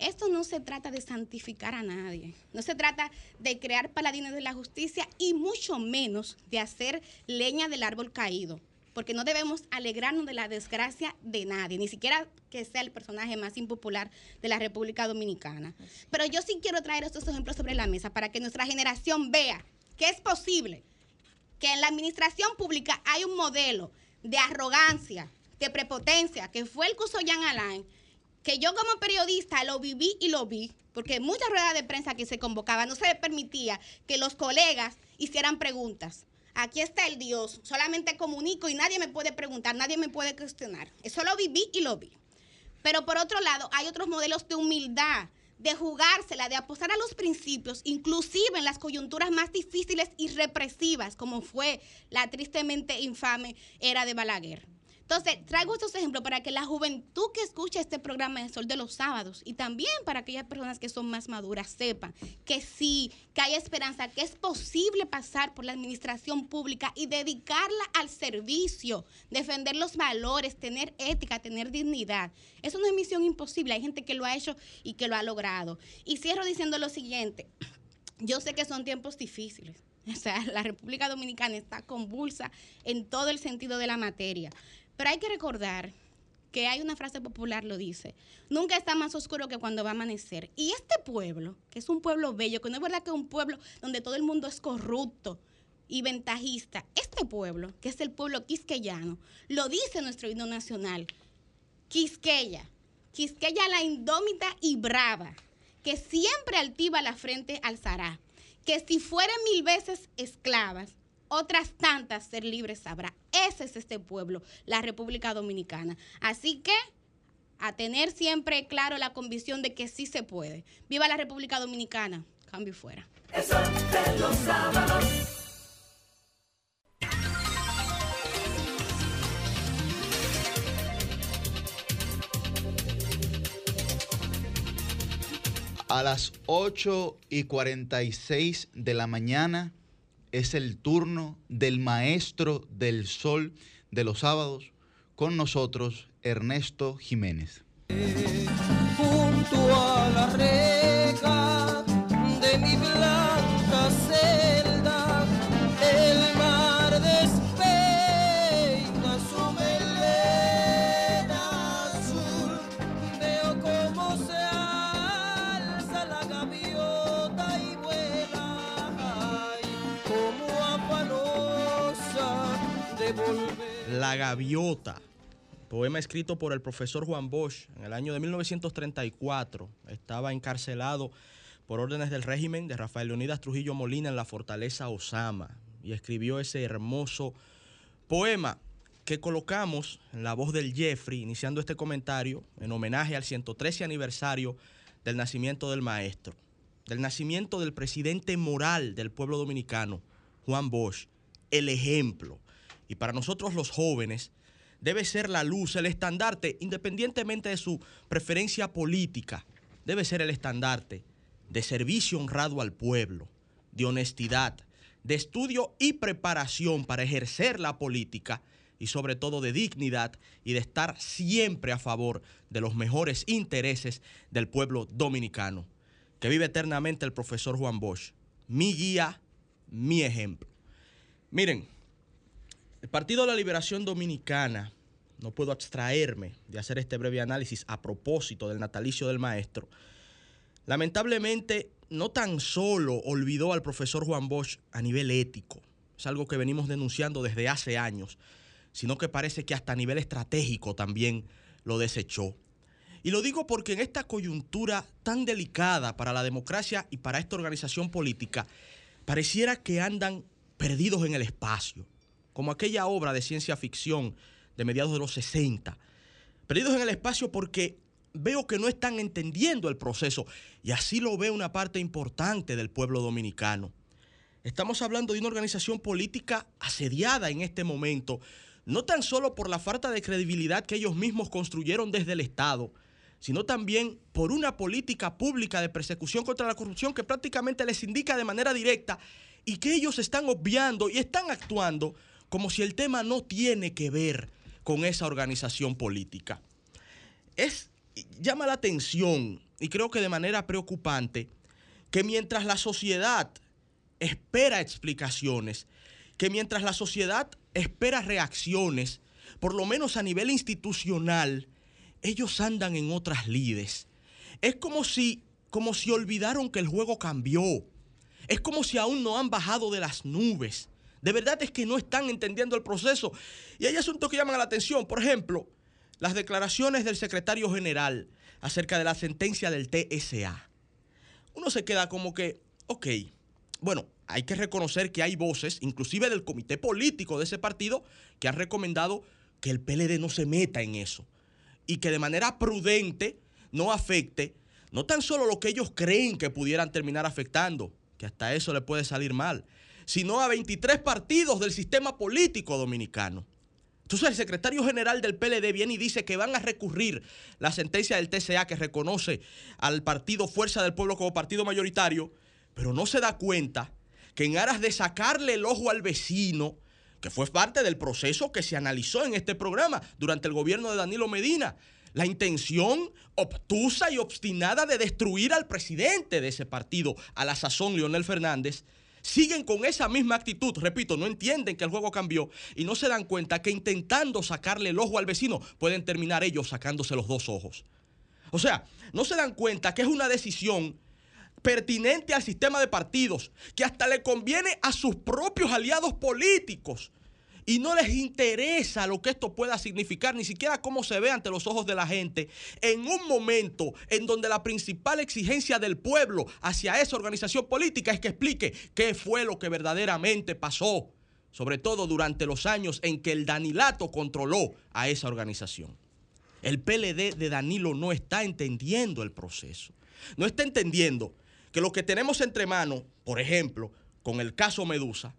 Esto no se trata de santificar a nadie, no se trata de crear paladines de la justicia y mucho menos de hacer leña del árbol caído, porque no debemos alegrarnos de la desgracia de nadie, ni siquiera que sea el personaje más impopular de la República Dominicana. Pero yo sí quiero traer estos ejemplos sobre la mesa para que nuestra generación vea que es posible que en la administración pública hay un modelo de arrogancia, de prepotencia, que fue el que usó Jean Alain, que yo como periodista lo viví y lo vi, porque muchas ruedas de prensa que se convocaban no se le permitía que los colegas hicieran preguntas. Aquí está el Dios, solamente comunico y nadie me puede preguntar, nadie me puede cuestionar. Eso lo viví y lo vi. Pero por otro lado, hay otros modelos de humildad, de jugársela, de apostar a los principios, inclusive en las coyunturas más difíciles y represivas, como fue la tristemente infame era de Balaguer. Entonces, traigo estos ejemplos para que la juventud que escucha este programa de Sol de los Sábados y también para aquellas personas que son más maduras sepan que sí, que hay esperanza, que es posible pasar por la administración pública y dedicarla al servicio, defender los valores, tener ética, tener dignidad. Eso no es misión imposible, hay gente que lo ha hecho y que lo ha logrado. Y cierro diciendo lo siguiente, yo sé que son tiempos difíciles. O sea, la República Dominicana está convulsa en todo el sentido de la materia. Pero hay que recordar que hay una frase popular, lo dice, nunca está más oscuro que cuando va a amanecer. Y este pueblo, que es un pueblo bello, que no es verdad que es un pueblo donde todo el mundo es corrupto y ventajista, este pueblo, que es el pueblo quisqueyano, lo dice nuestro himno nacional, Quisqueya, Quisqueya la indómita y brava, que siempre altiva la frente alzará, que si fueren mil veces esclavas, otras tantas ser libres sabrá. Ese es este pueblo, la República Dominicana. Así que a tener siempre claro la convicción de que sí se puede. Viva la República Dominicana. Cambio fuera. A las 8 y 46 de la mañana es el turno del maestro del sol de los sábados, con nosotros Ernesto Jiménez. Gaviota. Poema escrito por el profesor Juan Bosch en el año de 1934. Estaba encarcelado por órdenes del régimen de Rafael Leonidas Trujillo Molina en la fortaleza Osama y escribió ese hermoso poema que colocamos en la voz del Jeffrey, iniciando este comentario en homenaje al 113 aniversario del nacimiento del maestro, del nacimiento del presidente moral del pueblo dominicano, Juan Bosch, el ejemplo. Y para nosotros los jóvenes, debe ser la luz, el estandarte, independientemente de su preferencia política, debe ser el estandarte de servicio honrado al pueblo, de honestidad, de estudio y preparación para ejercer la política y sobre todo de dignidad y de estar siempre a favor de los mejores intereses del pueblo dominicano. Que vive eternamente el profesor Juan Bosch, mi guía, mi ejemplo. Miren, el Partido de la Liberación Dominicana, no puedo abstraerme de hacer este breve análisis a propósito del natalicio del maestro, lamentablemente no tan solo olvidó al profesor Juan Bosch a nivel ético, es algo que venimos denunciando desde hace años, sino que parece que hasta a nivel estratégico también lo desechó. Y lo digo porque en esta coyuntura tan delicada para la democracia y para esta organización política, pareciera que andan perdidos en el espacio, como aquella obra de ciencia ficción de mediados de los 60. Perdidos en el espacio porque veo que no están entendiendo el proceso y así lo ve una parte importante del pueblo dominicano. Estamos hablando de una organización política asediada en este momento no tan solo por la falta de credibilidad que ellos mismos construyeron desde el Estado, sino también por una política pública de persecución contra la corrupción que prácticamente les indica de manera directa y que ellos están obviando y están actuando como si el tema no tiene que ver con esa organización política. Es llama la atención y creo que de manera preocupante que mientras la sociedad espera explicaciones, que mientras la sociedad espera reacciones, por lo menos a nivel institucional, ellos andan en otras lides. Es como si, como si olvidaron que el juego cambió. Es como si aún no han bajado de las nubes. De verdad es que no están entendiendo el proceso. Y hay asuntos que llaman la atención. Por ejemplo, las declaraciones del secretario general acerca de la sentencia del TSA. Uno se queda como que, ok, bueno, hay que reconocer que hay voces, inclusive del comité político de ese partido, que han recomendado que el PLD no se meta en eso y que de manera prudente no afecte no tan solo lo que ellos creen que pudieran terminar afectando, que hasta eso le puede salir mal, sino a 23 partidos del sistema político dominicano. Entonces el secretario general del PLD viene y dice que van a recurrir la sentencia del TCA que reconoce al partido Fuerza del Pueblo como partido mayoritario, pero no se da cuenta que en aras de sacarle el ojo al vecino, que fue parte del proceso que se analizó en este programa durante el gobierno de Danilo Medina, la intención obtusa y obstinada de destruir al presidente de ese partido, a la sazón Leonel Fernández, siguen con esa misma actitud. Repito, no entienden que el juego cambió y no se dan cuenta que intentando sacarle el ojo al vecino pueden terminar ellos sacándose los dos ojos. O sea, no se dan cuenta que es una decisión pertinente al sistema de partidos, que hasta le conviene a sus propios aliados políticos. Y no les interesa lo que esto pueda significar, ni siquiera cómo se ve ante los ojos de la gente, en un momento en donde la principal exigencia del pueblo hacia esa organización política es que explique qué fue lo que verdaderamente pasó, sobre todo durante los años en que el Danilato controló a esa organización. El PLD de Danilo no está entendiendo el proceso, no está entendiendo que lo que tenemos entre manos, por ejemplo, con el caso Medusa,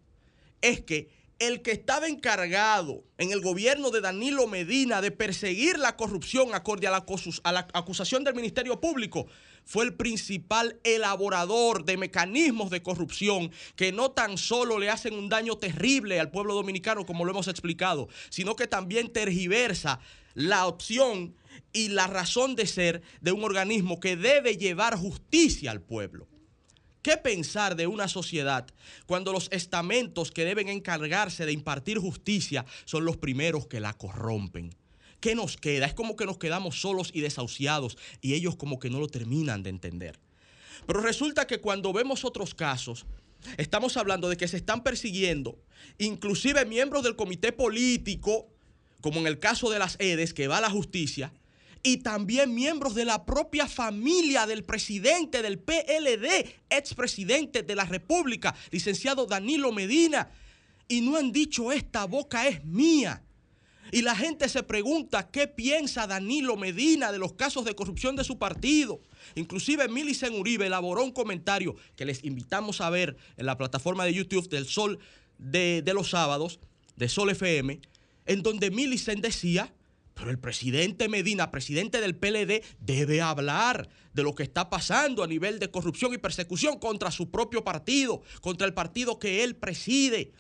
es que el que estaba encargado en el gobierno de Danilo Medina de perseguir la corrupción acorde a la, acusación del Ministerio Público fue el principal elaborador de mecanismos de corrupción que no tan solo le hacen un daño terrible al pueblo dominicano, como lo hemos explicado, sino que también tergiversa la opción y la razón de ser de un organismo que debe llevar justicia al pueblo. ¿Qué pensar de una sociedad cuando los estamentos que deben encargarse de impartir justicia son los primeros que la corrompen? ¿Qué nos queda? Es como que nos quedamos solos y desahuciados y ellos como que no lo terminan de entender. Pero resulta que cuando vemos otros casos, estamos hablando de que se están persiguiendo inclusive miembros del comité político, como en el caso de las EDES, que va a la justicia, y también miembros de la propia familia del presidente del PLD, expresidente de la República, licenciado Danilo Medina. Y no han dicho esta boca es mía. Y la gente se pregunta qué piensa Danilo Medina de los casos de corrupción de su partido. Inclusive Milicen Uribe elaboró un comentario que les invitamos a ver en la plataforma de YouTube del Sol de, de los sábados, de Sol FM, en donde Milicen decía pero el presidente Medina, presidente del PLD, debe hablar de lo que está pasando a nivel de corrupción y persecución contra su propio partido, contra el partido que él preside.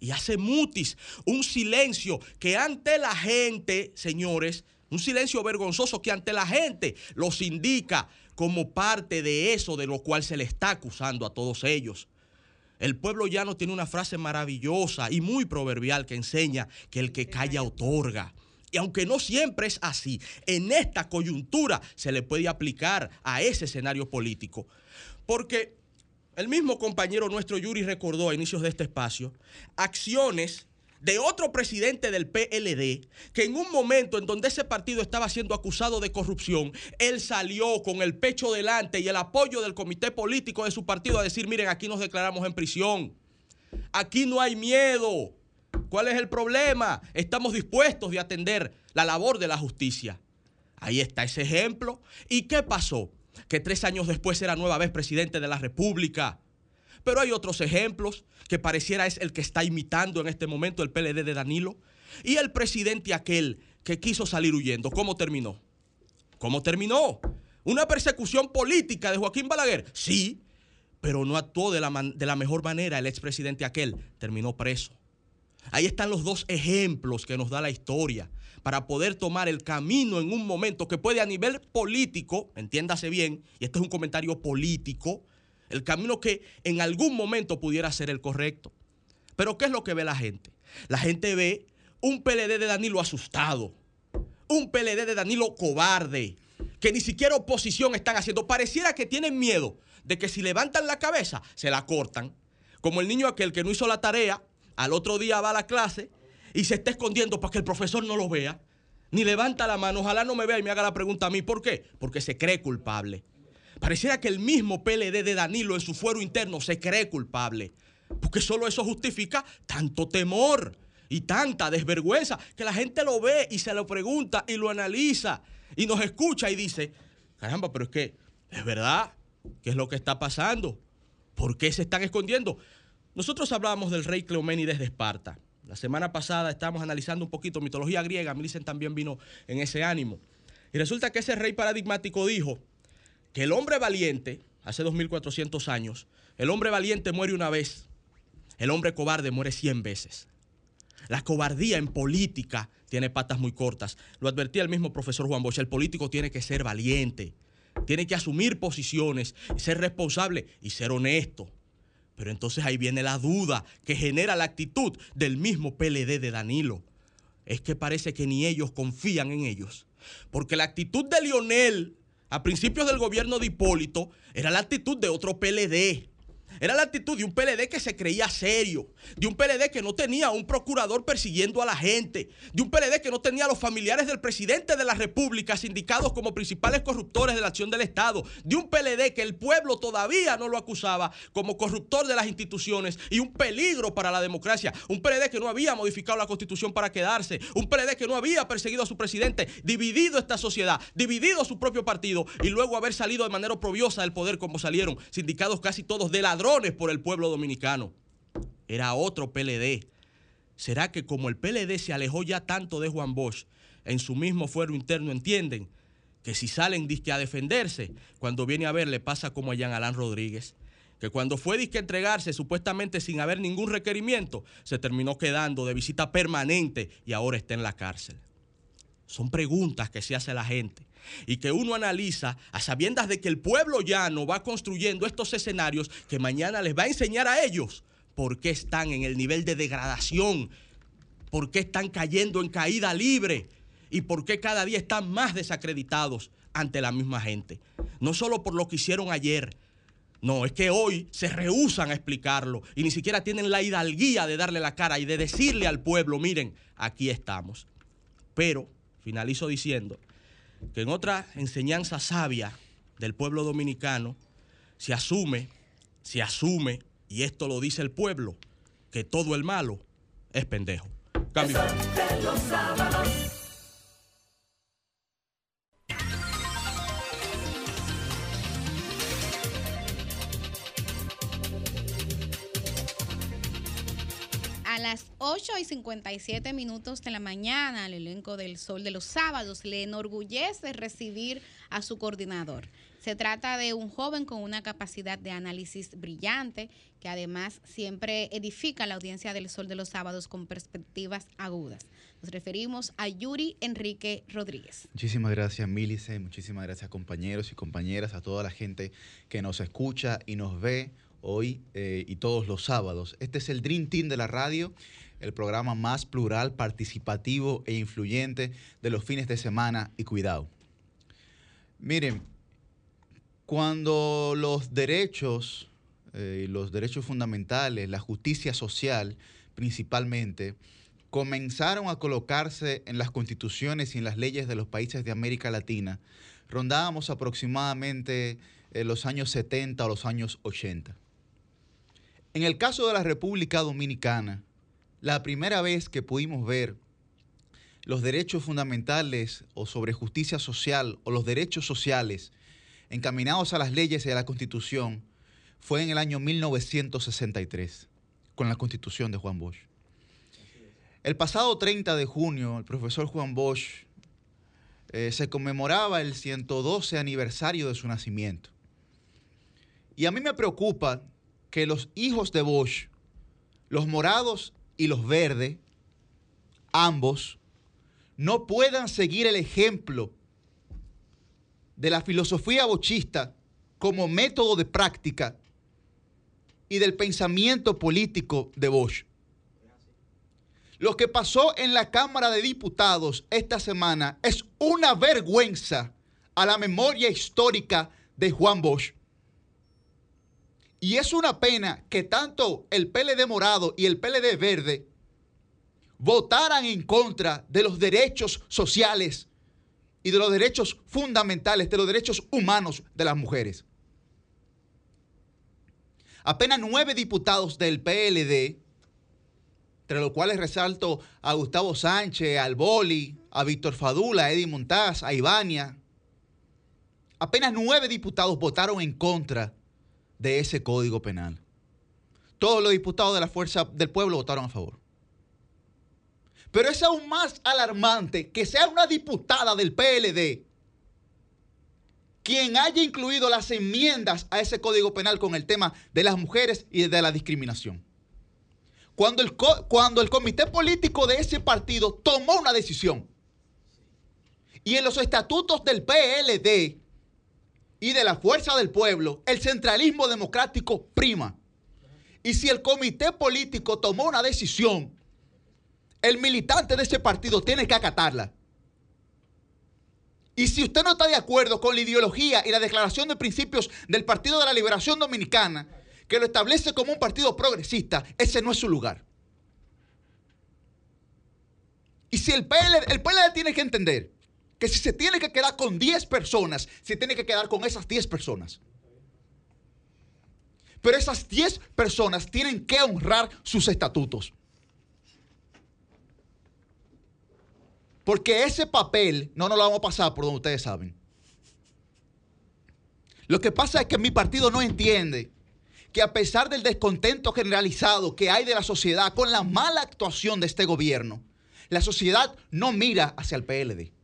y hace mutis, un silencio que ante la gente, señores, un silencio vergonzoso que ante la gente los indica como parte de eso de lo cual se le está acusando a todos ellos. El pueblo llano tiene una frase maravillosa y muy proverbial que enseña que el que calla otorga. Y aunque no siempre es así, en esta coyuntura se le puede aplicar a ese escenario político. Porque el mismo compañero nuestro Yuri recordó a inicios de este espacio acciones de otro presidente del PLD, que en un momento en donde ese partido estaba siendo acusado de corrupción, él salió con el pecho delante y el apoyo del comité político de su partido a decir, miren, aquí nos declaramos en prisión, aquí no hay miedo, ¿cuál es el problema? Estamos dispuestos de atender la labor de la justicia. Ahí está ese ejemplo. ¿Y qué pasó? Que tres años después era nueva vez presidente de la República pero hay otros ejemplos que pareciera es el que está imitando en este momento el PLD de Danilo. Y el presidente aquel que quiso salir huyendo, ¿cómo terminó? ¿Cómo terminó? ¿Una persecución política de Joaquín Balaguer? Sí, pero no actuó de la, de la mejor manera el expresidente aquel. Terminó preso. Ahí están los dos ejemplos que nos da la historia para poder tomar el camino en un momento que puede a nivel político, entiéndase bien, y este es un comentario político, el camino que en algún momento pudiera ser el correcto. Pero ¿qué es lo que ve la gente? La gente ve un PLD de Danilo asustado, un PLD de Danilo cobarde, que ni siquiera oposición están haciendo. Pareciera que tienen miedo de que si levantan la cabeza, se la cortan. Como el niño aquel que no hizo la tarea, al otro día va a la clase y se está escondiendo para que el profesor no lo vea. Ni levanta la mano, ojalá no me vea y me haga la pregunta a mí. ¿Por qué? Porque se cree culpable. Pareciera que el mismo PLD de Danilo en su fuero interno se cree culpable. Porque solo eso justifica tanto temor y tanta desvergüenza que la gente lo ve y se lo pregunta y lo analiza y nos escucha y dice, caramba, pero es que es verdad, ¿qué es lo que está pasando? ¿Por qué se están escondiendo? Nosotros hablábamos del rey Cleoménides de Esparta. La semana pasada estábamos analizando un poquito mitología griega, Millicent también vino en ese ánimo. Y resulta que ese rey paradigmático dijo que el hombre valiente, hace 2400 años, el hombre valiente muere una vez, el hombre cobarde muere 100 veces. La cobardía en política tiene patas muy cortas. Lo advertía el mismo profesor Juan Bosch, el político tiene que ser valiente, tiene que asumir posiciones, ser responsable y ser honesto. Pero entonces ahí viene la duda que genera la actitud del mismo PLD de Danilo. Es que parece que ni ellos confían en ellos. Porque la actitud de Lionel a principios del gobierno de Hipólito era la actitud de otro PLD. Era la actitud de un PLD que se creía serio, de un PLD que no tenía un procurador persiguiendo a la gente, de un PLD que no tenía a los familiares del presidente de la República indicados como principales corruptores de la acción del Estado, de un PLD que el pueblo todavía no lo acusaba como corruptor de las instituciones y un peligro para la democracia, un PLD que no había modificado la constitución para quedarse, un PLD que no había perseguido a su presidente, dividido esta sociedad, dividido su propio partido y luego haber salido de manera oprobiosa del poder como salieron, sindicados casi todos de ladrón por el pueblo dominicano. Era otro PLD. ¿Será que como el PLD se alejó ya tanto de Juan Bosch, en su mismo fuero interno entienden que si salen disque a defenderse, cuando viene a ver le pasa como a Jean Alain Rodríguez? que cuando fue disque a entregarse supuestamente sin haber ningún requerimiento, se terminó quedando de visita permanente y ahora está en la cárcel. Son preguntas que se hace la gente y que uno analiza a sabiendas de que el pueblo llano va construyendo estos escenarios que mañana les va a enseñar a ellos por qué están en el nivel de degradación, por qué están cayendo en caída libre y por qué cada día están más desacreditados ante la misma gente. No solo por lo que hicieron ayer, no, es que hoy se rehusan a explicarlo y ni siquiera tienen la hidalguía de darle la cara y de decirle al pueblo, miren, aquí estamos. Pero finalizo diciendo que en otra enseñanza sabia del pueblo dominicano se asume, se asume, y esto lo dice el pueblo, que todo el malo es pendejo. Cambio. Las 8 y 57 minutos de la mañana, el elenco del Sol de los Sábados le enorgullece recibir a su coordinador. Se trata de un joven con una capacidad de análisis brillante que además siempre edifica la audiencia del Sol de los Sábados con perspectivas agudas. Nos referimos a Yuri Enrique Rodríguez. Muchísimas gracias, Milice. Muchísimas gracias, compañeros y compañeras, a toda la gente que nos escucha y nos ve hoy eh, y todos los sábados. Este es el Dream Team de la radio, el programa más plural, participativo e influyente de los fines de semana y cuidado. Miren, cuando los derechos, eh, los derechos fundamentales, la justicia social principalmente, comenzaron a colocarse en las constituciones y en las leyes de los países de América Latina, rondábamos aproximadamente eh, los años 70 o los años 80. En el caso de la República Dominicana, la primera vez que pudimos ver los derechos fundamentales o sobre justicia social o los derechos sociales encaminados a las leyes y a la constitución fue en el año 1963, con la constitución de Juan Bosch. El pasado 30 de junio, el profesor Juan Bosch eh, se conmemoraba el 112 aniversario de su nacimiento. Y a mí me preocupa que los hijos de Bosch, los morados y los verdes, ambos, no puedan seguir el ejemplo de la filosofía bochista como método de práctica y del pensamiento político de Bosch. Lo que pasó en la Cámara de Diputados esta semana es una vergüenza a la memoria histórica de Juan Bosch. Y es una pena que tanto el PLD morado y el PLD verde votaran en contra de los derechos sociales y de los derechos fundamentales, de los derechos humanos de las mujeres. Apenas nueve diputados del PLD, entre los cuales resalto a Gustavo Sánchez, al Boli, a Víctor Fadula, a Eddie Montaz, a Ivania, apenas nueve diputados votaron en contra de ese código penal. Todos los diputados de la Fuerza del Pueblo votaron a favor. Pero es aún más alarmante que sea una diputada del PLD quien haya incluido las enmiendas a ese código penal con el tema de las mujeres y de la discriminación. Cuando el, cuando el comité político de ese partido tomó una decisión y en los estatutos del PLD y de la fuerza del pueblo, el centralismo democrático prima. Y si el comité político tomó una decisión el militante de ese partido tiene que acatarla. Y si usted no está de acuerdo con la ideología y la declaración de principios del Partido de la Liberación Dominicana, que lo establece como un partido progresista, ese no es su lugar. Y si el PLD, el PLD tiene que entender que si se tiene que quedar con 10 personas, se tiene que quedar con esas 10 personas. Pero esas 10 personas tienen que honrar sus estatutos. Porque ese papel no nos lo vamos a pasar por donde ustedes saben. Lo que pasa es que mi partido no entiende que a pesar del descontento generalizado que hay de la sociedad con la mala actuación de este gobierno, la sociedad no mira hacia el PLD.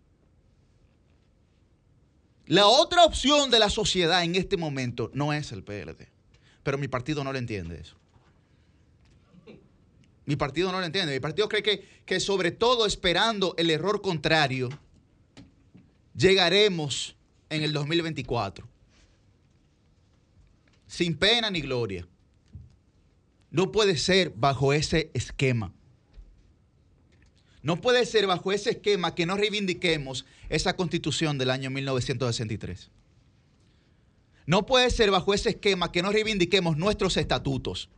La otra opción de la sociedad en este momento no es el PLD, pero mi partido no le entiende eso. Mi partido no lo entiende. Mi partido cree que, que sobre todo esperando el error contrario, llegaremos en el 2024. Sin pena ni gloria. No puede ser bajo ese esquema. No puede ser bajo ese esquema que no reivindiquemos esa constitución del año 1963. No puede ser bajo ese esquema que no reivindiquemos nuestros estatutos.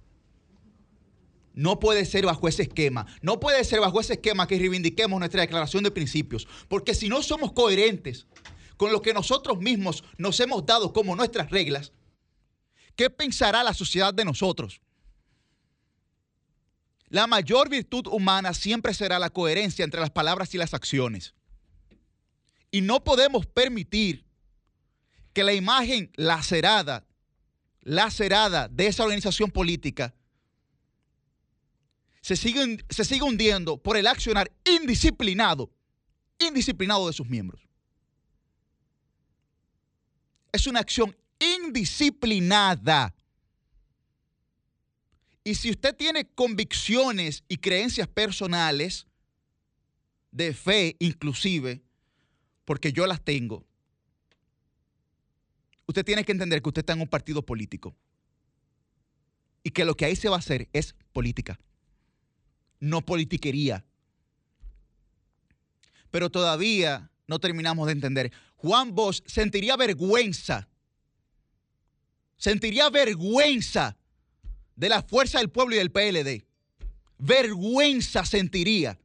No puede ser bajo ese esquema. No puede ser bajo ese esquema que reivindiquemos nuestra declaración de principios. Porque si no somos coherentes con lo que nosotros mismos nos hemos dado como nuestras reglas, ¿qué pensará la sociedad de nosotros? La mayor virtud humana siempre será la coherencia entre las palabras y las acciones. Y no podemos permitir que la imagen lacerada, lacerada de esa organización política se sigue, se sigue hundiendo por el accionar indisciplinado, indisciplinado de sus miembros. Es una acción indisciplinada. Y si usted tiene convicciones y creencias personales, de fe inclusive, porque yo las tengo, usted tiene que entender que usted está en un partido político y que lo que ahí se va a hacer es política, no politiquería. Pero todavía no terminamos de entender. Juan Bosch sentiría vergüenza, sentiría vergüenza de la fuerza del pueblo y del PLD. Vergüenza sentiría.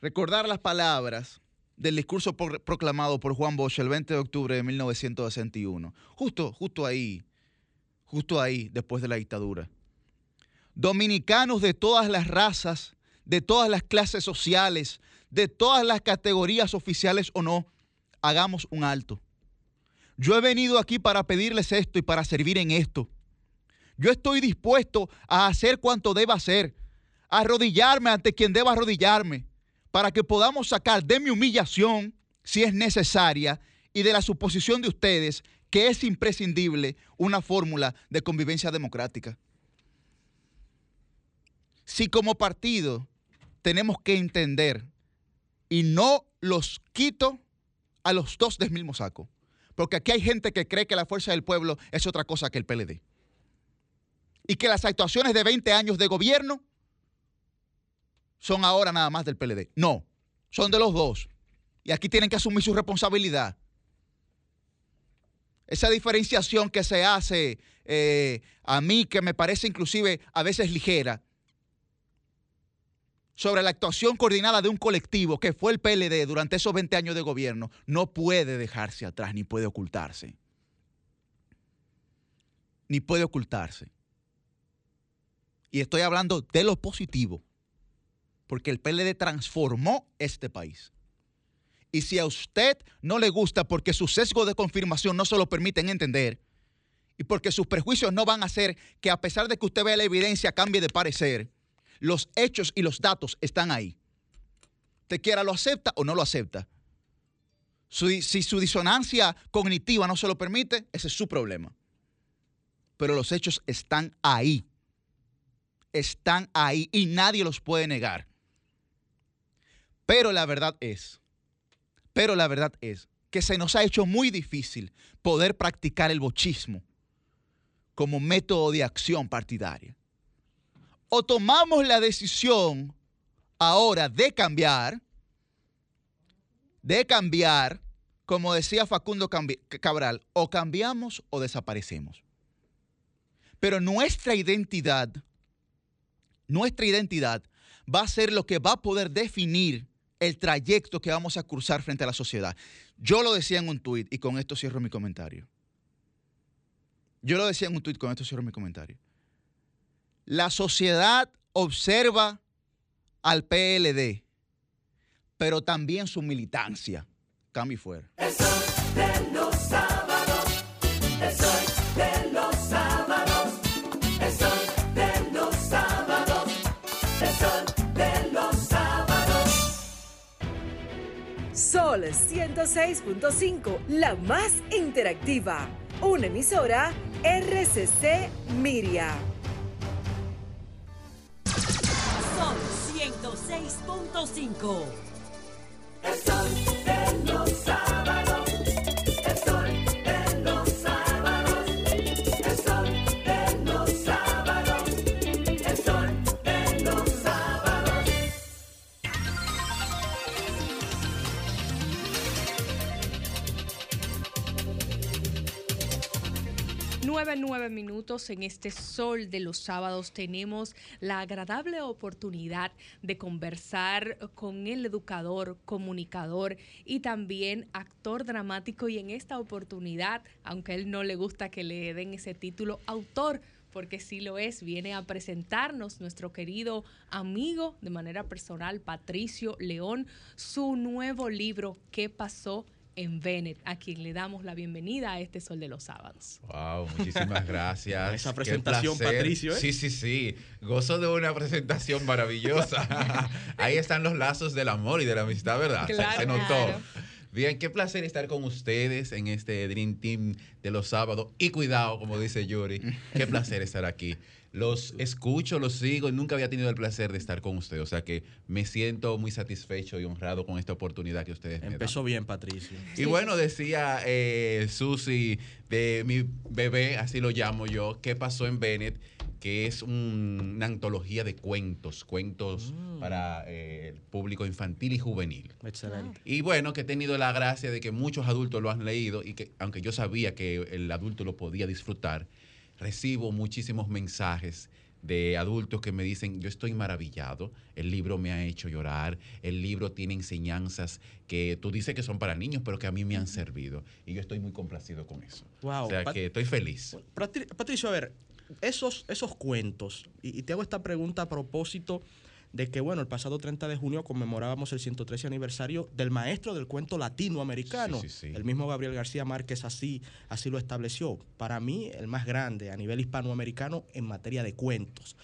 Recordar las palabras del discurso proclamado por Juan Bosch el 20 de octubre de 1961. Justo, justo ahí, justo ahí, después de la dictadura. Dominicanos de todas las razas, de todas las clases sociales, de todas las categorías oficiales o no, hagamos un alto. Yo he venido aquí para pedirles esto y para servir en esto. Yo estoy dispuesto a hacer cuanto deba hacer, a arrodillarme ante quien deba arrodillarme, para que podamos sacar de mi humillación, si es necesaria, y de la suposición de ustedes que es imprescindible una fórmula de convivencia democrática. Si como partido tenemos que entender, y no los quito a los dos del mismo saco, porque aquí hay gente que cree que la fuerza del pueblo es otra cosa que el PLD. Y que las actuaciones de 20 años de gobierno son ahora nada más del PLD. No, son de los dos. Y aquí tienen que asumir su responsabilidad. Esa diferenciación que se hace eh, a mí, que me parece inclusive a veces ligera, sobre la actuación coordinada de un colectivo que fue el PLD durante esos 20 años de gobierno, no puede dejarse atrás ni puede ocultarse. Ni puede ocultarse. Y estoy hablando de lo positivo porque el PLD transformó este país. Y si a usted no le gusta porque su sesgo de confirmación no se lo permiten entender, y porque sus prejuicios no van a hacer que a pesar de que usted vea la evidencia cambie de parecer, los hechos y los datos están ahí. Usted quiera lo acepta o no lo acepta. si su disonancia cognitiva no se lo permite, ese es su problema. Pero los hechos están ahí. Están ahí y nadie los puede negar. Pero la verdad es, pero la verdad es que se nos ha hecho muy difícil poder practicar el bochismo como método de acción partidaria. O tomamos la decisión ahora de cambiar, de cambiar, como decía Facundo Cabral, o cambiamos o desaparecemos. Pero nuestra identidad, nuestra identidad va a ser lo que va a poder definir el trayecto que vamos a cruzar frente a la sociedad. Yo lo decía en un tuit y con esto cierro mi comentario. Yo lo decía en un tuit, con esto cierro mi comentario. La sociedad observa al PLD, pero también su militancia. Cambio fuera. Sol 106.5, la más interactiva. Una emisora RCC Miria. 106.5. El sol de los sábados. nueve minutos en este sol de los sábados tenemos la agradable oportunidad de conversar con el educador, comunicador y también actor dramático y en esta oportunidad, aunque a él no le gusta que le den ese título, autor porque sí lo es, viene a presentarnos nuestro querido amigo de manera personal, Patricio León, su nuevo libro, ¿Qué pasó en Bennett, a quien le damos la bienvenida a este Sol de los Sábados. Wow, muchísimas gracias. Esa presentación, Patricio. ¿eh? Sí, sí, sí. Gozo de una presentación maravillosa. Ahí están los lazos del amor y de la amistad, ¿verdad? se, notó. Bien, qué placer estar con ustedes en este Dream Team de los sábados. Y cuidado, como dice Yuri, qué placer estar aquí. Los escucho, los sigo y nunca había tenido el placer de estar con ustedes. O sea que me siento muy satisfecho y honrado con esta oportunidad que ustedes me Empezó bien, Patricio. Y bueno, decía eh, Susi de mi bebé, así lo llamo yo, ¿qué pasó en Bennett? que es una antología de cuentos, cuentos mm. para eh, el público infantil y juvenil. Excelente. Y bueno, que he tenido la gracia de que muchos adultos lo han leído y que aunque yo sabía que el adulto lo podía disfrutar, recibo muchísimos mensajes de adultos que me dicen, yo estoy maravillado, el libro me ha hecho llorar, el libro tiene enseñanzas que tú dices que son para niños, pero que a mí me han servido. Y yo estoy muy complacido con eso. Wow. O sea que estoy feliz. Patricio, a ver, esos, esos cuentos, y, te hago esta pregunta a propósito de que, bueno, el pasado 30 de junio conmemorábamos el 113 aniversario del maestro del cuento latinoamericano. El mismo Gabriel García Márquez así, así lo estableció. Para mí, el más grande a nivel hispanoamericano en materia de cuentos.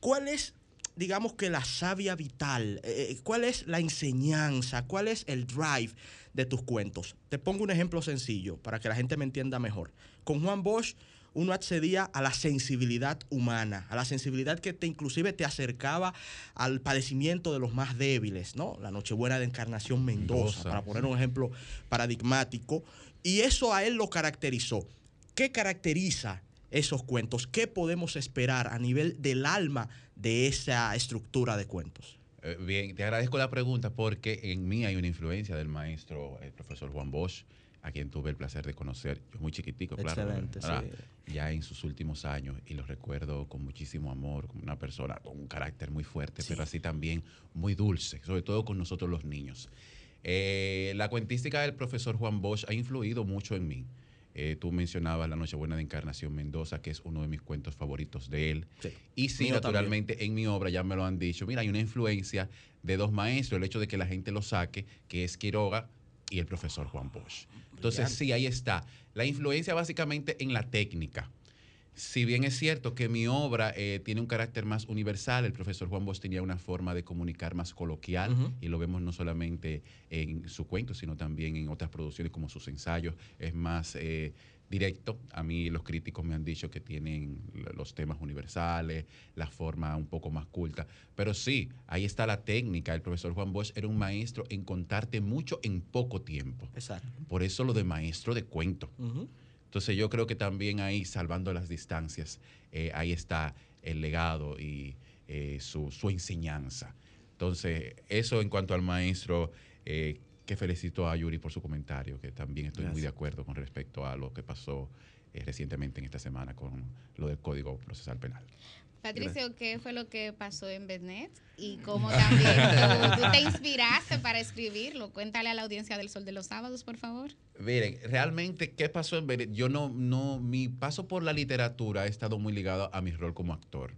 ¿Cuál es, digamos que la savia vital? Eh, eh, ¿Cuál es la enseñanza? ¿Cuál es el drive de tus cuentos? Te pongo un ejemplo sencillo para que la gente me entienda mejor. Con Juan Bosch uno accedía a la sensibilidad humana, a la sensibilidad que te inclusive te acercaba al padecimiento de los más débiles, ¿no? La Nochebuena de Encarnación Mendoza, para poner un ejemplo paradigmático, y eso a él lo caracterizó. ¿Qué caracteriza esos cuentos? ¿Qué podemos esperar a nivel del alma de esa estructura de cuentos? Eh, bien, te agradezco la pregunta porque en mí hay una influencia del maestro, el profesor Juan Bosch, a quien tuve el placer de conocer, yo muy chiquitico, claro. Excelente, sí. Ya en sus últimos años, y lo recuerdo con muchísimo amor, como una persona con un carácter muy fuerte, pero así también muy dulce, sobre todo con nosotros los niños. Eh, la cuentística del profesor Juan Bosch ha influido mucho en mí. Eh, tú mencionabas La Nochebuena de Encarnación Mendoza, que es uno de mis cuentos favoritos de él. Y sí, naturalmente en mi obra ya me lo han dicho. Mira, hay una influencia de dos maestros, el hecho de que la gente lo saque, que es Quiroga y el profesor Juan Bosch. Entonces, sí, ahí está. La influencia básicamente en la técnica. Si bien es cierto que mi obra eh, tiene un carácter más universal, el profesor Juan Bosch tenía una forma de comunicar más coloquial y lo vemos no solamente en su cuento, sino también en otras producciones como sus ensayos. Es más eh, directo. A mí los críticos me han dicho que tienen los temas universales, la forma un poco más culta. Pero sí, ahí está la técnica. El profesor Juan Bosch era un maestro en contarte mucho en poco tiempo. Exacto. Por eso lo de maestro de cuento. Entonces yo creo que también ahí, salvando las distancias, eh, ahí está el legado y eh, su, enseñanza. Entonces, eso en cuanto al maestro, eh, que felicito a Yuri por su comentario, que también estoy muy de acuerdo con respecto a lo que pasó eh, recientemente en esta semana con lo del Código Procesal Penal. Patricio, ¿qué fue lo que pasó en Benet? Y cómo también tú, te inspiraste para escribirlo. Cuéntale a la audiencia del Sol de los Sábados, por favor. Miren, realmente, ¿qué pasó en Benet? Yo no, no, mi paso por la literatura ha estado muy ligado a mi rol como actor.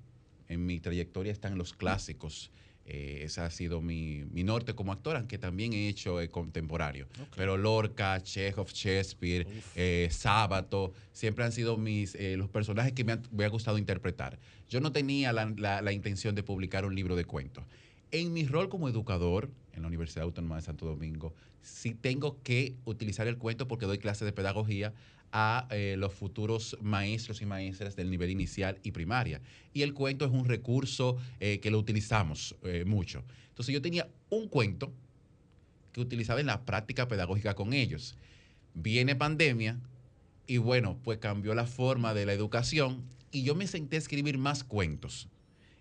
En mi trayectoria están los clásicos eh, ese ha sido mi, norte como actor, aunque también he hecho eh, contemporáneo. Pero Lorca, Chekhov, Shakespeare, eh, Sábato, siempre han sido mis, los personajes que me, han, ha gustado interpretar. Yo no tenía la, intención de publicar un libro de cuentos. En mi rol como educador en la Universidad Autónoma de Santo Domingo, sí tengo que utilizar el cuento porque doy clases de pedagogía a eh, los futuros maestros y maestras del nivel inicial y primaria. Y el cuento es un recurso eh, que lo utilizamos eh, mucho. Entonces yo tenía un cuento que utilizaba en la práctica pedagógica con ellos. Viene pandemia y bueno, pues cambió la forma de la educación y yo me senté a escribir más cuentos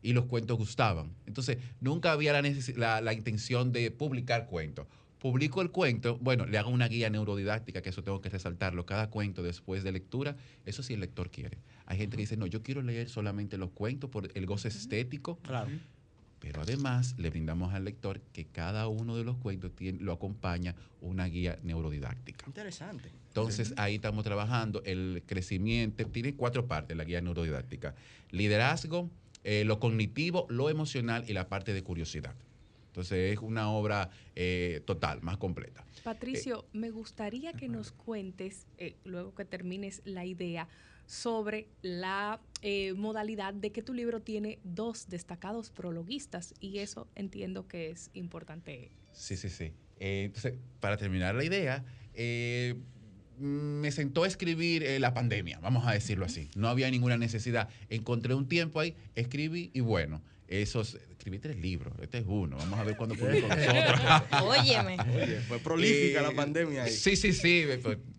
y los cuentos gustaban. Entonces, nunca había la, la intención de publicar cuentos publico el cuento, bueno, le hago una guía neurodidáctica, que eso tengo que resaltarlo, cada cuento después de lectura, eso sí el lector quiere. Hay gente que dice, no, yo quiero leer solamente los cuentos por el goce estético. Claro. Pero además le brindamos al lector que cada uno de los cuentos tiene, lo acompaña una guía neurodidáctica. Interesante. Entonces ahí estamos trabajando el crecimiento, tiene cuatro partes la guía neurodidáctica. Liderazgo, eh, lo cognitivo, lo emocional y la parte de curiosidad. Entonces es una obra eh, total, más completa. Patricio, me gustaría que nos cuentes, eh, luego que termines la idea, sobre la eh, modalidad de que tu libro tiene dos destacados prologuistas y eso entiendo que es importante. Sí, sí, sí. entonces, para terminar la idea, me sentó a escribir la pandemia, vamos a decirlo así. No había ninguna necesidad. Encontré un tiempo ahí, escribí y bueno, esos, escribí tres libros, este es uno, vamos a ver cuándo publico nosotros. Óyeme. Oye, fue prolífica la pandemia ahí. Sí, sí, sí,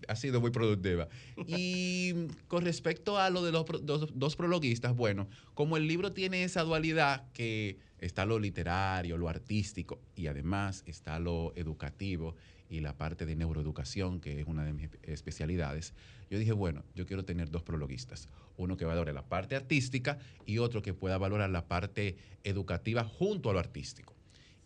ha sido muy productiva. Y con respecto a lo de los dos, prologuistas, bueno, como el libro tiene esa dualidad que está lo literario, lo artístico y además está lo educativo y la parte de neuroeducación, que es una de mis especialidades, yo dije, bueno, yo quiero tener dos prologuistas uno que valore la parte artística y otro que pueda valorar la parte educativa junto a lo artístico.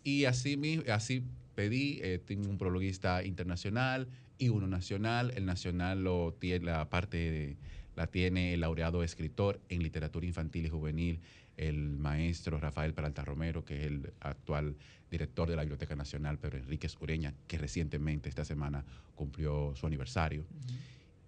Y así, así pedí, eh, tengo un prologuista internacional y uno nacional. El nacional lo tiene, la parte la tiene el laureado escritor en literatura infantil y juvenil, el maestro Rafael Peralta Romero, que es el actual director de la Biblioteca Nacional, Pedro Enríquez Ureña, que recientemente, esta semana, cumplió su aniversario.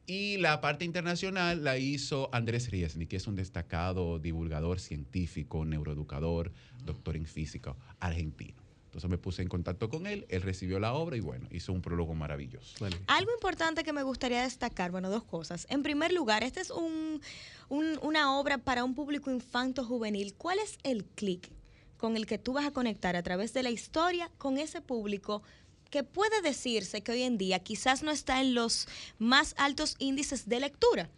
Y la parte internacional la hizo Andrés Riesni, que es un destacado divulgador científico, neuroeducador, doctor en física, argentino. Entonces me puse en contacto con él, él recibió la obra y bueno, hizo un prólogo maravilloso. Algo importante que me gustaría destacar, bueno, dos cosas. En primer lugar, esta es un, una obra para un público infanto-juvenil. ¿Cuál es el clic con el que tú vas a conectar a través de la historia con ese público que puede decirse que hoy en día quizás no está en los más altos índices de lectura.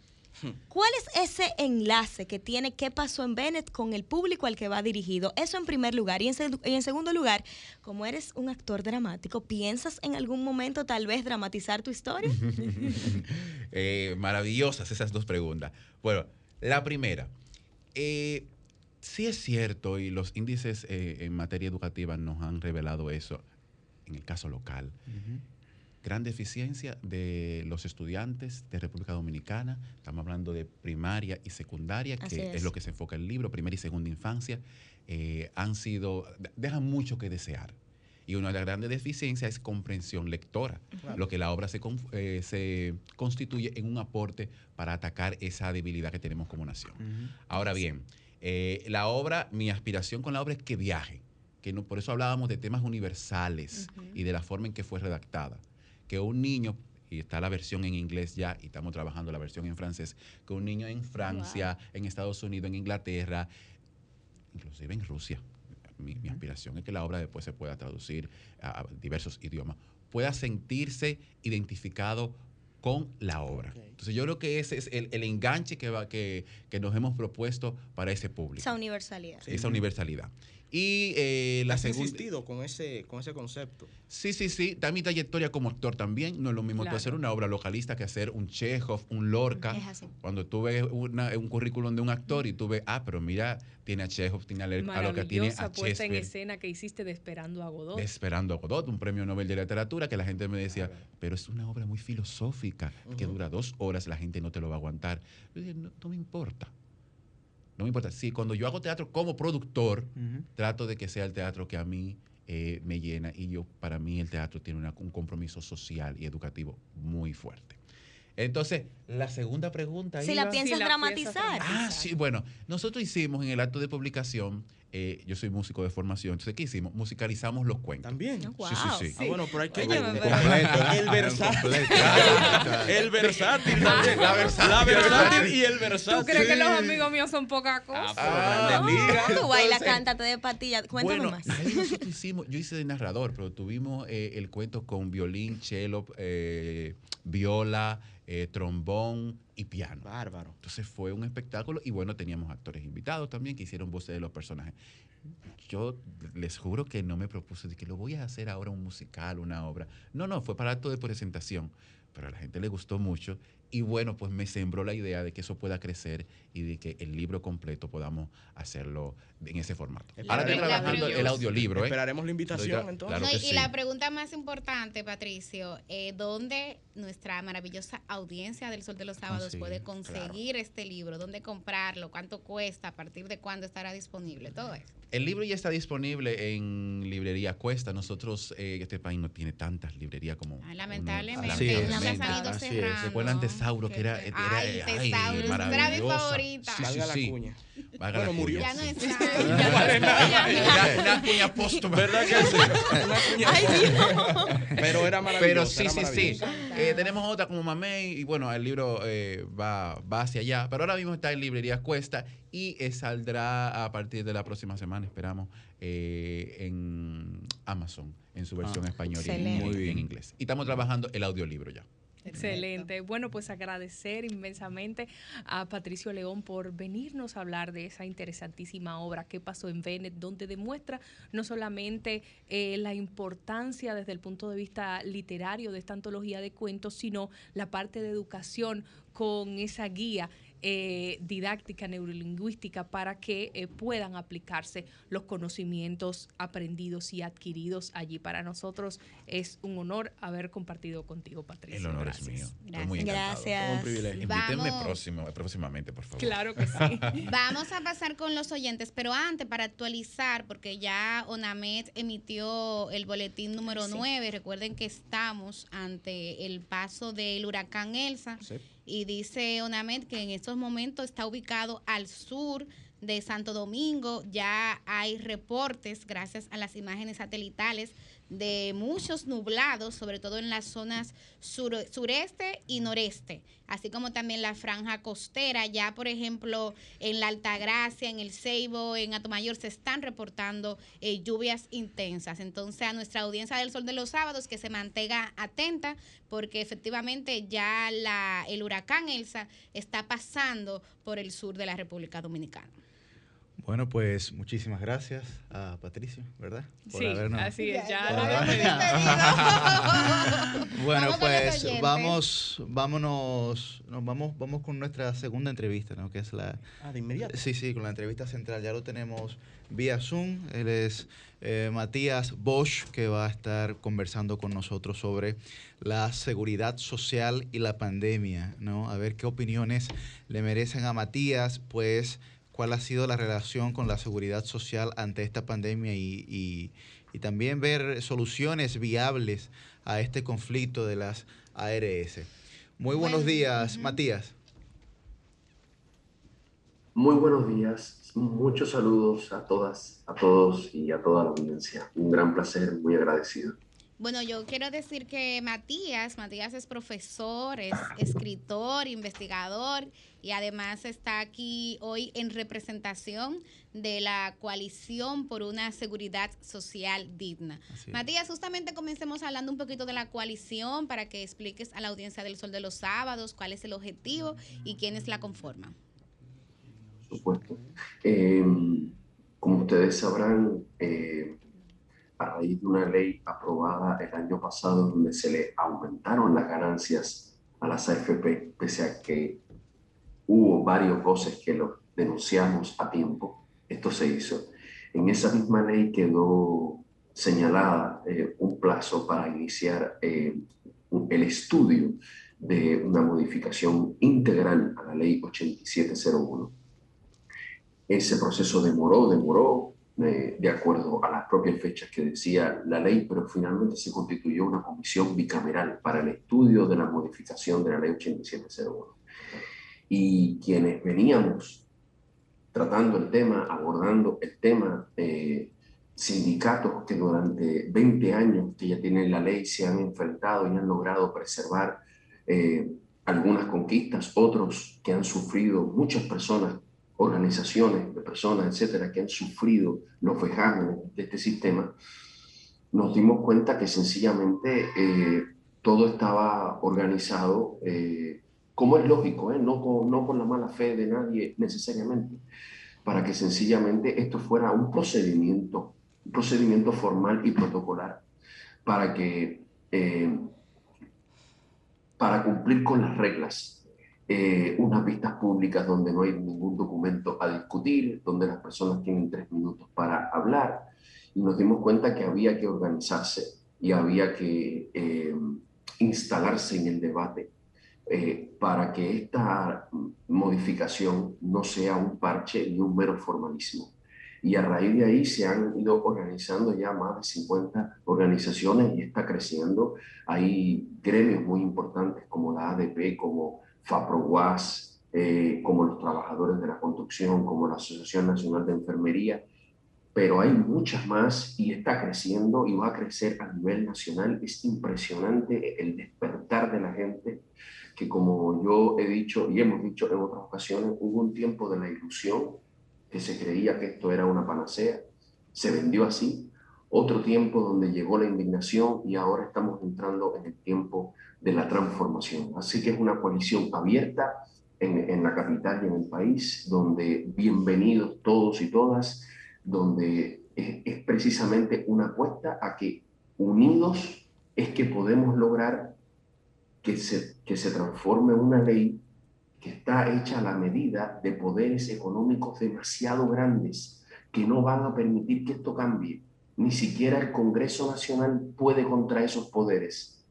¿Cuál es ese enlace que tiene qué pasó en Bennett con el público al que va dirigido? Eso en primer lugar. Y en, segundo lugar, como eres un actor dramático, ¿piensas en algún momento tal vez dramatizar tu historia? Eh, maravillosas esas dos preguntas. Bueno, la primera. Eh, sí es cierto y los índices eh, en materia educativa nos han revelado eso en el caso local. Gran deficiencia de los estudiantes de República Dominicana. Estamos hablando de primaria y secundaria, que es. lo que se enfoca el libro, primera y segunda infancia. Eh, han sido, dejan mucho que desear. Y una de las grandes deficiencias es comprensión lectora, lo que la obra se, eh, se, constituye en un aporte para atacar esa debilidad que tenemos como nación. Ahora bien, eh, la obra, mi aspiración con la obra es que viaje, que no, por eso hablábamos de temas universales y de la forma en que fue redactada. Que un niño, y está la versión en inglés ya, y estamos trabajando la versión en francés, que un niño en Francia, en Estados Unidos, en Inglaterra, inclusive en Rusia, mi, aspiración es que la obra después se pueda traducir a, diversos idiomas, pueda sentirse identificado con la obra. Entonces yo creo que ese es el, enganche que, va, que, que, nos hemos propuesto para ese público. Esa universalidad. Esa universalidad. Y eh, la segunda. insistido con ese, con ese concepto. Sí, sí, sí. Da mi trayectoria como actor también. No es lo mismo hacer una obra localista que hacer un Chekhov, un Lorca. Es así. Cuando tuve un currículum de un actor y tuve, ah, pero mira, tiene a Chekhov, tiene a, lo que tiene a puesta en escena que hiciste de Esperando a Godot. De Esperando a Godot, un premio Nobel de Literatura que la gente me decía, pero es una obra muy filosófica que dura dos horas, la gente no te lo va a aguantar. Yo dije, no me importa no me importa. Sí, cuando yo hago teatro como productor, trato de que sea el teatro que a mí eh, me llena y yo, para mí el teatro tiene un compromiso social y educativo muy fuerte. Entonces, la segunda pregunta. Si la piensas dramatizar. Ah, sí, bueno, nosotros hicimos en el acto de publicación eh, yo soy músico de formación. Entonces, ¿qué hicimos? Musicalizamos los cuentos. También. Sí, sí, sí. Ah, bueno, pero hay que... el versátil. el versátil. La versátil. La versátil y el versátil. ¿Tú crees que los amigos míos son poca cosa? Ah, no, tú bailas, cántate de patilla. Cuéntame bueno, más. Ahí nosotros hicimos, yo hice de narrador, pero tuvimos eh, el cuento con violín, cello, eh, viola, eh, trombón y piano. Bárbaro. Entonces fue un espectáculo y bueno, teníamos actores invitados también que hicieron voces de los personajes. Yo les juro que no me propuse de que lo voy a hacer ahora un musical, una obra. No, no, fue para acto de presentación. pero a la gente le gustó mucho y bueno, pues me sembró la idea de que eso pueda crecer y de que el libro completo podamos hacerlo en ese formato. Ahora estoy trabajando el audiolibro. ¿eh? Esperaremos la invitación entonces. y la pregunta más importante, Patricio, eh, ¿dónde nuestra maravillosa audiencia del Sol de los Sábados puede conseguir este libro? ¿Dónde comprarlo? ¿Cuánto cuesta? ¿A partir de cuándo estará disponible? Todo eso. El libro ya está disponible en librería Cuesta. Nosotros, eh, este país no tiene tantas librerías como. Ah, lamentablemente, sí, lamentablemente. Tesauro, que era, era, ay, ay, maravillosa. Era mi favorita. Sí, sí, Valga la cuña. Valga bueno, murió. Ya no está. una, una cuña póstuma. ¿Verdad que sí? Una cuña Ay, Dios. Pero era maravilloso. Pero sí, sí, sí. Eh, tenemos otra como Mamey y bueno, el libro eh, va, va hacia allá. Pero ahora mismo está en librerías Cuesta y eh, saldrá a partir de la próxima semana, esperamos, eh, en Amazon, en su versión Ah, español y excelente. en, Muy en inglés. Y estamos trabajando el audiolibro ya. Excelente. Bueno, pues agradecer inmensamente a Patricio León por venirnos a hablar de esa interesantísima obra que pasó en Bennett, donde demuestra no solamente eh, la importancia desde el punto de vista literario de esta antología de cuentos, sino la parte de educación con esa guía eh, didáctica neurolingüística para que eh, puedan aplicarse los conocimientos aprendidos y adquiridos allí. Para nosotros es un honor haber compartido contigo, Patricia. El honor Gracias. es mío. Estoy Gracias. muy encantado. Gracias. Todo un privilegio. Invítenme próximo, próximamente, por favor. Claro que sí. Vamos a pasar con los oyentes, pero antes para actualizar, porque ya ONAMED emitió el boletín número Sí. 9, recuerden que estamos ante el paso del huracán Elsa y dice ONAMED que en estos momentos está ubicado al sur de Santo Domingo, ya hay reportes gracias a las imágenes satelitales de muchos nublados, sobre todo en las zonas sur- sureste y noreste, así como también la franja costera. Ya, por ejemplo, en la Altagracia, en el Ceibo, en Atomayor se están reportando eh, lluvias intensas. Entonces, a nuestra audiencia del Sol de los Sábados que se mantenga atenta porque efectivamente ya la, el huracán Elsa está pasando por el sur de la República Dominicana. Bueno, pues muchísimas gracias a Patricio, ¿verdad? Sí, así es, ya lo había habernos- Bueno, Vamos pues vamos, vámonos, nos vamos, vamos con nuestra segunda entrevista, ¿no? Que es la. Ah, de inmediato. Sí, sí, con la entrevista central. Ya lo tenemos vía Zoom. Él es eh, Matías Bosch, que va a estar conversando con nosotros sobre la seguridad social y la pandemia, ¿no? A ver qué opiniones le merecen a Matías, pues cuál ha sido la relación con la seguridad social ante esta pandemia y, y- y también ver soluciones viables a este conflicto de las ARS. Muy buenos días, Matías. Muy buenos días, muchos saludos a todas, a todos y a toda la audiencia. Un gran placer, muy agradecido. Bueno, yo quiero decir que Matías, Matías es profesor, es escritor, investigador y además está aquí hoy en representación de la coalición por una seguridad social digna. Matías, justamente comencemos hablando un poquito de la coalición para que expliques a la audiencia del Sol de los Sábados cuál es el objetivo y quiénes la conforman. Por supuesto. Eh, como ustedes sabrán, eh, a raíz de una ley aprobada el año pasado donde se le aumentaron las ganancias a las AFP, pese a que hubo varios voces que lo denunciamos a tiempo, esto se hizo. En esa misma ley quedó señalada eh, un plazo para iniciar eh, el estudio de una modificación integral a la ley 8701. Ese proceso demoró, demoró, eh, de acuerdo a las propias fechas que decía la ley, pero finalmente se constituyó una comisión bicameral para el estudio de la modificación de la ley 8701. Y quienes veníamos tratando el tema, abordando el tema, eh, sindicatos que durante 20 años que ya tienen la ley se han enfrentado y han logrado preservar eh, algunas conquistas, otros que han sufrido, muchas personas, organizaciones de personas, etcétera, que han sufrido los vejámenes de este sistema, nos dimos cuenta que sencillamente eh, todo estaba organizado eh, como es lógico, ¿eh? no, con, no con la mala fe de nadie necesariamente, para que sencillamente esto fuera un procedimiento, un procedimiento formal y protocolar, para que, eh, para cumplir con las reglas. Eh, unas vistas públicas donde no hay ningún documento a discutir, donde las personas tienen tres minutos para hablar. Y nos dimos cuenta que había que organizarse y había que eh, instalarse en el debate eh, para que esta modificación no sea un parche ni un mero formalismo. Y a raíz de ahí se han ido organizando ya más de 50 organizaciones y está creciendo. Hay gremios muy importantes como la ADP, como FAPROWAS, eh, como los trabajadores de la construcción, como la Asociación Nacional de Enfermería, pero hay muchas más y está creciendo y va a crecer a nivel nacional. Es impresionante el despertar de la gente, que como yo he dicho y hemos dicho en otras ocasiones, hubo un tiempo de la ilusión que se creía que esto era una panacea, se vendió así. Otro tiempo donde llegó la indignación y ahora estamos entrando en el tiempo de la transformación. Así que es una coalición abierta en, en la capital y en el país, donde bienvenidos todos y todas, donde es, precisamente una apuesta a que unidos es que podemos lograr que se, que se transforme una ley que está hecha a la medida de poderes económicos demasiado grandes que no van a permitir que esto cambie. Ni siquiera el Congreso Nacional puede contra esos poderes.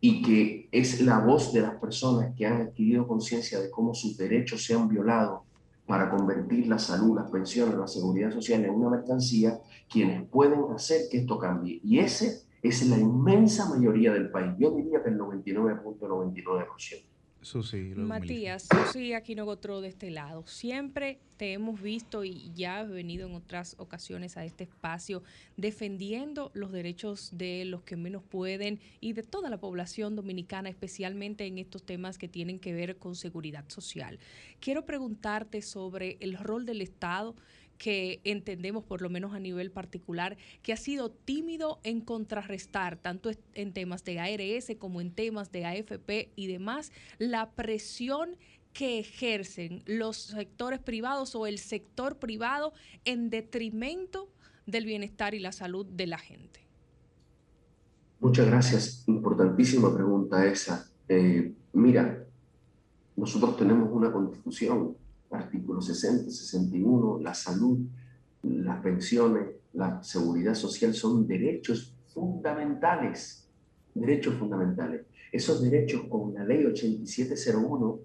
Y que es la voz de las personas que han adquirido conciencia de cómo sus derechos se han violado para convertir la salud, las pensiones, la seguridad social en una mercancía, quienes pueden hacer que esto cambie. Y ese es la inmensa mayoría del país. Yo diría que el 99.99%. Susi, Matías, Susi Aquinogotro de este lado. Siempre te hemos visto y ya has venido en otras ocasiones a este espacio defendiendo los derechos de los que menos pueden y de toda la población dominicana, especialmente en estos temas que tienen que ver con seguridad social. Quiero preguntarte sobre el rol del Estado que entendemos, por lo menos a nivel particular, que ha sido tímido en contrarrestar, tanto en temas de ARS como en temas de AFP y demás, la presión que ejercen los sectores privados o el sector privado en detrimento del bienestar y la salud de la gente. Muchas gracias. Importantísima pregunta esa. Eh, mira, nosotros tenemos una constitución artículo 60, 61, la salud, las pensiones, la seguridad social son derechos fundamentales, derechos fundamentales. Esos derechos con la ley 8701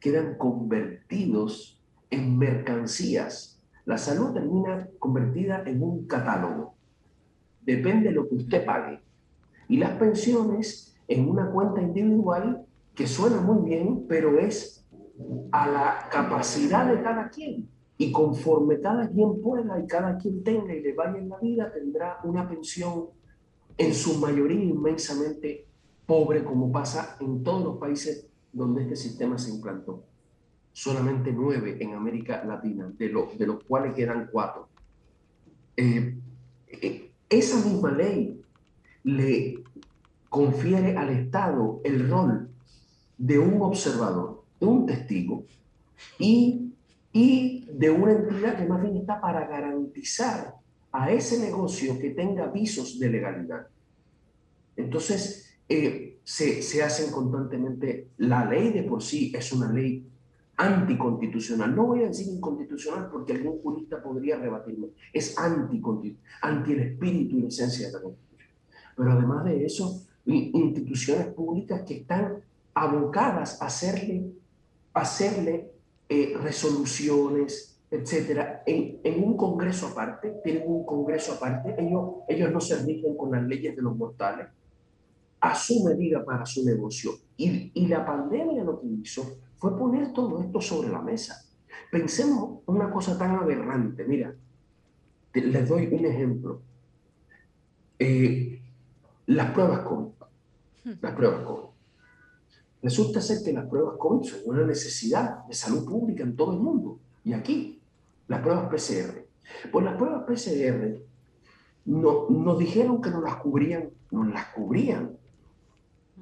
quedan convertidos en mercancías. La salud termina convertida en un catálogo. Depende de lo que usted pague. Y las pensiones en una cuenta individual que suena muy bien, pero es a la capacidad de cada quien. Y conforme cada quien pueda y cada quien tenga y le vaya en la vida, tendrá una pensión en su mayoría inmensamente pobre, como pasa en todos los países donde este sistema se implantó. Solamente nueve en América Latina, de, de los cuales quedan cuatro. Eh, eh, esa misma ley le confiere al Estado el rol de un observador un testigo y, y de una entidad que más bien está para garantizar a ese negocio que tenga visos de legalidad. Entonces, eh, se, se hacen constantemente, la ley de por sí es una ley anticonstitucional. No voy a decir inconstitucional porque algún jurista podría rebatirme. Es anti, anti el espíritu y la esencia de la Constitución. Pero además de eso, instituciones públicas que están abocadas a hacerle hacerle eh, resoluciones, etcétera, en, en, un congreso aparte, tienen un congreso aparte, ellos, ellos no se rigen con las leyes de los mortales, a su medida para su negocio. Y, y la pandemia lo que hizo fue poner todo esto sobre la mesa. Pensemos una cosa tan aberrante, mira, les doy un ejemplo. Eh, las pruebas COVID, las pruebas COVID. Resulta ser que las pruebas COVID son una necesidad de salud pública en todo el mundo. Y aquí, las pruebas PCR. Pues las pruebas PCR no, nos dijeron que nos las cubrían, nos las cubrían.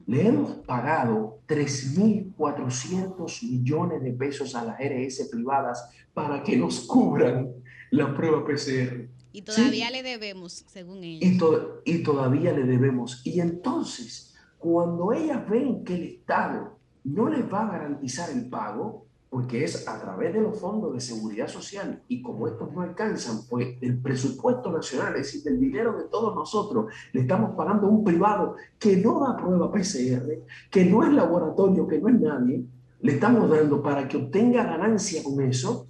Le hemos pagado 3.400 millones de pesos a las RS privadas para que nos cubran la prueba PCR. Y todavía le debemos, según ellos. Y, y todavía le debemos. Y entonces, cuando ellas ven que el Estado no les va a garantizar el pago, porque es a través de los fondos de seguridad social y como estos no alcanzan, pues el presupuesto nacional, es decir, el dinero de todos nosotros, le estamos pagando a un privado que no da prueba PCR, que no es laboratorio, que no es nadie, le estamos dando para que obtenga ganancia con eso,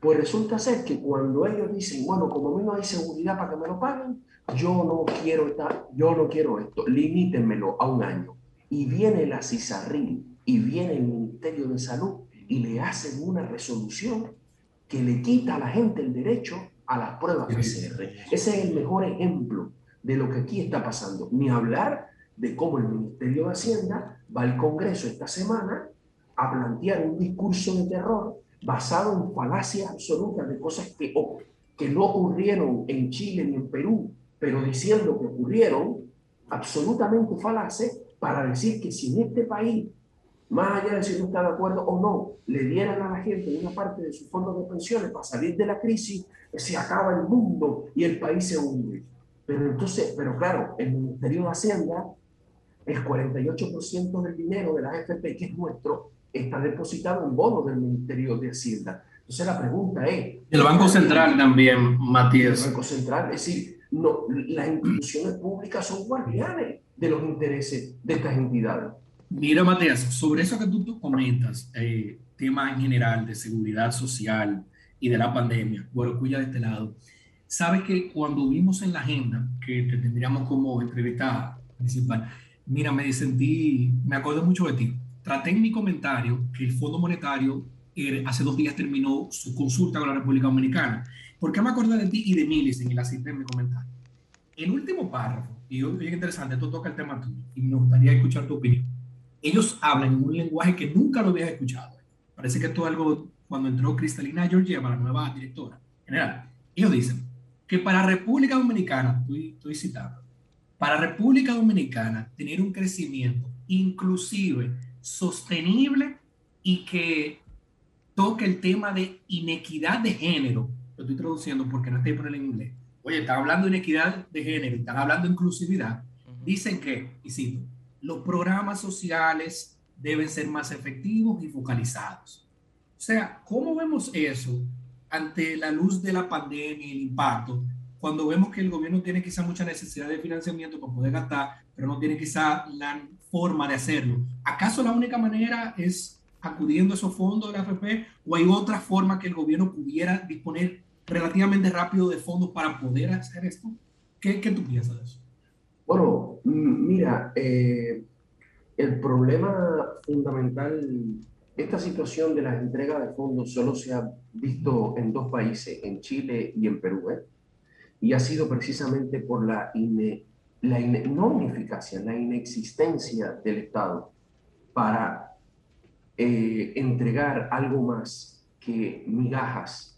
pues resulta ser que cuando ellos dicen, bueno, como a mí no hay seguridad para que me lo paguen, yo no quiero estar, yo no quiero esto, limítenmelo a un año. Y viene la CISARRIL y viene el Ministerio de Salud y le hacen una resolución que le quita a la gente el derecho a las pruebas PCR. Ese es el mejor ejemplo de lo que aquí está pasando. Ni hablar de cómo el Ministerio de Hacienda va al Congreso esta semana a plantear un discurso de terror basado en falacias absolutas de cosas que, que no ocurrieron en Chile ni en Perú, pero diciendo que ocurrieron, absolutamente falaces, para decir que si en este país más allá de si uno está de acuerdo o no, le dieran a la gente una parte de sus fondos de pensiones para salir de la crisis, se acaba el mundo y el país se hunde. Pero entonces, pero claro, el Ministerio de Hacienda, el 48% del dinero de la AFP, que es nuestro, está depositado en bonos del Ministerio de Hacienda. Entonces la pregunta es... El Banco Central también, Matías. El Banco Central, es decir, no, las instituciones públicas son guardianes de los intereses de estas entidades. Mira, Matías, sobre eso que tú, comentas, eh, tema en general de seguridad social y de la pandemia, bueno, cuya de este lado, sabes que cuando vimos en la agenda que te tendríamos como entrevistada principal, mira, me sentí, me acuerdo mucho de ti. Traté en mi comentario que el Fondo Monetario eh, hace dos días terminó su consulta con la República Dominicana. ¿Por qué me acuerdo de ti y de Milis en el cité en mi comentario? El último párrafo, y es interesante, esto toca el tema tuyo, y me gustaría escuchar tu opinión ellos hablan en un lenguaje que nunca lo había escuchado. Parece que esto es algo cuando entró Cristalina Georgieva, la nueva directora general. Ellos dicen que para República Dominicana, estoy, estoy citando, para República Dominicana tener un crecimiento inclusive, sostenible y que toque el tema de inequidad de género, lo estoy traduciendo porque no estoy poniendo en inglés. Oye, están hablando de inequidad de género, están hablando de inclusividad. Dicen que, y cito, los programas sociales deben ser más efectivos y focalizados. O sea, ¿cómo vemos eso ante la luz de la pandemia y el impacto? Cuando vemos que el gobierno tiene quizá mucha necesidad de financiamiento para poder gastar, pero no tiene quizá la forma de hacerlo. ¿Acaso la única manera es acudiendo a esos fondos de la AFP o hay otra forma que el gobierno pudiera disponer relativamente rápido de fondos para poder hacer esto? ¿Qué, qué tú piensas de eso? Bueno, mira, eh, el problema fundamental, esta situación de la entrega de fondos solo se ha visto en dos países, en Chile y en Perú, ¿eh? y ha sido precisamente por la, la no ineficacia, la inexistencia del Estado para eh, entregar algo más que migajas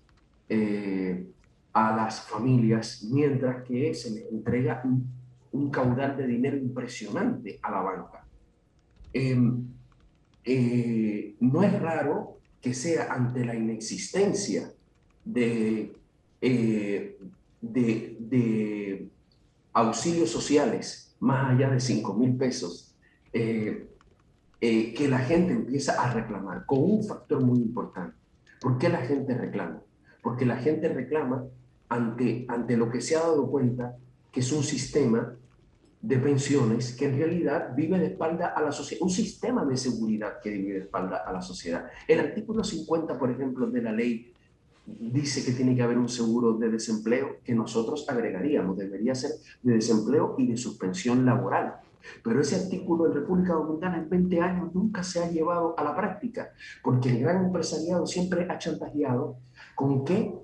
a las familias, mientras que se les entrega un caudal de dinero impresionante a la banca. Em, eh, no es raro que sea ante la inexistencia de, eh, de, auxilios sociales más allá de 5 mil pesos, eh, que la gente empieza a reclamar con un factor muy importante. ¿Por qué la gente reclama? Porque la gente reclama ante, ante lo que se ha dado cuenta que es un sistema de pensiones que en realidad vive de espalda a la sociedad, un sistema de seguridad que vive de espalda a la sociedad. El artículo 50, por ejemplo, de la ley dice que tiene que haber un seguro de desempleo que nosotros agregaríamos, debería ser de desempleo y de suspensión laboral. Pero ese artículo en República Dominicana en 20 años nunca se ha llevado a la práctica, porque el gran empresariado siempre ha chantajeado con que,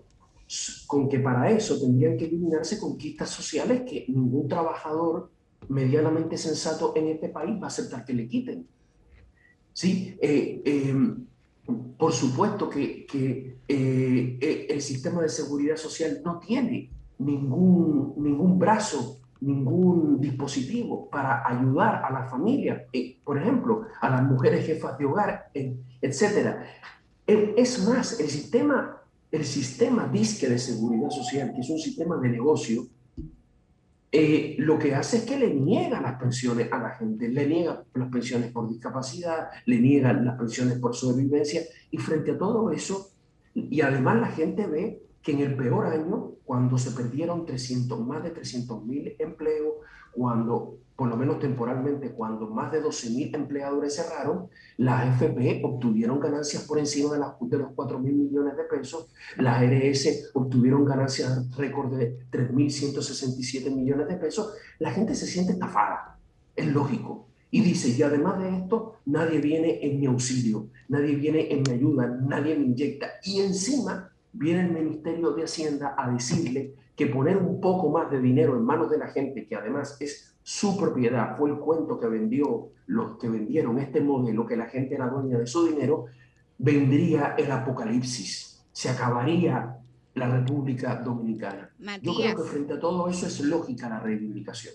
con que para eso tendrían que eliminarse conquistas sociales que ningún trabajador medianamente sensato en este país va a aceptar que le quiten. Sí, eh, em, por supuesto que eh, eh, el sistema de seguridad social no tiene ningún, ningún brazo, ningún dispositivo para ayudar a la familia, por ejemplo, a las mujeres jefas de hogar, etc. Es más, el sistema, el sistema disque de seguridad social, que es un sistema de negocio, eh, lo que hace es que le niega las pensiones a la gente, le niega las pensiones por discapacidad, le niega las pensiones por sobrevivencia y frente a todo eso, y además la gente ve que en el peor año, cuando se perdieron 300, más de 300 mil empleos, cuando, por lo menos temporalmente, cuando más de 12 mil empleadores cerraron, las AFP obtuvieron ganancias por encima de, las, de los 4 mil millones de pesos, las ARS obtuvieron ganancias récord de 3.167 millones de pesos, la gente se siente estafada, es lógico. Y dice, y además de esto, nadie viene en mi auxilio, nadie viene en mi ayuda, nadie me inyecta. Y encima viene el Ministerio de Hacienda a decirle que poner un poco más de dinero en manos de la gente, que además es su propiedad, fue el cuento que vendió los que vendieron este modelo, que la gente era dueña de su dinero, vendría el apocalipsis, se acabaría la República Dominicana. Yo creo que frente a todo eso es lógica la reivindicación.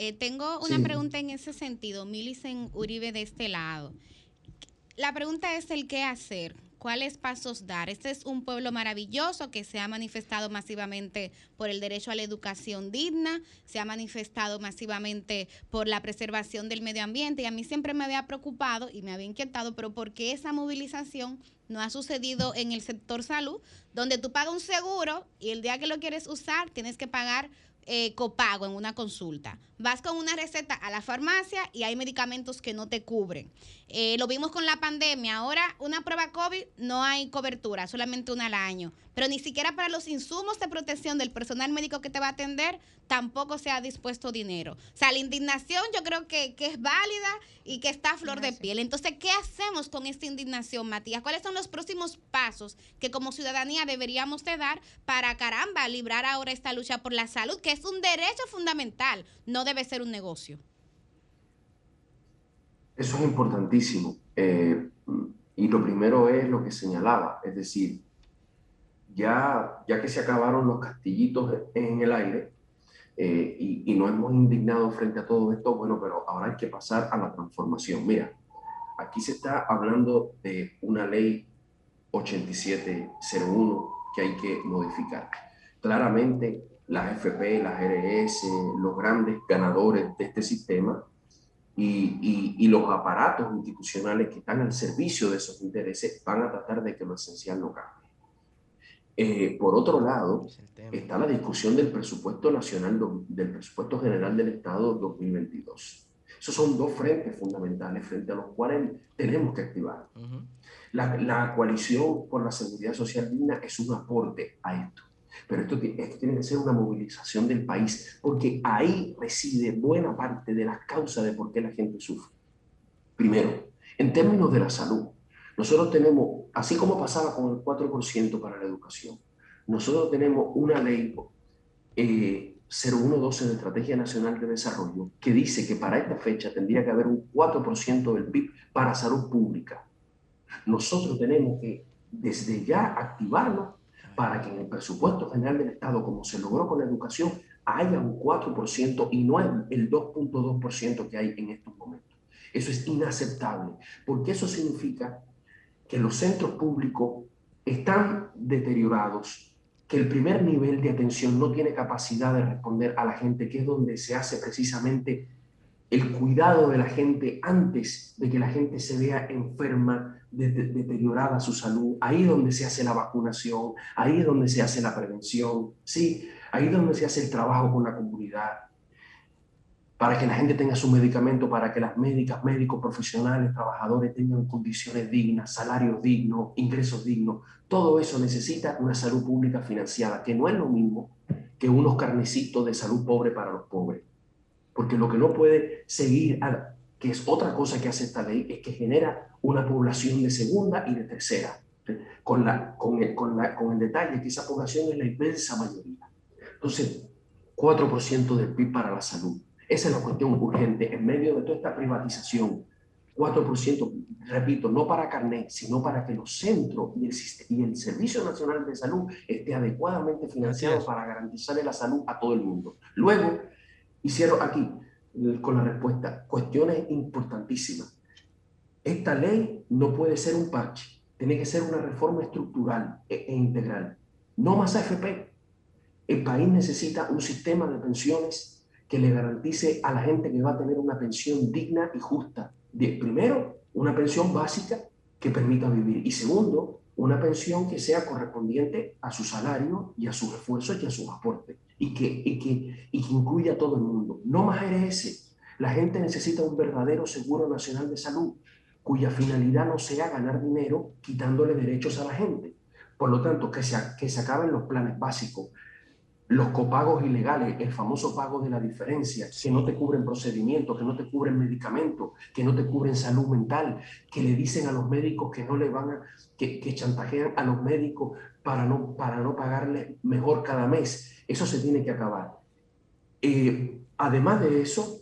Eh, tengo una pregunta en ese sentido, Milicen Uribe de este lado. La pregunta es el qué hacer ¿Cuáles pasos dar? Este es un pueblo maravilloso que se ha manifestado masivamente por el derecho a la educación digna, se ha manifestado masivamente por la preservación del medio ambiente y a mí siempre me había preocupado y me había inquietado, pero ¿por qué esa movilización no ha sucedido en el sector salud, donde tú pagas un seguro y el día que lo quieres usar tienes que pagar eh, copago en una consulta. Vas con una receta a la farmacia y hay medicamentos que no te cubren. Eh, lo vimos con la pandemia. Ahora, una prueba COVID no hay cobertura, solamente una al año. Pero ni siquiera para los insumos de protección del personal médico que te va a atender, tampoco se ha dispuesto dinero. O sea, la indignación yo creo que, es válida y que está a flor de piel. Entonces, ¿qué hacemos con esta indignación, Matías? ¿Cuáles son los próximos pasos que como ciudadanía deberíamos de dar para, caramba, librar ahora esta lucha por la salud, que es un derecho fundamental, no debe ser un negocio? Eso es importantísimo. Eh, y lo primero es lo que señalaba, es decir, ya, ya que se acabaron los castillitos en el aire eh, y, y nos hemos indignado frente a todo esto, bueno, pero ahora hay que pasar a la transformación. Mira, aquí se está hablando de una ley 8701 que hay que modificar. Claramente, las FP, las RS, los grandes ganadores de este sistema y, los aparatos institucionales que están al servicio de esos intereses van a tratar de que lo esencial no cambie. Eh, por otro lado, está la discusión del presupuesto nacional, del presupuesto general del Estado 2022. Esos son dos frentes fundamentales frente a los cuales tenemos que activar. la, la coalición por la seguridad social digna es un aporte a esto. Pero esto, tiene que ser una movilización del país, porque ahí reside buena parte de las causas de por qué la gente sufre. Primero, en términos de la salud, nosotros tenemos, así como pasaba con el 4% para la educación, nosotros tenemos una ley eh, 0112 de Estrategia Nacional de Desarrollo que dice que para esta fecha tendría que haber un 4% del PIB para salud pública. Nosotros tenemos que desde ya activarlo para que en el presupuesto general del Estado, como se logró con la educación, haya un 4% y no el 2.2% que hay en estos momentos. Eso es inaceptable, porque eso significa que los centros públicos están deteriorados, que el primer nivel de atención no tiene capacidad de responder a la gente, que es donde se hace precisamente el cuidado de la gente antes de que la gente se vea enferma, deteriorada su salud, ahí es donde se hace la vacunación, ahí es donde se hace la prevención, sí, ahí es donde se hace el trabajo con la comunidad, para que la gente tenga su medicamento, para que las médicas, médicos, profesionales, trabajadores tengan condiciones dignas, salarios dignos, ingresos dignos. Todo eso necesita una salud pública financiada, que no es lo mismo que unos carnecitos de salud pobre para los pobres. Porque lo que no puede seguir, que es otra cosa que hace esta ley, es que genera una población de segunda y de tercera, con, la, con, el, con, la, con el detalle que esa población es la inmensa mayoría. Entonces, 4% del PIB para la salud. Esa es la cuestión urgente en medio de toda esta privatización. 4%, repito, no para carnet, sino para que los centros y el, y el Servicio Nacional de Salud esté adecuadamente financiado para garantizarle la salud a todo el mundo. Luego, hicieron aquí, con la respuesta, cuestiones importantísimas. Esta ley no puede ser un parche, tiene que ser una reforma estructural e, e integral. No más AFP. El país necesita un sistema de pensiones que le garantice a la gente que va a tener una pensión digna y justa. De, primero, una pensión básica que permita vivir. Y segundo, una pensión que sea correspondiente a su salario y a sus esfuerzos y a sus aportes. Y que, y que, y que incluya a todo el mundo. No más RS. La gente necesita un verdadero seguro nacional de salud cuya finalidad no sea ganar dinero quitándole derechos a la gente. Por lo tanto, que se, que se acaben los planes básicos, los copagos ilegales, el famoso pago de la diferencia, que no te cubren procedimientos, que no te cubren medicamentos, que no te cubren salud mental, que le dicen a los médicos que no le van a, que, chantajean a los médicos para no, para no pagarle mejor cada mes. Eso se tiene que acabar. Eh, además de eso,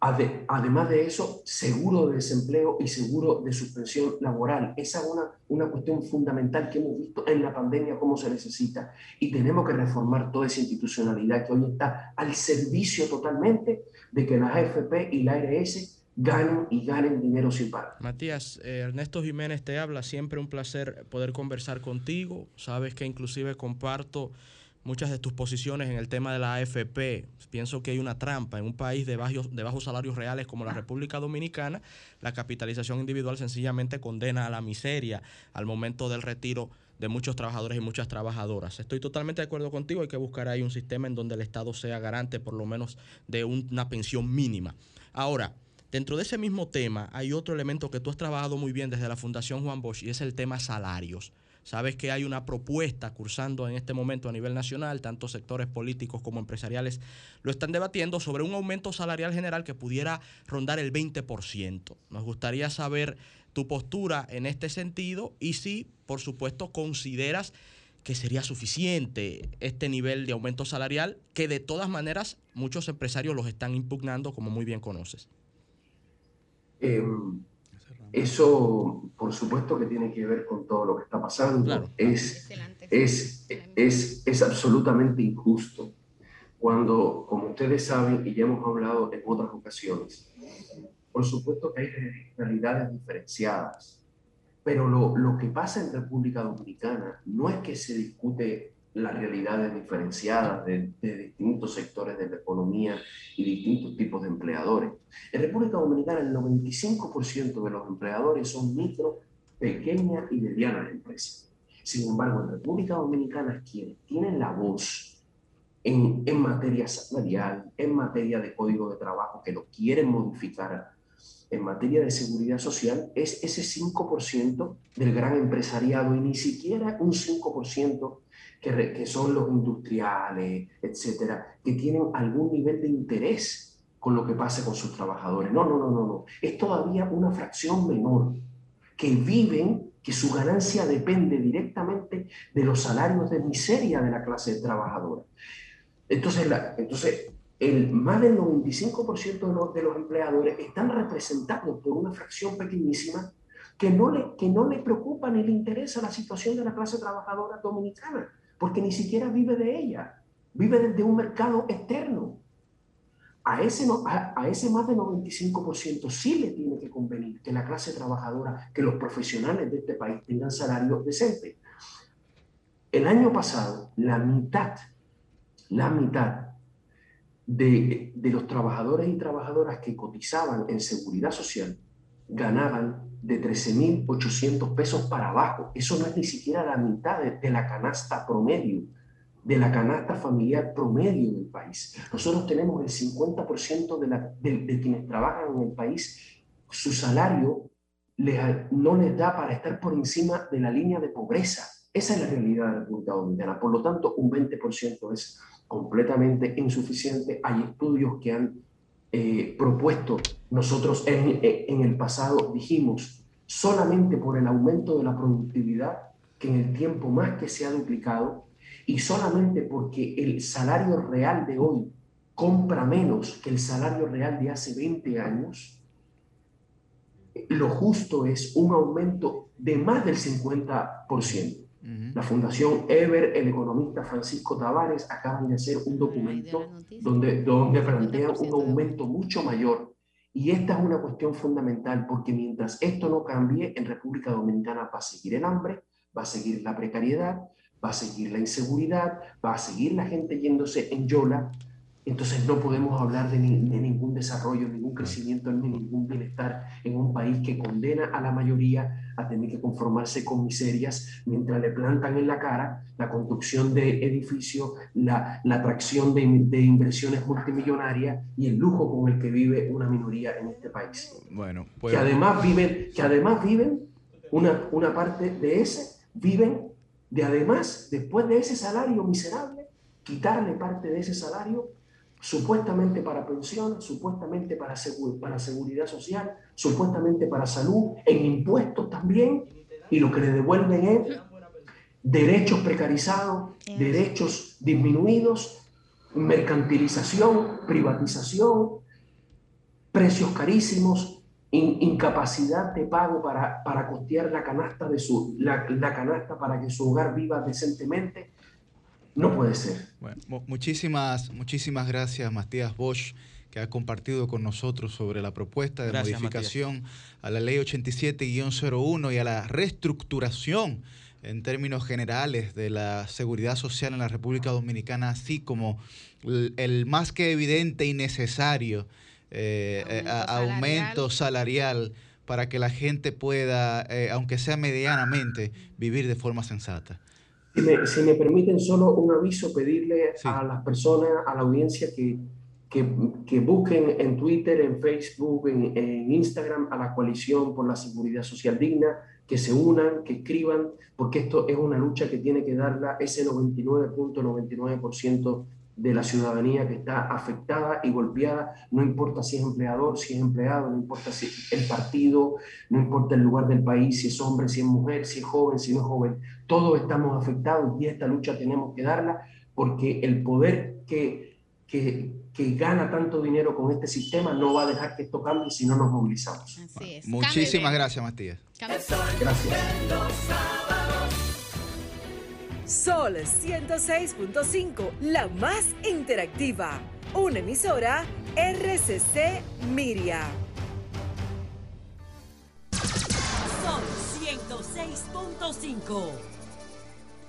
además de eso, seguro de desempleo y seguro de suspensión laboral. Esa es una, una cuestión fundamental que hemos visto en la pandemia, cómo se necesita. Y tenemos que reformar toda esa institucionalidad que hoy está al servicio totalmente de que las AFP y la ARS ganen y ganen dinero sin pagar. Matías, eh, Ernesto Jiménez te habla, siempre un placer poder conversar contigo. Sabes que inclusive comparto muchas de tus posiciones en el tema de la AFP. Pienso que hay una trampa. En un país de bajos, de bajos salarios reales como la República Dominicana, la capitalización individual sencillamente condena a la miseria al momento del retiro de muchos trabajadores y muchas trabajadoras. Estoy totalmente de acuerdo contigo, hay que buscar ahí un sistema en donde el Estado sea garante por lo menos de una pensión mínima. Ahora, dentro de ese mismo tema hay otro elemento que tú has trabajado muy bien desde la Fundación Juan Bosch y es el tema salarios. Sabes que hay una propuesta cursando en este momento a nivel nacional, tanto sectores políticos como empresariales lo están debatiendo sobre un aumento salarial general que pudiera rondar el 20%. Nos gustaría saber tu postura en este sentido y si, por supuesto, consideras que sería suficiente este nivel de aumento salarial que de todas maneras muchos empresarios los están impugnando, como muy bien conoces. Em, eso, por supuesto, que tiene que ver con todo lo que está pasando. Es, es, es, es, absolutamente injusto. Cuando, como ustedes saben, y ya hemos hablado en otras ocasiones, por supuesto que hay realidades diferenciadas, pero lo, lo que pasa en República Dominicana no es que se discute las realidades diferenciadas de, distintos sectores de la economía y distintos tipos de empleadores. En República Dominicana el 95% de los empleadores son micro, pequeñas y medianas empresas. Sin embargo, en República Dominicana quienes tienen la voz en, en materia salarial, en materia de código de trabajo, que lo quieren modificar en materia de seguridad social, es ese 5% del gran empresariado y ni siquiera un 5% que, son los industriales, etcétera, que tienen algún nivel de interés con lo que pase con sus trabajadores. No, no, no, no, no. Es todavía una fracción menor que viven, que su ganancia depende directamente de los salarios de miseria de la clase trabajadora. Entonces, la, entonces el, más del 95% de los, de los empleadores están representados por una fracción pequeñísima que no, le, que no le preocupa ni le interesa la situación de la clase trabajadora dominicana porque ni siquiera vive de ella, vive desde un mercado externo. A ese, a, ese más del 95% sí le tiene que convenir que la clase trabajadora, que los profesionales de este país tengan salarios decentes. El año pasado, la mitad, la mitad de, de los trabajadores y trabajadoras que cotizaban en seguridad social ganaban de 13.800 pesos para abajo. Eso no es ni siquiera la mitad de, la canasta promedio, de la canasta familiar promedio del país. Nosotros tenemos el 50% de, la, de, quienes trabajan en el país, su salario no les da para estar por encima de la línea de pobreza. Esa es la realidad de la República Dominicana. Por lo tanto, un 20% es completamente insuficiente. Hay estudios que han eh, propuesto. Nosotros en, en el pasado dijimos, solamente por el aumento de la productividad, que en el tiempo más que se ha duplicado, y solamente porque el salario real de hoy compra menos que el salario real de hace 20 años, lo justo es un aumento de más del 50%. La Fundación Ever, el economista Francisco Tavares, acaban de hacer un documento donde, donde plantean un aumento mucho mayor. Y esta es una cuestión fundamental porque mientras esto no cambie, en República Dominicana va a seguir el hambre, va a seguir la precariedad, va a seguir la inseguridad, va a seguir la gente yéndose en yola entonces no podemos hablar de, ningún desarrollo, ningún crecimiento, ni ningún bienestar en un país que condena a la mayoría a tener que conformarse con miserias mientras le plantan en la cara la construcción de edificios, la, atracción de, inversiones multimillonarias y el lujo con el que vive una minoría en este país. Bueno, pues... Que además viven, que además viven una, una parte de ese, viven de además, después de ese salario miserable, quitarle parte de ese salario supuestamente para pensión, supuestamente para, para seguridad social, supuestamente para salud, en impuestos también, y lo que le devuelven es derechos precarizados, derechos disminuidos, mercantilización, privatización, precios carísimos, incapacidad de pago para, para costear la canasta, de su, la canasta para que su hogar viva decentemente no puede ser. Bueno, muchísimas, muchísimas gracias, Matías Bosch, que ha compartido con nosotros sobre la propuesta de modificación a la ley 87-01 y a la reestructuración en términos generales de la seguridad social en la República Dominicana, así como el, más que evidente y necesario eh, eh, aumento, salarial. para que la gente pueda, eh, aunque sea medianamente, vivir de forma sensata. Si me, si me, permiten solo un aviso, pedirle a las personas, a la audiencia que, que, que busquen en Twitter, en Facebook, en, en, Instagram a la coalición por la seguridad social digna, que se unan, que escriban, porque esto es una lucha que tiene que darla ese 99.99% de la ciudadanía que está afectada y golpeada, no importa si es empleador, si es empleado, no importa si el partido, no importa el lugar del país, si es hombre, si es mujer, si es joven, si no es joven, todos estamos afectados y esta lucha tenemos que darla porque el poder que, que, que gana tanto dinero con este sistema no va a dejar que esto cambie si no nos movilizamos. Muchísimas gracias, Matías. Gracias. Sol 106.5, la más interactiva. Una emisora RCC Miria. Sol 106.5.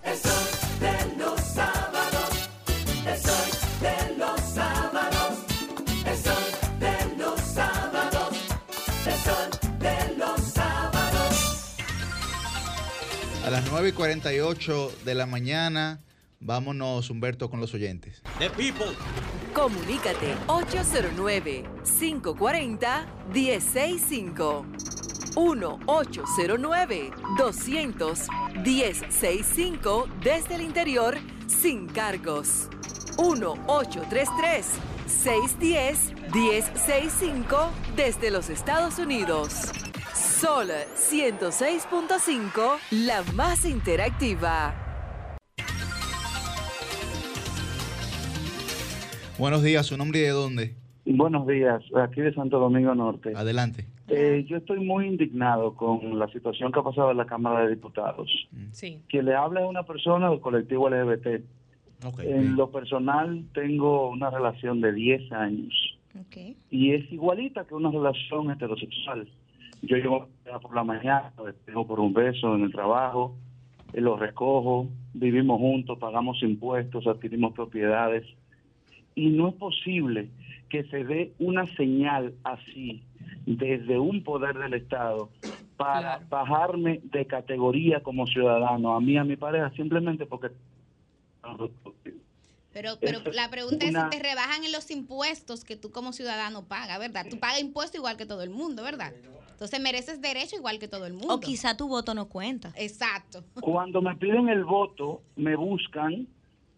El sol de los sábados. El sol 9 y 48 de la mañana, vámonos, Humberto, con los oyentes. The People. Comunícate 809-540-1065. 1-809-200-1065 desde el interior sin cargos. 1-833-610-1065 desde los Estados Unidos. Sol 106.5, la más interactiva. Buenos días, ¿su nombre y de dónde? Buenos días, aquí de Santo Domingo Norte. Adelante. Eh, yo estoy muy indignado con la situación que ha pasado en la Cámara de Diputados. Sí. Que le habla a una persona del colectivo LGBT. en lo personal tengo una relación de 10 años. Y es igualita que una relación heterosexual. Yo llevo por la mañana, tengo por un beso en el trabajo, eh, lo recojo, vivimos juntos, pagamos impuestos, adquirimos propiedades. Y no es posible que se dé una señal así desde un poder del Estado para bajarme de categoría como ciudadano, a mí, a mi pareja, simplemente porque... Pero, pero la pregunta es si te rebajan en los impuestos que tú como ciudadano pagas, ¿verdad? Tú pagas impuestos igual que todo el mundo, ¿verdad? Entonces mereces derecho igual que todo el mundo. O quizá tu voto no cuenta. Exacto. Cuando me piden el voto, me buscan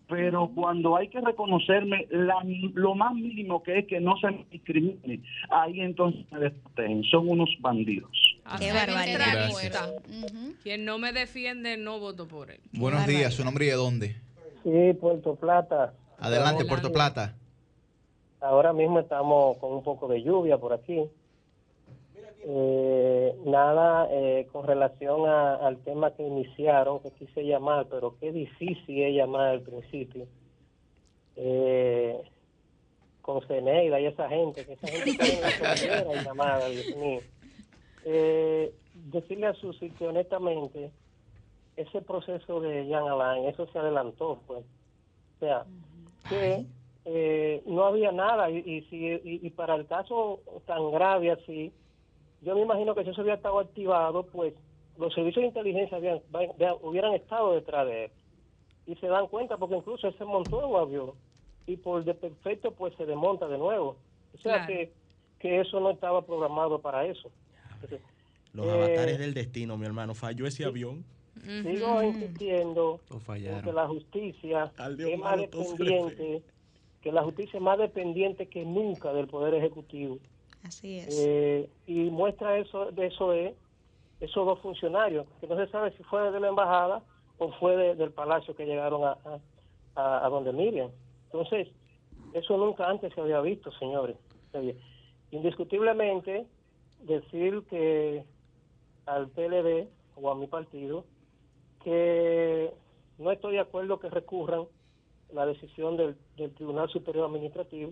pero cuando hay que reconocerme lo más mínimo que es que no se me discrimine, ahí entonces me desprotegen. Son unos bandidos. Qué barbaridad. Quien no me defiende, no voto por él. Buenos días, ¿su nombre y de dónde? Sí, Puerto Plata. Adelante, Puerto Plata. Ahora mismo estamos con un poco de lluvia por aquí. Eh, nada, eh, con relación al tema que iniciaron, que quise llamar, pero qué difícil es llamar al principio. Eh, con Ceneida y esa gente, que esa gente está en la llamada, Dios mío. Eh, decirle a Susi que honestamente, ese proceso de Jean Alain, eso se adelantó, pues. O sea, que eh, no había nada y, y, si, y, para el caso tan grave así, yo me imagino que si eso había estado activado, pues los servicios de inteligencia habían, hubieran estado detrás de él. Y se dan cuenta porque incluso él se montó en un avión y por de perfecto pues se desmonta de nuevo. O sea que, que eso no estaba programado para eso. los avatares eh, del destino, mi hermano. Falló ese avión. Sigo insistiendo que la justicia es más dependiente, que la justicia es más dependiente que nunca del Poder Ejecutivo. Así es. Eh, y muestra eso de eso es esos dos funcionarios, que no se sabe si fue de la embajada o fue del palacio que llegaron a, a, donde Miriam. Entonces, eso nunca antes se había visto, señores. Indiscutiblemente, decir que al PLD o a mi partido que no estoy de acuerdo que recurran la decisión del, Tribunal Superior Administrativo,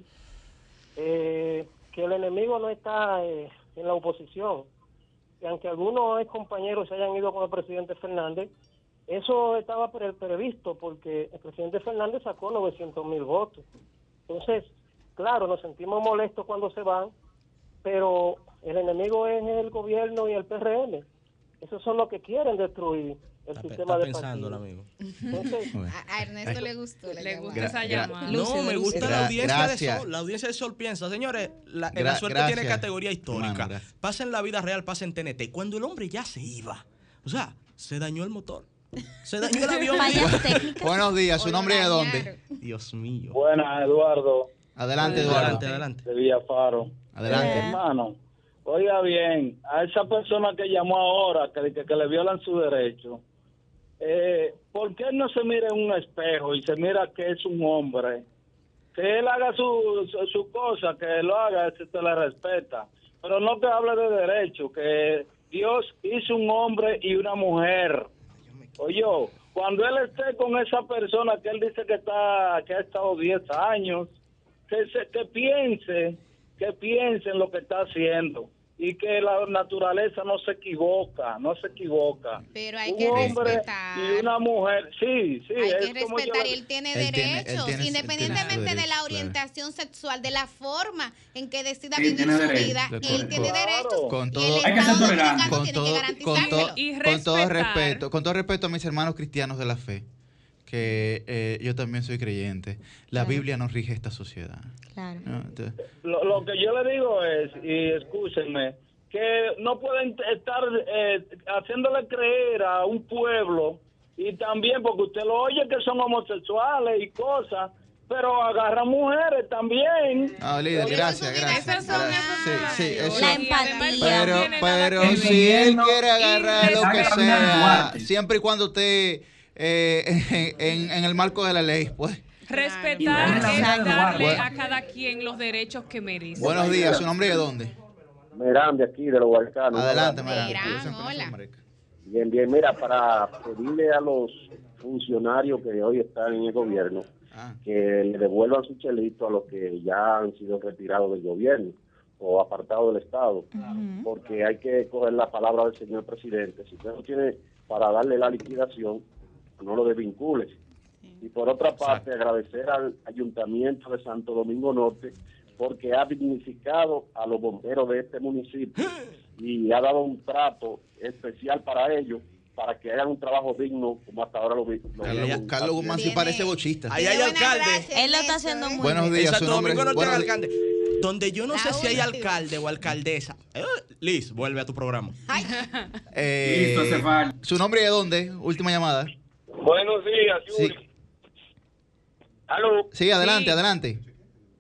eh, que el enemigo no está eh, en la oposición, y aunque algunos compañeros se hayan ido con el presidente Fernández, eso estaba previsto porque el presidente Fernández sacó 900 mil votos. Entonces, claro, nos sentimos molestos cuando se van, pero el enemigo es el gobierno y el PRM. Esos son los que quieren destruir el sistema de pensando amigo. a Ernesto le gustó. Le gusta esa llamada. No, me gusta la audiencia de Sol. La audiencia de Sol piensa, señores, la, la suerte tiene categoría histórica. pasa en la vida real, pasa en TNT. Cuando el hombre ya se iba, o sea, se dañó el motor. Se dañó el avión. Buenos días, ¿su nombre es de dónde? Dios mío. Buenas, Eduardo. Adelante, Eduardo. Adelante, adelante. De Villafaro. Adelante. hermano, oiga bien, a esa persona que llamó ahora, que, que, le violan su derecho, eh, ¿por qué no se mira en un espejo y se mira que es un hombre? Que él haga su, su, cosa, que lo haga, se te le respeta. Pero no te hable de derecho, que Dios hizo un hombre y una mujer. Oye, cuando él esté con esa persona que él dice que está que ha estado 10 años, que, se, que piense, que piense en lo que está haciendo y que la naturaleza no se equivoca, no se equivoca. Pero hay que respetar. Y una mujer, sí, sí. Hay que respetar y él tiene derechos, independientemente de la orientación sexual, de la forma en que decida vivir su vida, él tiene derechos. Con todo, hay que ser tolerante. Con todo, con, con todo respeto, con todo respeto a mis hermanos cristianos de la fe que eh, yo también soy creyente. La Biblia nos rige esta sociedad. Claro. lo, que yo le digo es, y escúchenme, que no pueden estar eh, haciéndole creer a un pueblo, y también porque usted lo oye que son homosexuales y cosas, pero agarra mujeres también. Ah, líder, gracias, gracias. sí, sí, la empatía. Pero, pero si él quiere agarrar lo que sea, siempre y cuando usted eh, en, el marco de la ley, pues. Respetar es darle a cada quien los derechos que merece. Buenos días, ¿su nombre de dónde? Merán, aquí, de los Huarcanos. Adelante, Merán. hola. Bien, bien, mira, para pedirle a los funcionarios que hoy están en el gobierno ah. que le devuelvan su chelito a los que ya han sido retirados del gobierno o apartados del Estado, porque hay que coger la palabra del señor presidente. Si usted no tiene para darle la liquidación, no lo desvincule. Y por otra parte, agradecer al Ayuntamiento de Santo Domingo Norte porque ha dignificado a los bomberos de este municipio y ha dado un trato especial para ellos para que hagan un trabajo digno como hasta ahora lo vi. Carlos, Guzmán sí parece bochista. Ahí hay alcalde. Él lo está haciendo muy Buenos días, su nombre. alcalde. Donde yo no sé si hay alcalde o alcaldesa. Eh, Liz, vuelve a tu programa. Eh, Listo, se ¿Su nombre de dónde? Última llamada. Buenos días, Yuri. Sí. ¿Aló? Sí, adelante, adelante.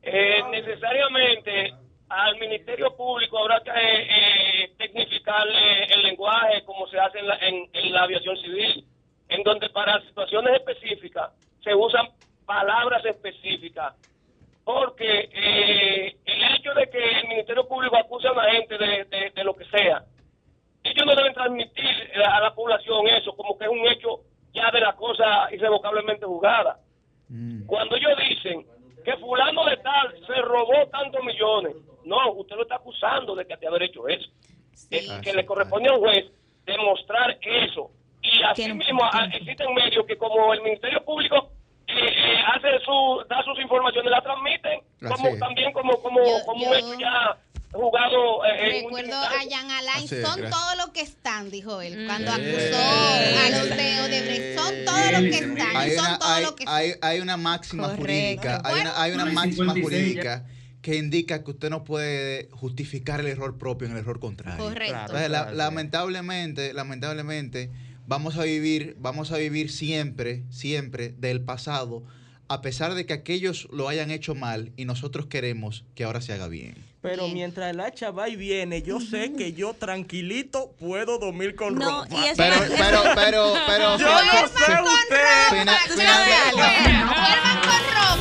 Eh, necesariamente al Ministerio Público habrá que eh, tecnificar el lenguaje como se hace en la, en, la aviación civil, en donde para situaciones específicas se usan palabras específicas, porque eh, el hecho de que el Ministerio Público acuse a una gente de, de lo que sea, ellos no deben transmitir a la población eso como que es un hecho ya de la cosa irrevocablemente jugada. Mm. Cuando ellos dicen que fulano de tal se robó tantos millones, no, usted lo está acusando de que te haber hecho eso. que le corresponde a un juez demostrar eso. Y así mismo ah, existen medios que como el Ministerio Público eh, hace su, da sus informaciones, la transmiten, como también como, como, como un hecho ya jugado. Eh, Recuerdo a Jan Alain, son todos los que están, dijo él, cuando acusó a los de Odebrecht, son todos los que están, hay son todos los que hay, hay una máxima jurídica, hay una, hay una máxima jurídica que indica que usted no puede justificar el error propio en el error contrario. Correcto. lamentablemente, lamentablemente, vamos a vivir, vamos a vivir siempre, siempre del pasado, a pesar de que aquellos lo hayan hecho mal y nosotros queremos que ahora se haga bien. Pero mientras el hacha va y viene, yo sé que yo tranquilito puedo dormir con ropa. pero, pero, pero, pero, yo no sé usted. Duerman con ropa.